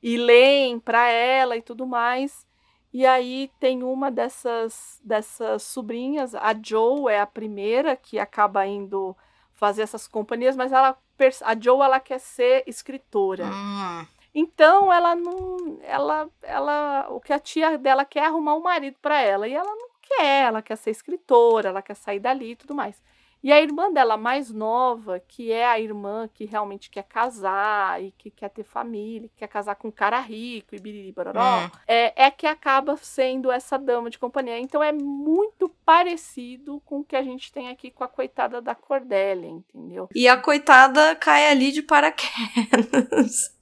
e leem para ela e tudo mais. E aí tem uma dessas dessas sobrinhas, a Joe é a primeira que acaba indo fazer essas companhias, mas ela a Joe ela quer ser escritora. Hum, Então ela não, ela, ela, o que a tia dela quer é arrumar um marido para ela e ela não quer, ela quer ser escritora, ela quer sair dali e tudo mais. E a irmã dela mais nova, que é a irmã que realmente quer casar e que quer ter família, que quer casar com um cara rico e biriri Hum. é, é que acaba sendo essa dama de companhia. Então é muito parecido com o que a gente tem aqui com a coitada da Cordélia, entendeu? E a coitada cai ali de paraquedas.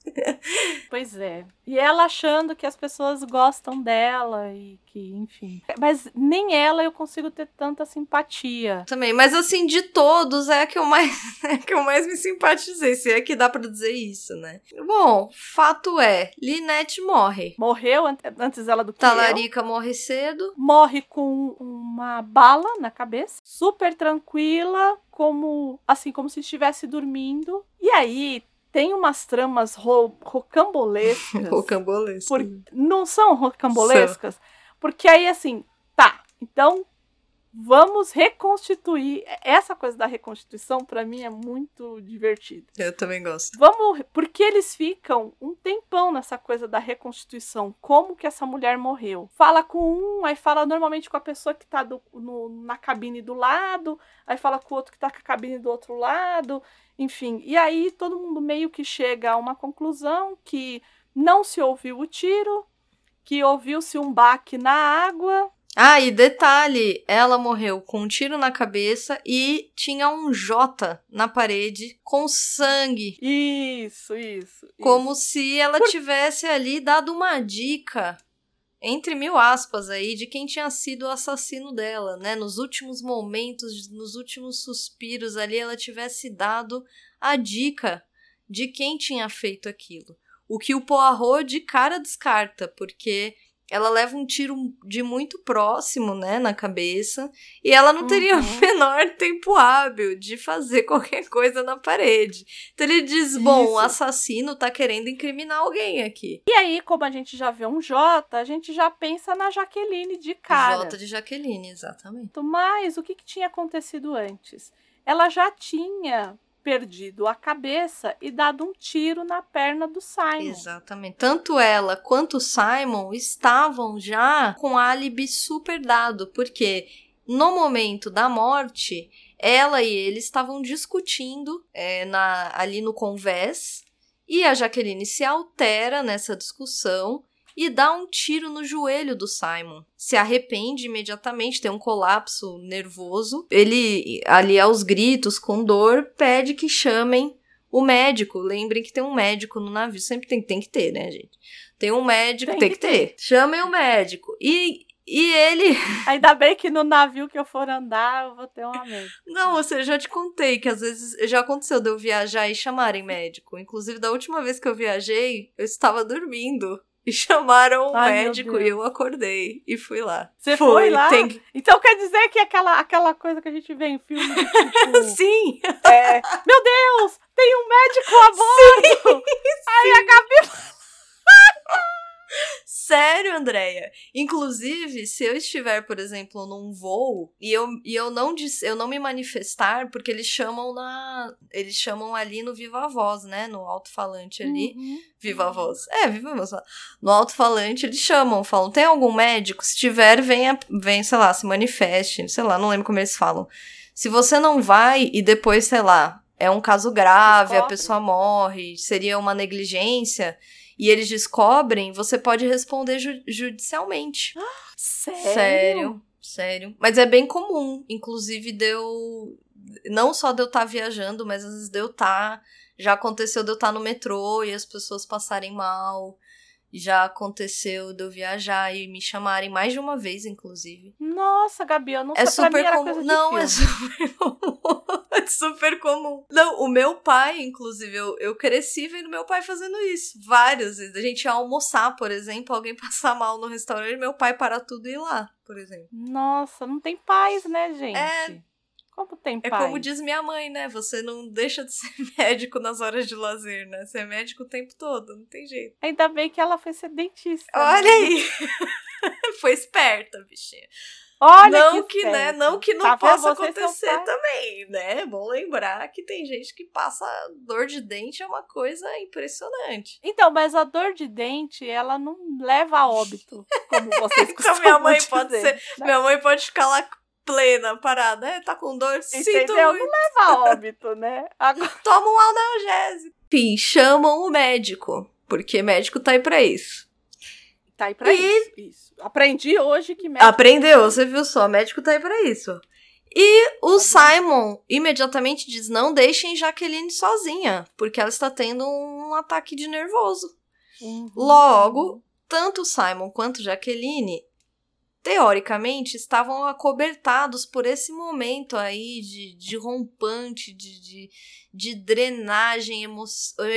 Pois é. E ela achando que as pessoas gostam dela e que, enfim. Mas nem ela eu consigo ter tanta simpatia. Também, mas assim, de todos é a que eu mais, é que eu mais me simpatizei, se é que dá pra dizer isso, né? Bom, fato é, Linette morre. Morreu an- antes ela do que eu. Talarica morre cedo. Morre com uma bala na cabeça, super tranquila, como assim como se estivesse dormindo. E aí tem umas tramas ro rocambolescas. Rocambolesco. Por- não são rocambolescas? Porque aí, assim, tá, então vamos reconstituir. Essa coisa da reconstituição, pra mim, é muito divertida. Eu também gosto. Vamos. Porque eles ficam um tempão nessa coisa da reconstituição. Como que essa mulher morreu? Fala com um, aí fala normalmente com a pessoa que tá do- no- na cabine do lado, aí fala com o outro que tá com a cabine do outro lado, enfim. E aí todo mundo meio que chega a uma conclusão que não se ouviu o tiro, que ouviu-se um baque na água. Ah, e detalhe, ela morreu com um tiro na cabeça e tinha um J na parede com sangue. Isso, isso. Como se ela tivesse ali dado uma dica entre mil aspas aí, de quem tinha sido o assassino dela, né? Nos últimos momentos, nos últimos suspiros ali, ela tivesse dado a dica de quem tinha feito aquilo. O que o Poirot de cara descarta, porque ela leva um tiro de muito próximo, né, na cabeça, e ela não teria Uhum. o menor tempo hábil de fazer qualquer coisa na parede. Então ele diz: bom, Isso. o assassino tá querendo incriminar alguém aqui. E aí, como a gente já vê um J, a gente já pensa na Jaqueline de cara. J de Jaqueline, exatamente. Mas o que, que tinha acontecido antes? Ela já tinha perdido a cabeça e dado um tiro na perna do Simon. Exatamente. Tanto ela quanto o Simon estavam já com álibi super dado, porque no momento da morte, ela e ele estavam discutindo é, na, ali no convés, e a Jaqueline se altera nessa discussão e dá um tiro no joelho do Simon. Se arrepende imediatamente, tem um colapso nervoso. Ele, ali aos gritos, com dor, pede que chamem o médico. Lembrem que tem um médico no navio. Sempre tem, tem que ter, né, gente? Tem um médico, Tem tem, que que ter. Chamem o médico. E, e ele. Ainda bem que no navio que eu for andar, eu vou ter uma médica. Não, ou seja, já te contei que às vezes já aconteceu de eu viajar e chamarem médico. Inclusive, da última vez que eu viajei, eu estava dormindo. E chamaram o Ai, médico e eu acordei e fui lá. Você Fui, foi lá? tem Então quer dizer que aquela, aquela coisa que a gente vê em filme, tipo, Sim! é, meu Deus, tem um médico a bordo! Aí a Gabi Sério, Andréia? Inclusive, se eu estiver, por exemplo, num voo e eu, e eu não eu não me manifestar, porque eles chamam na. Eles chamam ali no Viva Voz, né? No alto-falante ali. Uhum. Viva Voz. É, Viva Voz. No alto-falante eles chamam, falam: tem algum médico? Se tiver, venha, vem, sei lá, se manifeste. Sei lá, não lembro como eles falam. Se você não vai e depois, sei lá, é um caso grave, a Descobre. pessoa morre, seria uma negligência, e eles descobrem, você pode responder ju- judicialmente. Sério? Sério, sério. Mas é bem comum. Inclusive, deu. Não só de eu estar viajando, mas às vezes de eu estar. Já aconteceu de eu estar no metrô e as pessoas passarem mal. Já aconteceu de eu viajar e me chamarem mais de uma vez, inclusive. Nossa, Gabi, eu não É sei, super comum. Não, é super comum. é super comum. Não, o meu pai, inclusive, eu, eu cresci vendo meu pai fazendo isso. Várias vezes. A gente ia almoçar, por exemplo, alguém passar mal no restaurante, meu pai para tudo e ir lá, por exemplo. Nossa, não tem paz, né, gente? É. Como tem É paz? como diz minha mãe, né? Você não deixa de ser médico nas horas de lazer, né? Você é médico o tempo todo, não tem jeito. Ainda bem que ela foi ser dentista. Olha né? aí! Foi esperta, bichinha. Olha não que, que, né? Não que não Tá possa acontecer pai. também, né? É bom lembrar que tem gente que passa dor de dente, é uma coisa impressionante. Então, mas a dor de dente, ela não leva a óbito, como vocês Então costumam minha mãe pode dizer, ser. né? Minha mãe pode ficar lá plena, parada. É, tá com dor? Sinto Entendeu? muito. Não leva óbito, né? Agora, Toma um analgésico. Enfim, chamam o médico. Porque médico tá aí pra isso. tá aí pra E- isso, isso. Aprendi hoje que médico... Aprendeu, você viu só, médico tá aí pra isso. E o Simon imediatamente diz: não deixem Jaqueline sozinha, porque ela está tendo um ataque de nervoso. Uhum. Logo, tanto o Simon quanto Jaqueline, teoricamente, estavam acobertados por esse momento aí de, de rompante, de, de, de drenagem emo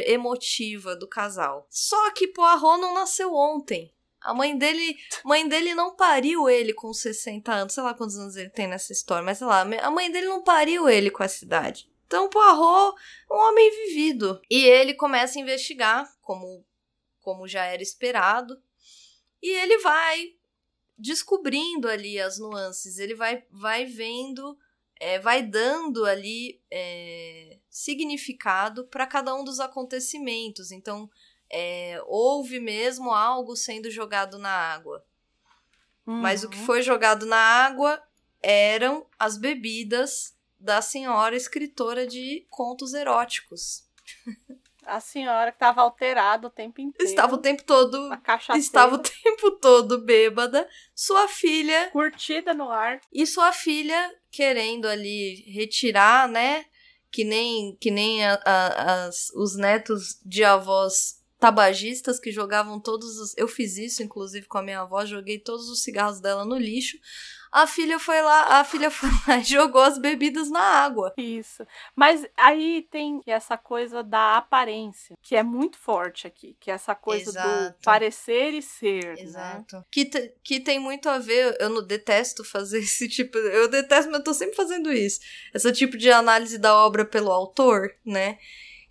emotiva do casal. Só que Poirot não nasceu ontem. A mãe dele, mãe dele não pariu ele com 60 anos, sei lá quantos anos ele tem nessa história, mas sei lá, a mãe dele não pariu ele com essa idade. Então, Poirot, um homem vivido. E ele começa a investigar, como, como já era esperado, e ele vai descobrindo ali as nuances, ele vai, vai vendo, é, vai dando ali é, significado para cada um dos acontecimentos. Então, é, houve mesmo algo sendo jogado na água. Mas o que Uhum. foi jogado na água eram as bebidas da senhora escritora de contos eróticos. A senhora que tava alterada o tempo inteiro. Estava o tempo todo estava o tempo todo bêbada, sua filha Curtida no ar. e sua filha querendo ali retirar, né? Que nem que nem a- a- as, os netos de avós tabagistas que jogavam todos os. Eu fiz isso, inclusive, com a minha avó, joguei todos os cigarros dela no lixo. A filha foi lá, a filha foi lá e jogou as bebidas na água. Isso. Mas aí tem essa coisa da aparência, que é muito forte aqui, que é essa coisa Exato. do parecer e ser. Né? Exato. Que, te- que tem muito a ver, eu não detesto fazer esse tipo, eu detesto, mas eu tô sempre fazendo isso. Esse tipo de análise da obra pelo autor, né?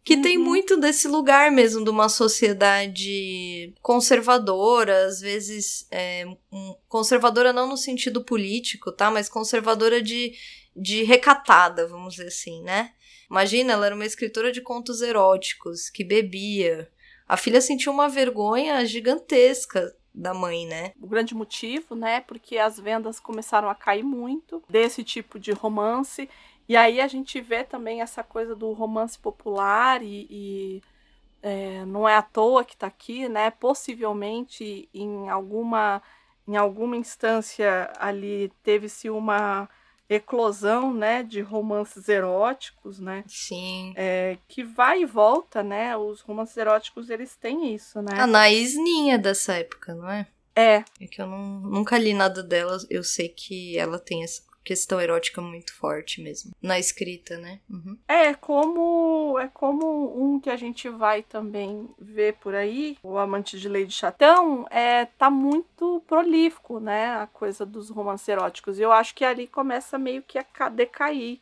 Que tem Uhum. muito desse lugar mesmo de uma sociedade conservadora, às vezes é, um- conservadora não no sentido político, tá? Mas conservadora de, de recatada, vamos dizer assim, né? Imagina, ela era uma escritora de contos eróticos, que bebia. A filha sentiu uma vergonha gigantesca da mãe, né? O grande motivo, né? Porque as vendas começaram a cair muito desse tipo de romance. E aí a gente vê também essa coisa do romance popular e, e, é, não é à toa que está aqui, né? Possivelmente em alguma em alguma instância ali teve-se uma eclosão, né, de romances eróticos, né? Sim. É, que vai e volta, né? Os romances eróticos eles têm isso, né? A Anaís Ninha dessa época, não é? É, É que eu não, nunca li nada dela, eu sei que ela tem essa questão erótica muito forte mesmo. Na escrita, né? Uhum. É como é como um que a gente vai também ver por aí, o Amante de Lady Chatão, é tá muito prolífico, né, a coisa dos romances eróticos. E eu acho que ali começa meio que a ca- decair.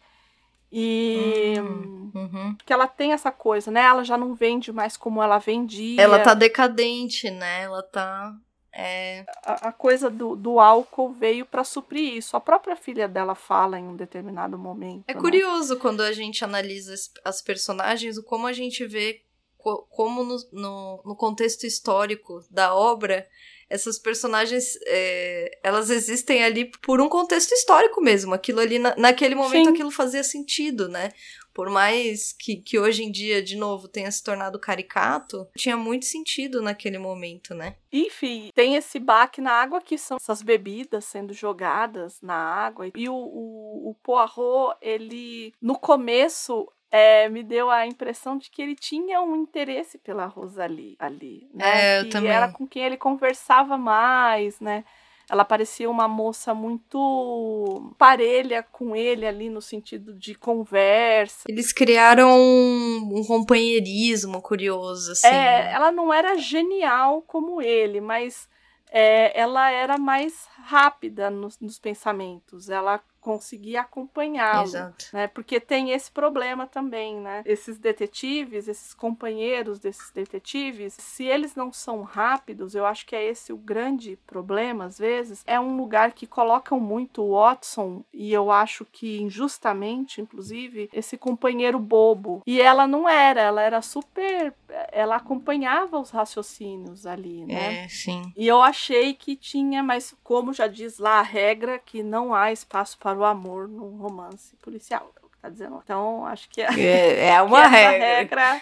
E Hum. Uhum. que ela tem essa coisa, né? Ela já não vende mais como ela vendia. Ela tá decadente, né? Ela tá. É. a, a coisa do, do álcool veio para suprir isso. A própria filha dela fala em um determinado momento. É né? curioso quando a gente analisa as, as personagens, o como a gente vê co- como no, no, no contexto histórico da obra essas personagens é, elas existem ali por um contexto histórico mesmo. Aquilo ali, na, naquele momento, Sim. aquilo fazia sentido, né? Por mais que, que hoje em dia, de novo, tenha se tornado caricato, tinha muito sentido naquele momento, né? Enfim, tem esse baque na água que são essas bebidas sendo jogadas na água. E o, o, o Poirot, ele, no começo, é, me deu a impressão de que ele tinha um interesse pela Rosalie ali, né? É, eu que também. era com quem ele conversava mais, né? Ela parecia uma moça muito parelha com ele ali no sentido de conversa. Eles criaram um, um companheirismo curioso, assim. É, ela não era genial como ele, mas é, ela era mais rápida nos, nos pensamentos. Ela conseguia acompanhá-lo. Exato. Né? Porque tem esse problema também, né? Esses detetives, esses companheiros desses detetives, se eles não são rápidos, eu acho que é esse o grande problema, às vezes, é um lugar que colocam muito o Watson, e eu acho que injustamente, inclusive, esse companheiro bobo. E ela não era, ela era super. Ela acompanhava os raciocínios ali, né? É, sim. E eu achei que tinha, mas como já diz lá a regra, que não há espaço para o amor num romance policial. É o que tá dizendo. Então, acho que, É, é que uma regra. regra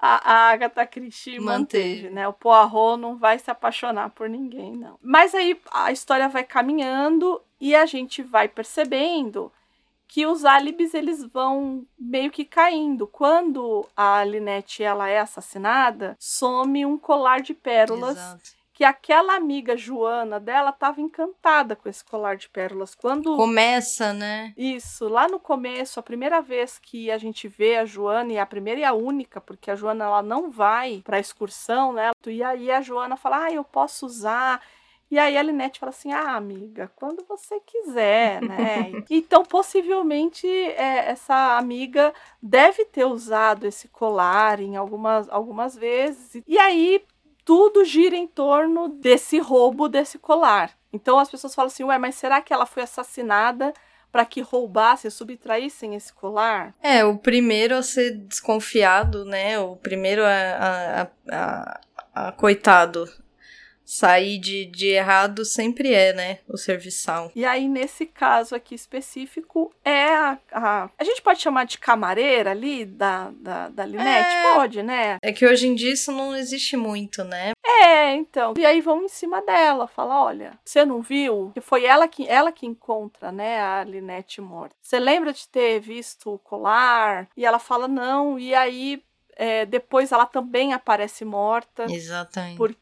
a, a Agatha Christie manteve, Manteve. né? O Poirot não vai se apaixonar por ninguém, não. Mas aí a história vai caminhando e a gente vai percebendo que os álibis eles vão meio que caindo. Quando a Linette ela é assassinada, some um colar de pérolas Exato. Que aquela amiga Joana dela estava encantada com esse colar de pérolas. Quando Começa, né? isso, lá no começo, a primeira vez que a gente vê a Joana, e a primeira e a única, porque a Joana ela não vai pra excursão, né? E aí a Joana fala: "Ah, eu posso usar". E aí a Linette fala assim: "Ah, amiga, quando você quiser, né?". então, possivelmente é, essa amiga deve ter usado esse colar em algumas algumas vezes. E aí tudo gira em torno desse roubo desse colar. Então as pessoas falam assim: "Ué, mas será que ela foi assassinada para que roubassem, subtraíssem esse colar?" É, o primeiro a ser desconfiado, né? O primeiro a, a, a, a- a coitado sair de, de errado sempre é, né? O serviçal. E aí, nesse caso aqui específico, é a. A, a gente pode chamar de camareira ali da, da, da Linette? É. Pode, né? É que hoje em dia isso não existe muito, né? É, então. E aí vão em cima dela, fala: olha, você não viu? Que foi ela que, ela que encontra, né, a Linette morta. Você lembra de ter visto o colar? E ela fala: não. E aí é, depois ela também aparece morta. Exatamente. Porque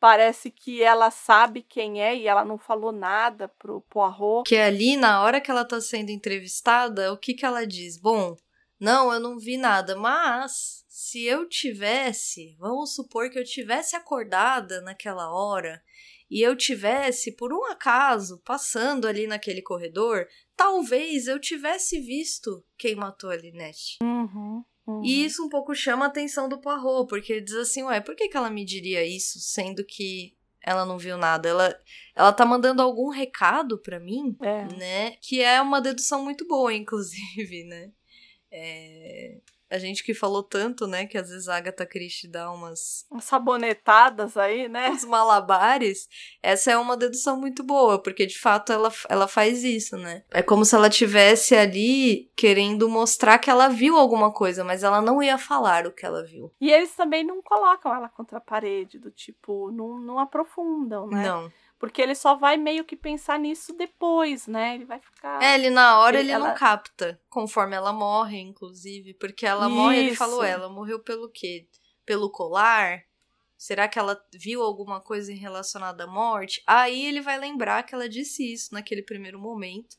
parece que ela sabe quem é e ela não falou nada pro Poirot. Que ali, na hora que ela tá sendo entrevistada, o que que ela diz? Bom, não, eu não vi nada, mas se eu tivesse, vamos supor que eu tivesse acordada naquela hora e eu tivesse, por um acaso, passando ali naquele corredor, talvez eu tivesse visto quem matou a Linette. Uhum, uhum. E isso um pouco chama a atenção do Poirot, porque ele diz assim, ué, por que, que ela me diria isso, sendo que ela não viu nada? Ela, ela tá mandando algum recado para mim, É. né? Que é uma dedução muito boa, inclusive, né? É, A gente que falou tanto, né, que às vezes a Agatha Christie dá umas Umas sabonetadas aí, né? uns malabares, essa é uma dedução muito boa, porque de fato ela, ela faz isso, né? É como se ela tivesse ali querendo mostrar que ela viu alguma coisa, mas ela não ia falar o que ela viu. E eles também não colocam ela contra a parede, do tipo, não, não aprofundam, né? Não. Porque ele só vai meio que pensar nisso depois, né? Ele vai ficar. É, ele na hora Ele- ele não ela- capta, conforme ela morre, inclusive, porque ela morre, ele Isso. falou, ela morreu pelo quê? Pelo colar? Será que ela viu alguma coisa relacionada à morte? Aí ele vai lembrar que ela disse isso naquele primeiro momento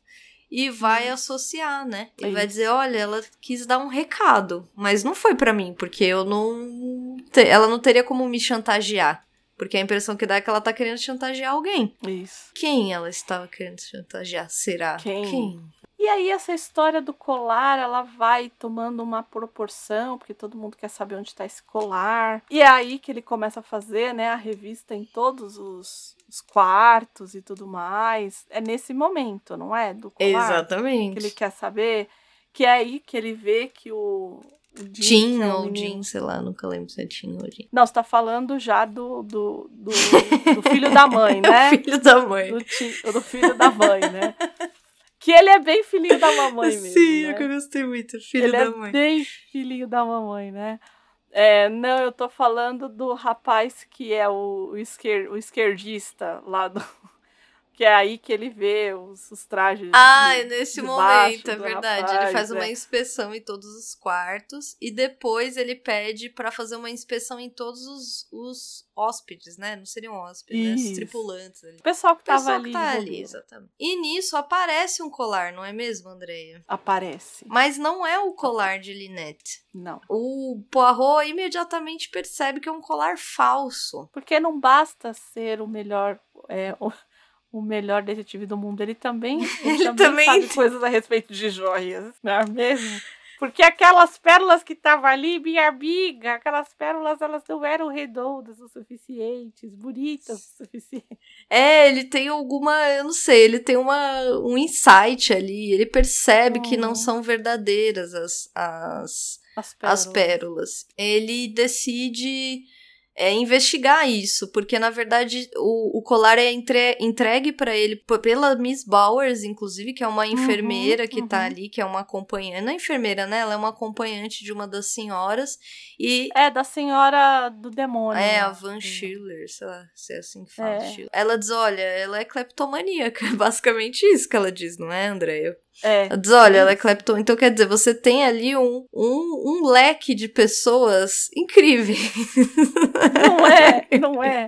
e vai associar, né? Ele vai Isso. dizer, olha, ela quis dar um recado, mas não foi pra mim, porque eu não ela não teria como me chantagear, porque a impressão que dá é que ela tá querendo chantagear alguém. Isso. Quem ela estava querendo chantagear? Será? Quem? E aí essa história do colar, ela vai tomando uma proporção, porque todo mundo quer saber onde está esse colar. E é aí que ele começa a fazer, né, a revista em todos os, os quartos e tudo mais. É nesse momento, não é? Do colar. Exatamente. Que ele quer saber. Que é aí que ele vê que o, o ou Jim, sei lá, nunca lembro se é Jim ou Jim. Não, você tá falando já do, do, do, do filho da mãe, né? Filho da mãe. do, ti- do filho da mãe, né? Que ele é bem filhinho da mamãe mesmo. Sim, né? eu gostei muito. Filho ele da é mãe. bem filhinho da mamãe, né? É, não, eu tô falando do rapaz que é o, o, esquer, o esquerdista lá do. Que é aí que ele vê os, os trajes. Ah, de- é nesse de momento, é verdade. rapaz, ele faz uma é. inspeção em todos os quartos e depois ele pede pra fazer uma inspeção em todos os, os hóspedes, né? Não seriam hóspedes, né? Os tripulantes ali. O pessoal que O tava pessoal ali. que tá ali, exatamente. E nisso aparece um colar, não é mesmo, Andreia? Aparece. Mas não é o colar de Linette. Não. O Poirot imediatamente percebe que é um colar falso. Porque não basta ser o melhor. é, o, melhor detetive do mundo. Ele também, ele Ele também, também sabe tem- coisas a respeito de joias, não é mesmo? Porque aquelas pérolas que estavam ali, minha amiga, aquelas pérolas, elas não eram redondas o suficientes, bonitas o suficiente. É, ele tem alguma, eu não sei, ele tem uma, um insight ali, ele percebe que não Uhum. são verdadeiras as, as, As pérolas. as pérolas. Ele decide é, investigar isso, porque na verdade o, o colar é entre- entregue pra ele pela Miss Bowers, inclusive, que é uma enfermeira que tá uhum. ali, que é uma acompanhante, não é enfermeira, né? Ela é uma acompanhante de uma das senhoras e É, da senhora do demônio. é, a lá. Van Schiller, sei lá se é assim que fala. É. Ela diz, olha, ela é cleptomaníaca. É basicamente isso que ela diz, não é, Andréia? É. Ela diz, olha, ela é cleptomaníaca. Então, quer dizer, você tem ali um, um, um leque de pessoas incríveis. Não é, não é.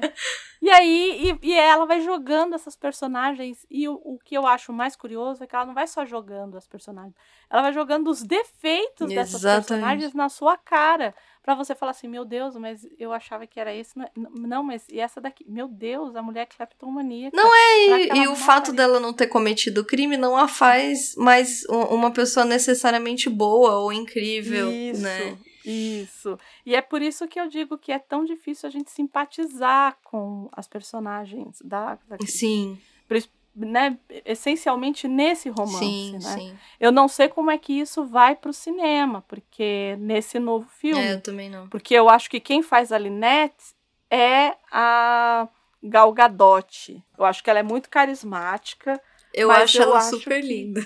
E aí, e, e ela vai jogando essas personagens. E o, o que eu acho mais curioso é que ela não vai só jogando as personagens. Ela vai jogando os defeitos dessas Exatamente. personagens na sua cara. Pra você falar assim, meu Deus, mas eu achava que era esse. Não, é- não, mas e essa daqui? Meu Deus, a mulher é cleptomaníaca. Não Pra E, e o fato Mari. dela não ter cometido o crime não a faz mais uma pessoa necessariamente boa ou incrível, Isso, né? isso. E é por isso que eu digo que é tão difícil a gente simpatizar com as personagens da, da Sim, né, essencialmente nesse romance, sim, né? sim. Eu não sei como é que isso vai pro cinema, porque nesse novo filme, É, eu também não. porque eu acho que quem faz a Linette é a Gal Gadot. Eu acho que ela é muito carismática. Eu acho eu ela acho super que- linda.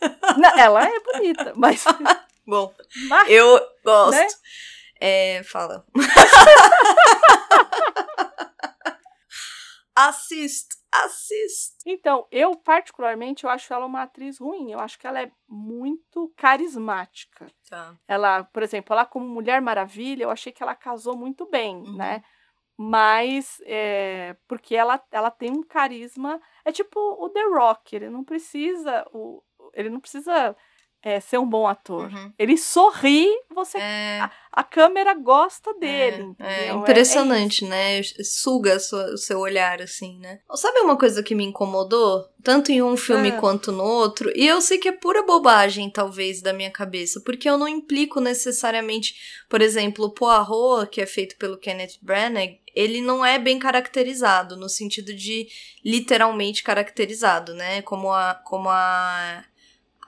Não, ela é bonita, mas, Bom, mas eu gosto. Né? É, fala. assist, assist. Então, eu particularmente eu acho ela uma atriz ruim. Eu acho que ela é muito carismática. Tá. Ela, por exemplo, ela como Mulher Maravilha, eu achei que ela casou muito bem, Uhum. né? Mas é, porque ela, ela tem um carisma. É tipo o The Rock, ele não precisa. O, ele não precisa é, ser um bom ator. Uhum. Ele sorri, você. É, A câmera gosta dele. é, é É- impressionante, né? Suga a sua- o seu olhar, assim, né? Sabe uma coisa que me incomodou? Tanto em um filme Ah. quanto no outro? E eu sei que é pura bobagem, talvez, da minha cabeça, porque eu não implico necessariamente, por exemplo, o Poirot, que é feito pelo Kenneth Branagh, ele não é bem caracterizado, no sentido de literalmente caracterizado, né? Como a, como a,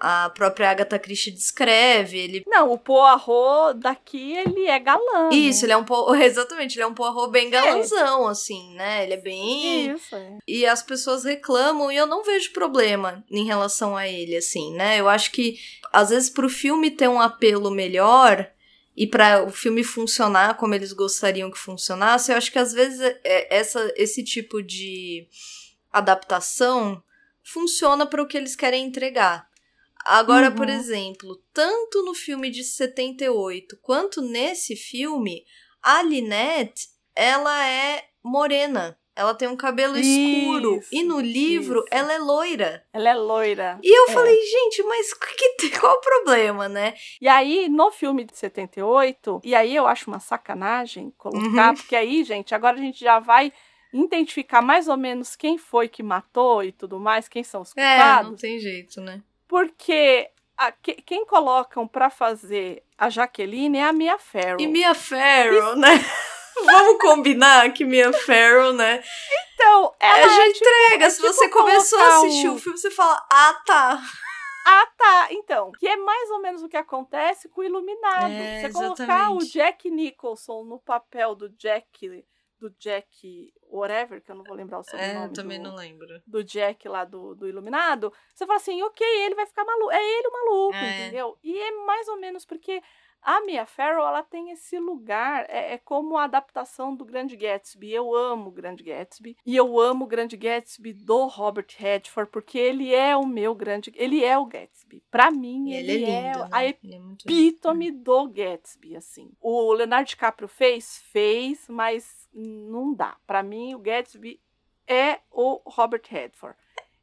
a própria Agatha Christie descreve, ele Não, o Poirot daqui, ele é galã. Isso, né? ele é um pouco. Exatamente, ele é um Poirot bem galanzão, assim, né? Ele é bem. Isso, é. E as pessoas reclamam e eu não vejo problema em relação a ele, assim, né? Eu acho que, às vezes, pro filme ter um apelo melhor e para o filme funcionar como eles gostariam que funcionasse, eu acho que, às vezes, é- essa, esse tipo de adaptação funciona para o que eles querem entregar. Agora, Uhum. por exemplo, tanto no filme de 78 quanto nesse filme, a Lynette, ela é morena. Ela tem um cabelo escuro. Isso, E no livro, isso. ela é loira. Ela é loira. E eu É. falei, gente, mas que qual o problema, né? E aí, no filme de 78, e aí eu acho uma sacanagem colocar, Uhum. porque aí, gente, agora a gente já vai identificar mais ou menos quem foi que matou e tudo mais, quem são os É, culpados. não tem jeito, né? Porque a- que- quem colocam pra fazer a Jaqueline é a Mia Farrow. E Mia Farrow, né? Vamos combinar que Mia Farrow, né? Então, ela Ela já é entrega. Se tipo você começou a assistir o- o filme, você fala, ah, tá. Ah, tá. Então, que é mais ou menos o que acontece com o Iluminado. É, Você colocar exatamente. o Jack Nicholson no papel do Jack, do Jack whatever, que eu não vou lembrar o sobrenome. É, também do, não lembro. do Jack lá do, do Iluminado, você fala assim, ok, ele vai ficar maluco. É ele o maluco, É. entendeu? E é mais ou menos porque a Mia Farrow, ela tem esse lugar, é, é como a adaptação do Grande Gatsby. Eu amo o Grande Gatsby. E eu amo o Grande Gatsby do Robert Redford, porque ele é o meu grande... Ele é o Gatsby. Pra mim, ele, ele é é, lindo, a né? Ele é muito lindo. epítome do Gatsby, assim. O Leonardo DiCaprio fez? Fez, mas não dá. Pra mim, o Gatsby é o Robert Redford.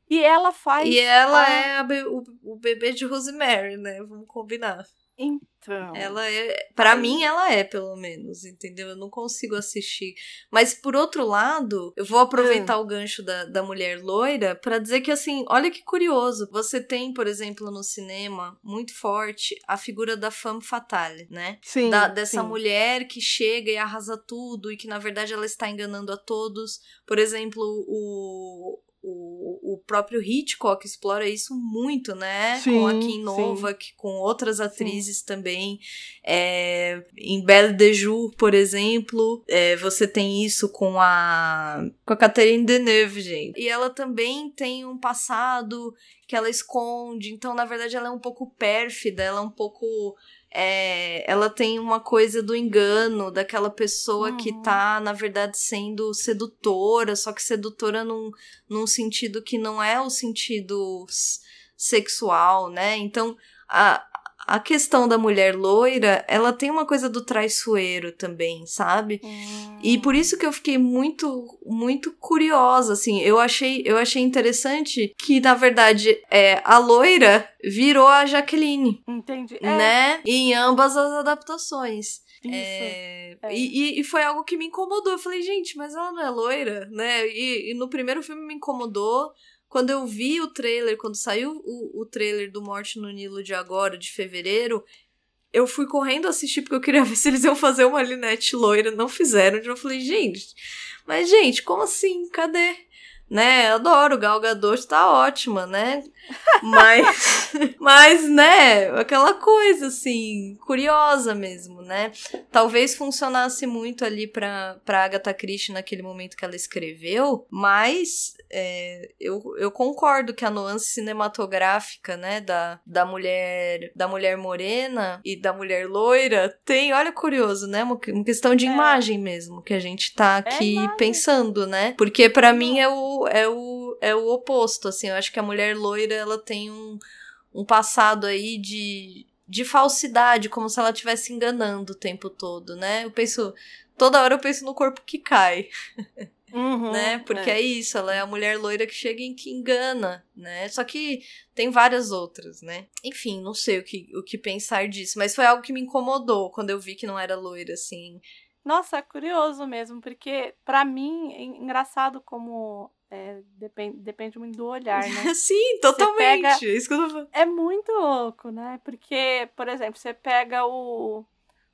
E ela faz. E ela a- é a be- o, o bebê de Rosemary, né? Vamos combinar. Então. Ela é. Pra mim, ela é, pelo menos, entendeu? Eu não consigo assistir. Mas, por outro lado, eu vou aproveitar o gancho da, da mulher loira pra dizer que, assim, olha que curioso. Você tem, por exemplo, no cinema, muito forte, a figura da femme fatale, né? Sim. da- dessa sim. mulher que chega e arrasa tudo e que na verdade ela está enganando a todos. Por exemplo, o, o, o próprio Hitchcock explora isso muito, né? com a Sim, Kim sim. Novak, com outras atrizes também. É, em Belle de Jour, por exemplo, é, você tem isso com a com a Catherine Deneuve, gente. E ela também tem um passado que ela esconde, então na verdade ela é um pouco pérfida, ela é um pouco é, ela tem uma coisa do engano, daquela pessoa que Uhum. tá, na verdade, sendo sedutora, só que sedutora num, num sentido que não é o sentido sexual, né? Então, a, a questão da mulher loira, ela tem uma coisa do traiçoeiro também, sabe? Hum. E por isso que eu fiquei muito, muito curiosa, assim. Eu achei, eu achei interessante que, na verdade, é, a loira virou a Jaqueline, Entendi. É, né? Em ambas as adaptações. Isso. É, é. E, e- e foi algo que me incomodou. Eu falei, gente, mas ela não é loira, né? E, e no primeiro filme me incomodou. Quando eu vi o trailer, quando saiu o, o trailer do Morte no Nilo de agora, de fevereiro, eu fui correndo assistir porque eu queria ver se eles iam fazer uma Linette loira. Não fizeram. Eu falei, gente, mas gente, como assim? Cadê? Né? Adoro, Gal Gadot tá ótima, né? Mas, mas, né, aquela coisa, assim, curiosa mesmo, né? Talvez funcionasse muito ali pra, pra Agatha Christie naquele momento que ela escreveu, mas é, eu, eu concordo que a nuance cinematográfica, né, da, da mulher da mulher morena e da mulher loira tem, olha curioso, né, uma, uma questão de É. imagem mesmo, que a gente tá aqui imagem. pensando, né? Porque pra mim é o, é o é o oposto, assim, eu acho que a mulher loira ela tem um, um passado aí de de falsidade, como se ela estivesse enganando o tempo todo, né? Eu penso toda hora eu penso no corpo que cai Uhum, né? Porque é. é. isso, ela é a mulher loira que chega e que engana, né? Só que tem várias outras, né? Enfim, não sei o que, o que pensar disso, mas foi algo que me incomodou quando eu vi que não era loira, assim. Nossa, é curioso mesmo, porque pra mim é engraçado como é, depende, depende muito do olhar, né? Sim, totalmente. pega- É isso que eu tô. É muito louco, né? Porque, por exemplo, você pega o,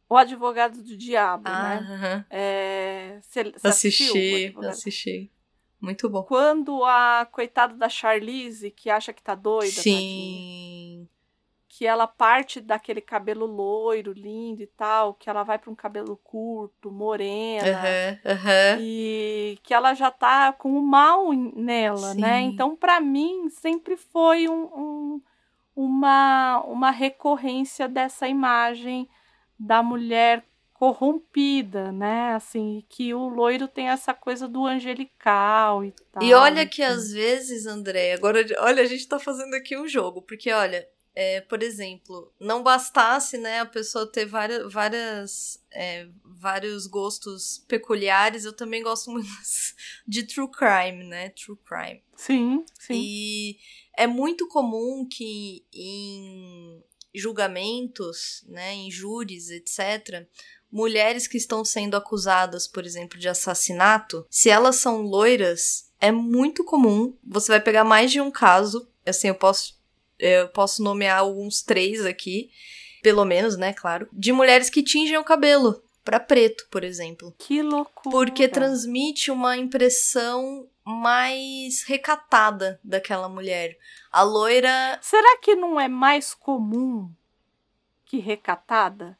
o advogado do diabo, Ah, né? aham. É, você, você assisti, assisti. Muito bom. Quando a coitada da Charlize, que acha que tá doida, tadinha, Sim. Que ela parte daquele cabelo loiro, lindo e tal, que ela vai pra um cabelo curto, morena, Aham, aham. e que ela já tá com o mal nela, né? Sim. Então, pra mim, sempre foi um, um- uma, uma recorrência dessa imagem da mulher corrompida, né? Assim, que o loiro tem essa coisa do angelical e tal. E olha que às vezes, André, agora, olha, a gente tá fazendo aqui um jogo, porque olha, é, por exemplo, não bastasse, né, a pessoa ter várias, várias é, vários gostos peculiares, eu também gosto muito de true crime, né, true crime. Sim, sim. E é muito comum que em julgamentos, né, em júris, etc., mulheres que estão sendo acusadas, por exemplo, de assassinato, se elas são loiras, é muito comum. Você vai pegar mais de um caso, assim, eu posso eu posso nomear alguns três aqui, pelo menos, né, claro, de mulheres que tingem o cabelo pra preto, por exemplo. Que loucura. Porque transmite uma impressão mais recatada daquela mulher. A loira. Será que não é mais comum que recatada?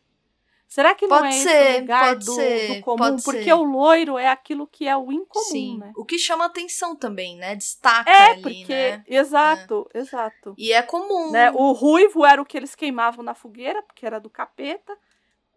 Será que não Pode é ser, esse lugar pode do, ser, do comum? Porque ser. o loiro é aquilo que é o incomum, sim. né? O que chama atenção também, né? Destaca É, ali, porque. né? Exato, exato. E é comum. Né? O ruivo era o que eles queimavam na fogueira, porque era do capeta.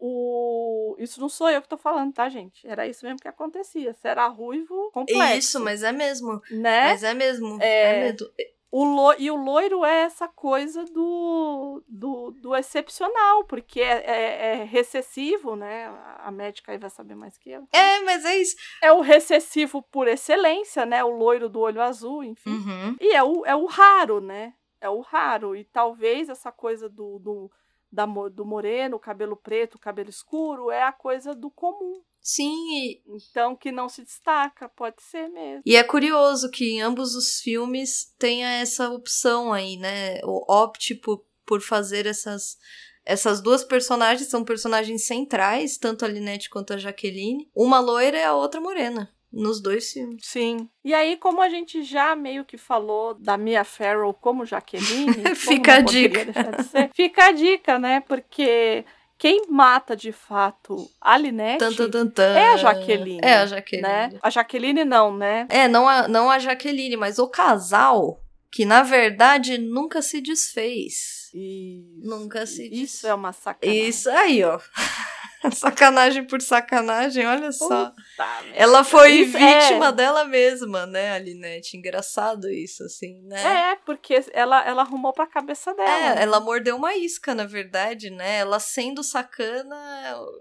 O... Isso não sou eu que tô falando, tá, gente? Era isso mesmo que acontecia. Você era ruivo complexo. Isso, mas é mesmo. Né? Mas é mesmo. É. É mesmo. O lo... E o loiro é essa coisa do, do, do excepcional, porque é, é- é recessivo, né? A médica aí vai saber mais que eu. É, mas é isso. É o recessivo por excelência, né? O loiro do olho azul, enfim. Uhum. E é o, é o raro, né? É o raro. E talvez essa coisa do, do, da, do moreno, cabelo preto, cabelo escuro, é a coisa do comum. Sim, e, Então, que não se destaca, pode ser mesmo. E é curioso que em ambos os filmes tenha essa opção aí, né? O opte por, por fazer essas. Essas duas personagens são personagens centrais, tanto a Linette quanto a Jaqueline. Uma loira e a outra morena. Nos dois filmes. Sim. E aí, como a gente já meio que falou da Mia Farrow como Jaqueline, como Fica a não poderia dica. de ser, fica a dica, né? Porque quem mata de fato a Linette Tan, tan, tan, é a Jaqueline. É a Jaqueline. né? A Jaqueline não, né? É, não a, não a Jaqueline, mas o casal, que na verdade nunca se desfez. Isso. Nunca se Isso desfez. é uma sacanagem. Isso aí, ó. sacanagem por sacanagem, olha só. Puta. Ela foi Isso é- vítima dela mesma, né, a Linette? Engraçado isso, assim, né? É, porque ela, ela arrumou pra cabeça dela. É, né? ela mordeu uma isca, na verdade, né? Ela sendo sacana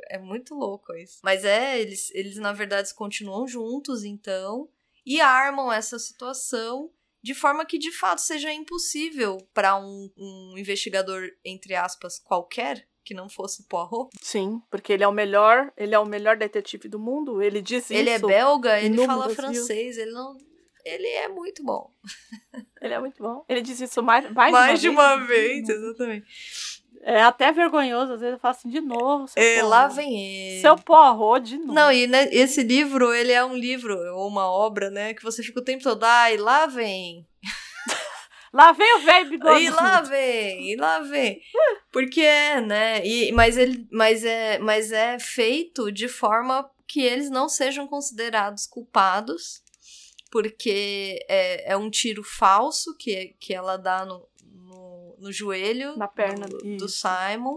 é muito louco isso. Mas é, eles, eles na verdade continuam juntos, então, e armam essa situação de forma que de fato seja impossível para um, um investigador, entre aspas, qualquer, que não fosse Poirot. Sim, porque ele é o melhor, ele é o melhor detetive do mundo. Ele diz Ele é isso. belga, ele fala francês, ele não. Ele é muito bom. Ele é muito bom. Ele diz isso mais, mais, Mais de uma vez. vez, exatamente. É até vergonhoso, às vezes eu falo assim, de novo. seu É, Poirot. lá vem ele. Seu porro de novo. Não, e né, esse livro, ele é um livro, ou uma obra, né? Que você fica o tempo todo, ai, lá vem. Lá vem o velho bigode. E lá vem, e lá vem. Porque é, né? E, mas, ele, mas, é, mas é feito de forma que eles não sejam considerados culpados, porque é, é um tiro falso que, que ela dá no, no, no joelho Na perna, do. Simon.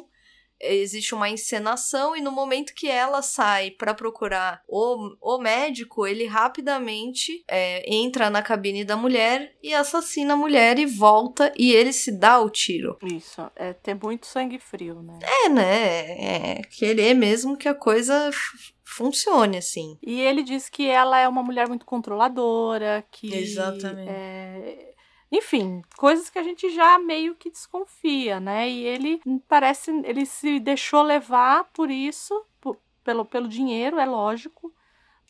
Existe uma encenação, e no momento que ela sai pra procurar o, o médico, ele rapidamente é, entra na cabine da mulher e assassina a mulher e volta, e ele se dá o tiro. Isso, é ter muito sangue frio, né? É, né? É querer mesmo que a coisa funcione assim. E ele diz que ela é uma mulher muito controladora, que. Exatamente. é, Enfim, coisas que a gente já meio que desconfia, né? E ele parece. Ele se deixou levar por isso, por- pelo, pelo dinheiro, é lógico.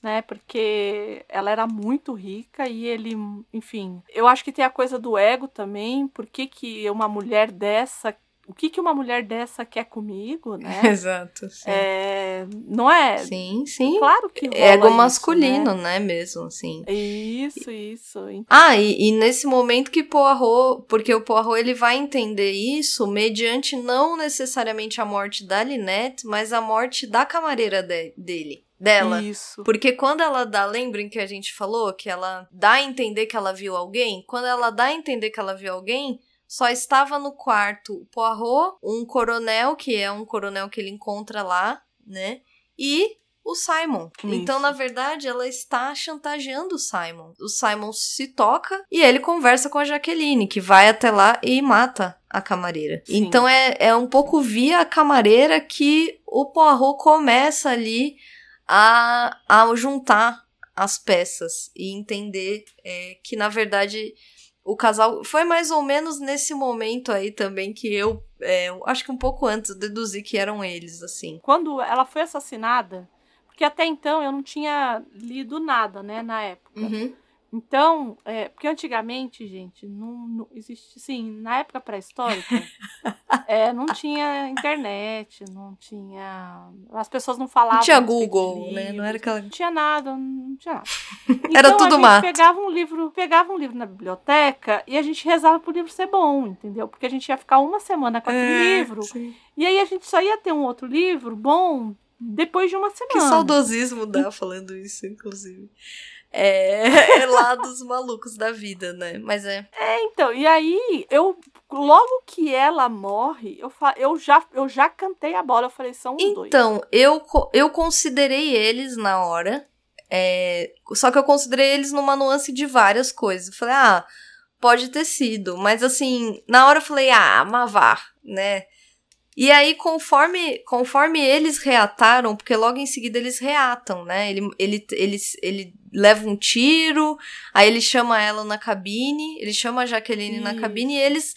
Né, porque ela era muito rica e ele, enfim, eu acho que tem a coisa do ego também. Por que, que uma mulher dessa, o que, que uma mulher dessa quer comigo, né? Exato. Sim, É, não é? sim. sim. Claro que rola Ego isso, masculino, né? né? Mesmo, assim. Isso, isso. Ah, e, e nesse momento que Poirot, porque o Poirot ele vai entender isso mediante não necessariamente a morte da Lynette, mas a morte da camareira de- dele, dela. Isso. Porque quando ela dá, lembrem que a gente falou que ela dá a entender que ela viu alguém? Quando ela dá a entender que ela viu alguém, só estava no quarto o Poirot, um coronel, que é um coronel que ele encontra lá, né? E o Simon. Isso. Então, na verdade, ela está chantageando o Simon. O Simon se toca e ele conversa com a Jaqueline, que vai até lá e mata a camareira. Sim. Então, é, é um pouco via a camareira que o Poirot começa ali a, a juntar as peças e entender é, que, na verdade, o casal. Foi mais ou menos nesse momento aí também que eu, é, acho que um pouco antes, deduzi que eram eles, assim. Quando ela foi assassinada, porque até então eu não tinha lido nada, né, na época. Uhum. Então, é, porque antigamente, gente, não, não existe, sim, na época pré-histórica, é, não tinha internet, não tinha, as pessoas não falavam. Não tinha Google, né? Não livros, era aquela. Não tinha nada, não tinha nada. Era Então, tudo a gente mato. pegava um livro, pegava um livro na biblioteca e a gente rezava pro livro ser bom, entendeu? Porque a gente ia ficar uma semana com aquele É, livro sim. e aí a gente só ia ter um outro livro bom depois de uma semana. Que saudosismo dá falando isso, inclusive. É, é lá dos malucos da vida, né? Mas é. É, então, e aí eu logo que ela morre, eu, fa eu, já, eu já cantei a bola, eu falei, são os dois. Então, eu, eu considerei eles na hora. é, só que eu considerei eles numa nuance de várias coisas. Eu falei, ah, pode ter sido. Mas assim, na hora eu falei, ah, Mavar, né? E aí, conforme, conforme eles reataram, porque logo em seguida eles reatam, né? Ele, ele, ele, ele leva um tiro, aí ele chama ela na cabine, ele chama a Jaqueline na Isso. cabine e eles.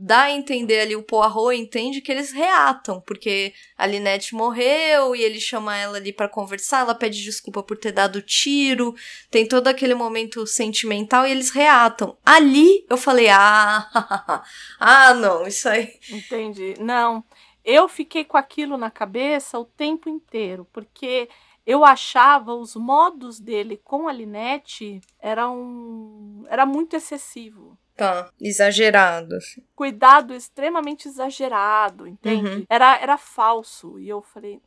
Dá a entender ali, o Poirot entende que eles reatam, porque a Linette morreu e ele chama ela ali pra conversar, ela pede desculpa por ter dado tiro, tem todo aquele momento sentimental e eles reatam. Ali eu falei, ah, ah, não, isso aí. Entendi. Não, eu fiquei com aquilo na cabeça o tempo inteiro, porque eu achava os modos dele com a Linette eram era muito excessivo. Tá, exagerado. assim. Cuidado extremamente exagerado, entende? Uhum. Era, era falso. E eu falei.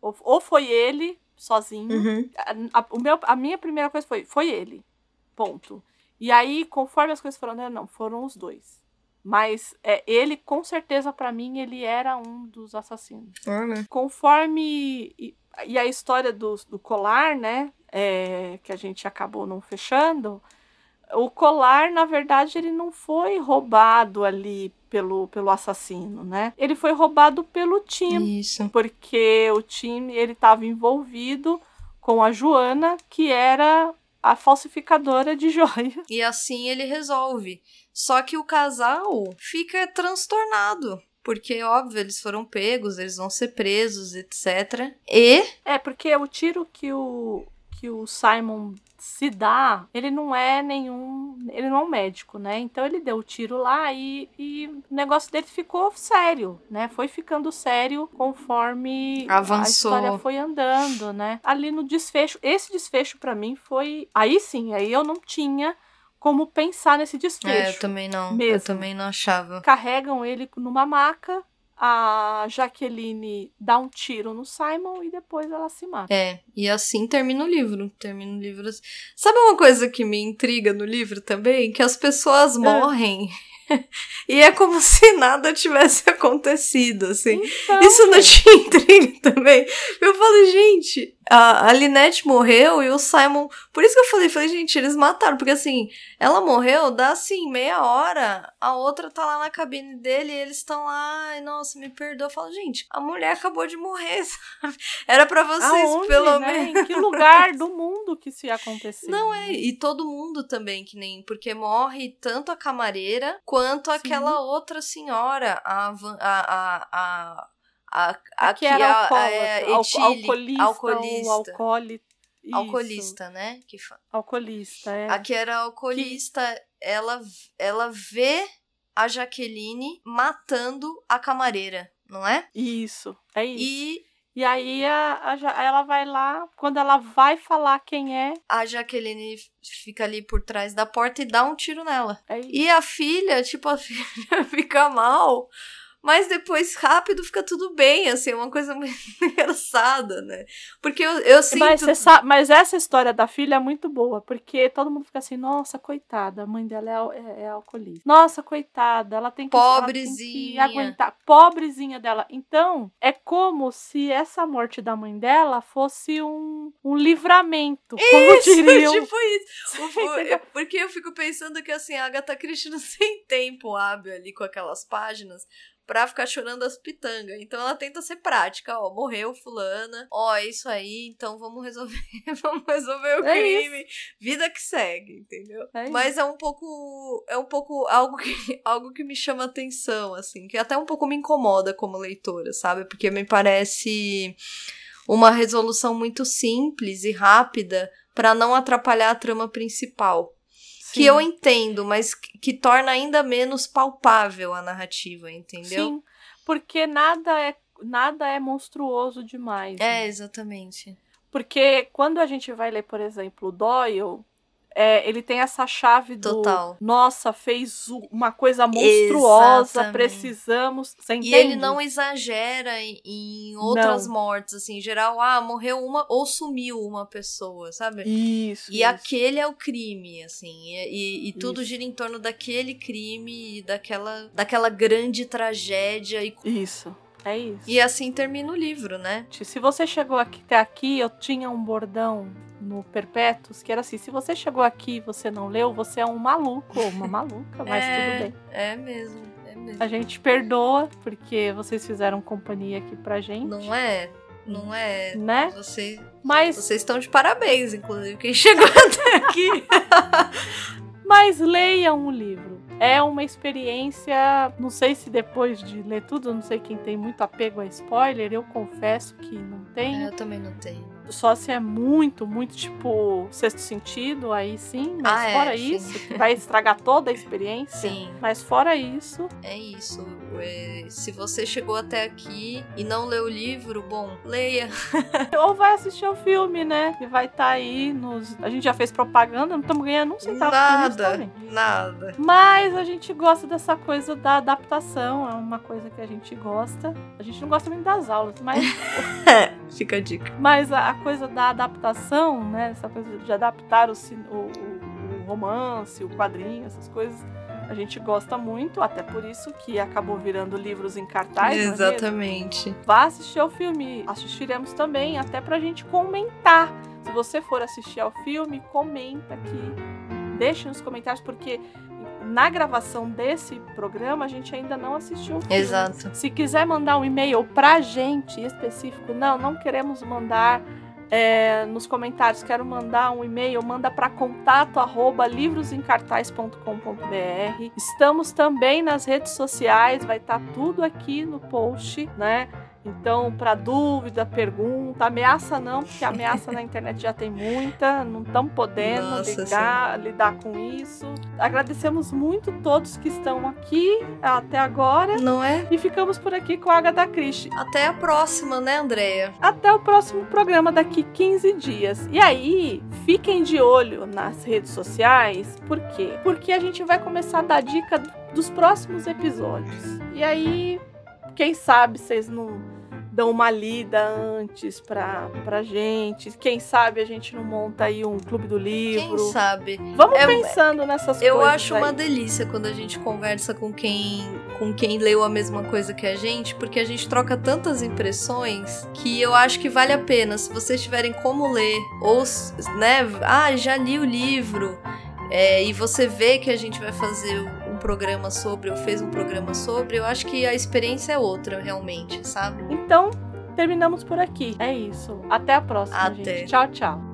Ou, ou foi ele sozinho. Uhum. A, a- o meu, a minha primeira coisa foi: foi ele. Ponto. E aí, conforme as coisas foram andando, não, foram os dois. Mas é, ele, com certeza, pra mim, ele era um dos assassinos. Olha. Conforme. E, e a história do, do colar, né? é, que a gente acabou não fechando. O colar, na verdade, ele não foi roubado ali pelo, pelo assassino, né? Ele foi roubado pelo time Isso. porque o time ele estava envolvido com a Joana, que era a falsificadora de joias. E assim ele resolve. Só que o casal fica transtornado. Porque, óbvio, eles foram pegos, eles vão ser presos, etc. E. É, porque o tiro que o que que o Simon se dá, ele não é nenhum. Ele não é um médico, né? Então ele deu o tiro lá e, e o negócio dele ficou sério, né? Foi ficando sério conforme Avançou. a história foi andando, né? Ali no desfecho, esse desfecho para mim foi. Aí sim, aí eu não tinha como pensar nesse desfecho. É, eu também não. Eu Mesmo. também não achava. Carregam ele numa maca. A Jaqueline dá um tiro no Simon e depois ela se mata. É, e assim termina o livro. Termina o livro assim. Sabe uma coisa que me intriga no livro também? Que as pessoas morrem. e é como se nada tivesse acontecido, assim. Então, Isso não te intriga também? Eu falo, gente, a, a Linette morreu e o Simon. Por isso que eu falei, falei, gente, eles mataram. Porque assim, ela morreu, dá assim, meia hora, a outra tá lá na cabine dele e eles estão lá, ai, nossa, me perdoa. Eu falo, gente, a mulher acabou de morrer, sabe? Era pra vocês, aonde, pelo né? menos. Em que lugar do mundo que isso ia acontecer? Não é, e todo mundo também, que nem. Porque morre tanto a camareira quanto Sim. aquela outra senhora, a. A, a, a a, a, que era a- alcoólatra, é, Etile, alcoolista, alcoolista. isso, alcoolista, né? Que fa- Alcoolista, é. A que era alcoolista, ela, ela vê a Jaqueline matando a camareira, não é? Isso, é isso. E, E aí a, a ela vai lá, quando ela vai falar quem é, a Jaqueline fica ali por trás da porta e dá um tiro nela. é. E a filha, tipo, a filha fica mal. Mas depois, rápido, fica tudo bem, assim, é uma coisa muito engraçada, né? Porque eu, eu sinto... Mas, sabe, mas essa história da filha é muito boa, porque todo mundo fica assim, nossa, coitada, a mãe dela é, é, é alcoolista. Nossa, coitada, ela tem que, ela tem que Pobrezinha. aguentar. Pobrezinha dela. Então, é como se essa morte da mãe dela fosse um, um livramento, como Isso, diriam. tipo isso. O- porque eu fico pensando que, assim, a Agatha Christie não tem tempo hábil ali com aquelas páginas pra ficar chorando as pitangas. Então ela tenta ser prática, ó, morreu fulana, ó, é isso aí, então vamos resolver, vamos resolver o É crime. Vida que segue, entendeu? É Mas é um pouco é um pouco algo que algo que me chama atenção, assim, que até um pouco me incomoda como leitora, sabe? Porque me parece uma resolução muito simples e rápida pra não atrapalhar a trama principal que eu entendo, mas que, que torna ainda menos palpável a narrativa, entendeu? Sim, porque nada é nada é monstruoso demais. né? É, exatamente. Porque quando a gente vai ler, por exemplo, o Doyle, é, ele tem essa chave do Total. nossa, fez uma coisa monstruosa, Exatamente. precisamos. Você E ele não exagera em, em outras Não. mortes, assim, em geral, ah, morreu uma ou sumiu uma pessoa, sabe? Isso. E isso. aquele é o crime, assim, e, e- e tudo Isso. gira em torno daquele crime e daquela, daquela grande tragédia, e, Isso. É isso. e assim termina o livro, né? Se você chegou aqui, até aqui, eu tinha um bordão no Perpétuos que era assim: se você chegou aqui e você não leu, você é um maluco ou uma maluca, mas É. tudo bem. É mesmo, é mesmo. A gente perdoa porque vocês fizeram companhia aqui pra gente, Não é? Não é? né? Você, Mas vocês estão de parabéns, inclusive, quem chegou até aqui. Mas leiam o livro. É uma experiência. Não sei se depois de ler tudo, não sei quem tem muito apego a spoiler. Eu confesso que não tenho. É, eu também não tenho. Só se é muito, muito tipo sexto sentido, aí sim. Mas Ah, é, fora sim. isso, que vai estragar toda a experiência. Sim. Mas fora isso, É isso. É, se você chegou até aqui e não leu o livro, bom, leia. ou vai assistir o filme, né? Que vai estar aí nos. A gente já fez propaganda, não estamos ganhando um centavo Nada, nada. Mas a gente gosta dessa coisa da adaptação, é uma coisa que a gente gosta. A gente não gosta muito das aulas, mas, É, fica a dica. mas a coisa da adaptação, né? Essa coisa de adaptar o, o, o- romance, o quadrinho, essas coisas, a gente gosta muito, até por isso que acabou virando livros em cartaz. é? Exatamente. Vá assistir ao filme. Assistiremos também, até pra gente comentar. Se você for assistir ao filme, comenta aqui. Deixe nos comentários, porque na gravação desse programa a gente ainda não assistiu o filme. Exato. Se quiser mandar um e-mail pra gente específico, não, não queremos mandar é, nos comentários, quero mandar um e-mail, manda para contato arroba livrosemcartais.com.br. Estamos também nas redes sociais, vai estar tudo aqui no post, né? Então, para dúvida, pergunta, ameaça não, porque ameaça na internet já tem muita, não estamos podendo Nossa ligar, lidar com isso. Agradecemos muito todos que estão aqui até agora Não é? e ficamos por aqui com a Agatha Christie. Até a próxima, né, Andréia? Até o próximo programa daqui 15 dias. E aí, fiquem de olho nas redes sociais. Por quê? Porque a gente vai começar a dar dica dos próximos episódios. E aí, quem sabe vocês não dão uma lida antes pra, pra gente. Quem sabe a gente não monta aí um clube do livro. Quem sabe? Vamos É- pensando nessas Eu coisas. acho aí. uma delícia quando a gente conversa com quem com quem leu a mesma coisa que a gente, porque a gente troca tantas impressões que eu acho que vale a pena. Se vocês tiverem como ler, ou, né, ah, já li o livro, é, e você vê que a gente vai fazer um programa sobre, ou fez um programa sobre, eu acho que a experiência é outra, realmente, sabe? Então, terminamos por aqui. É isso. Até a próxima, Até. gente. Tchau, tchau.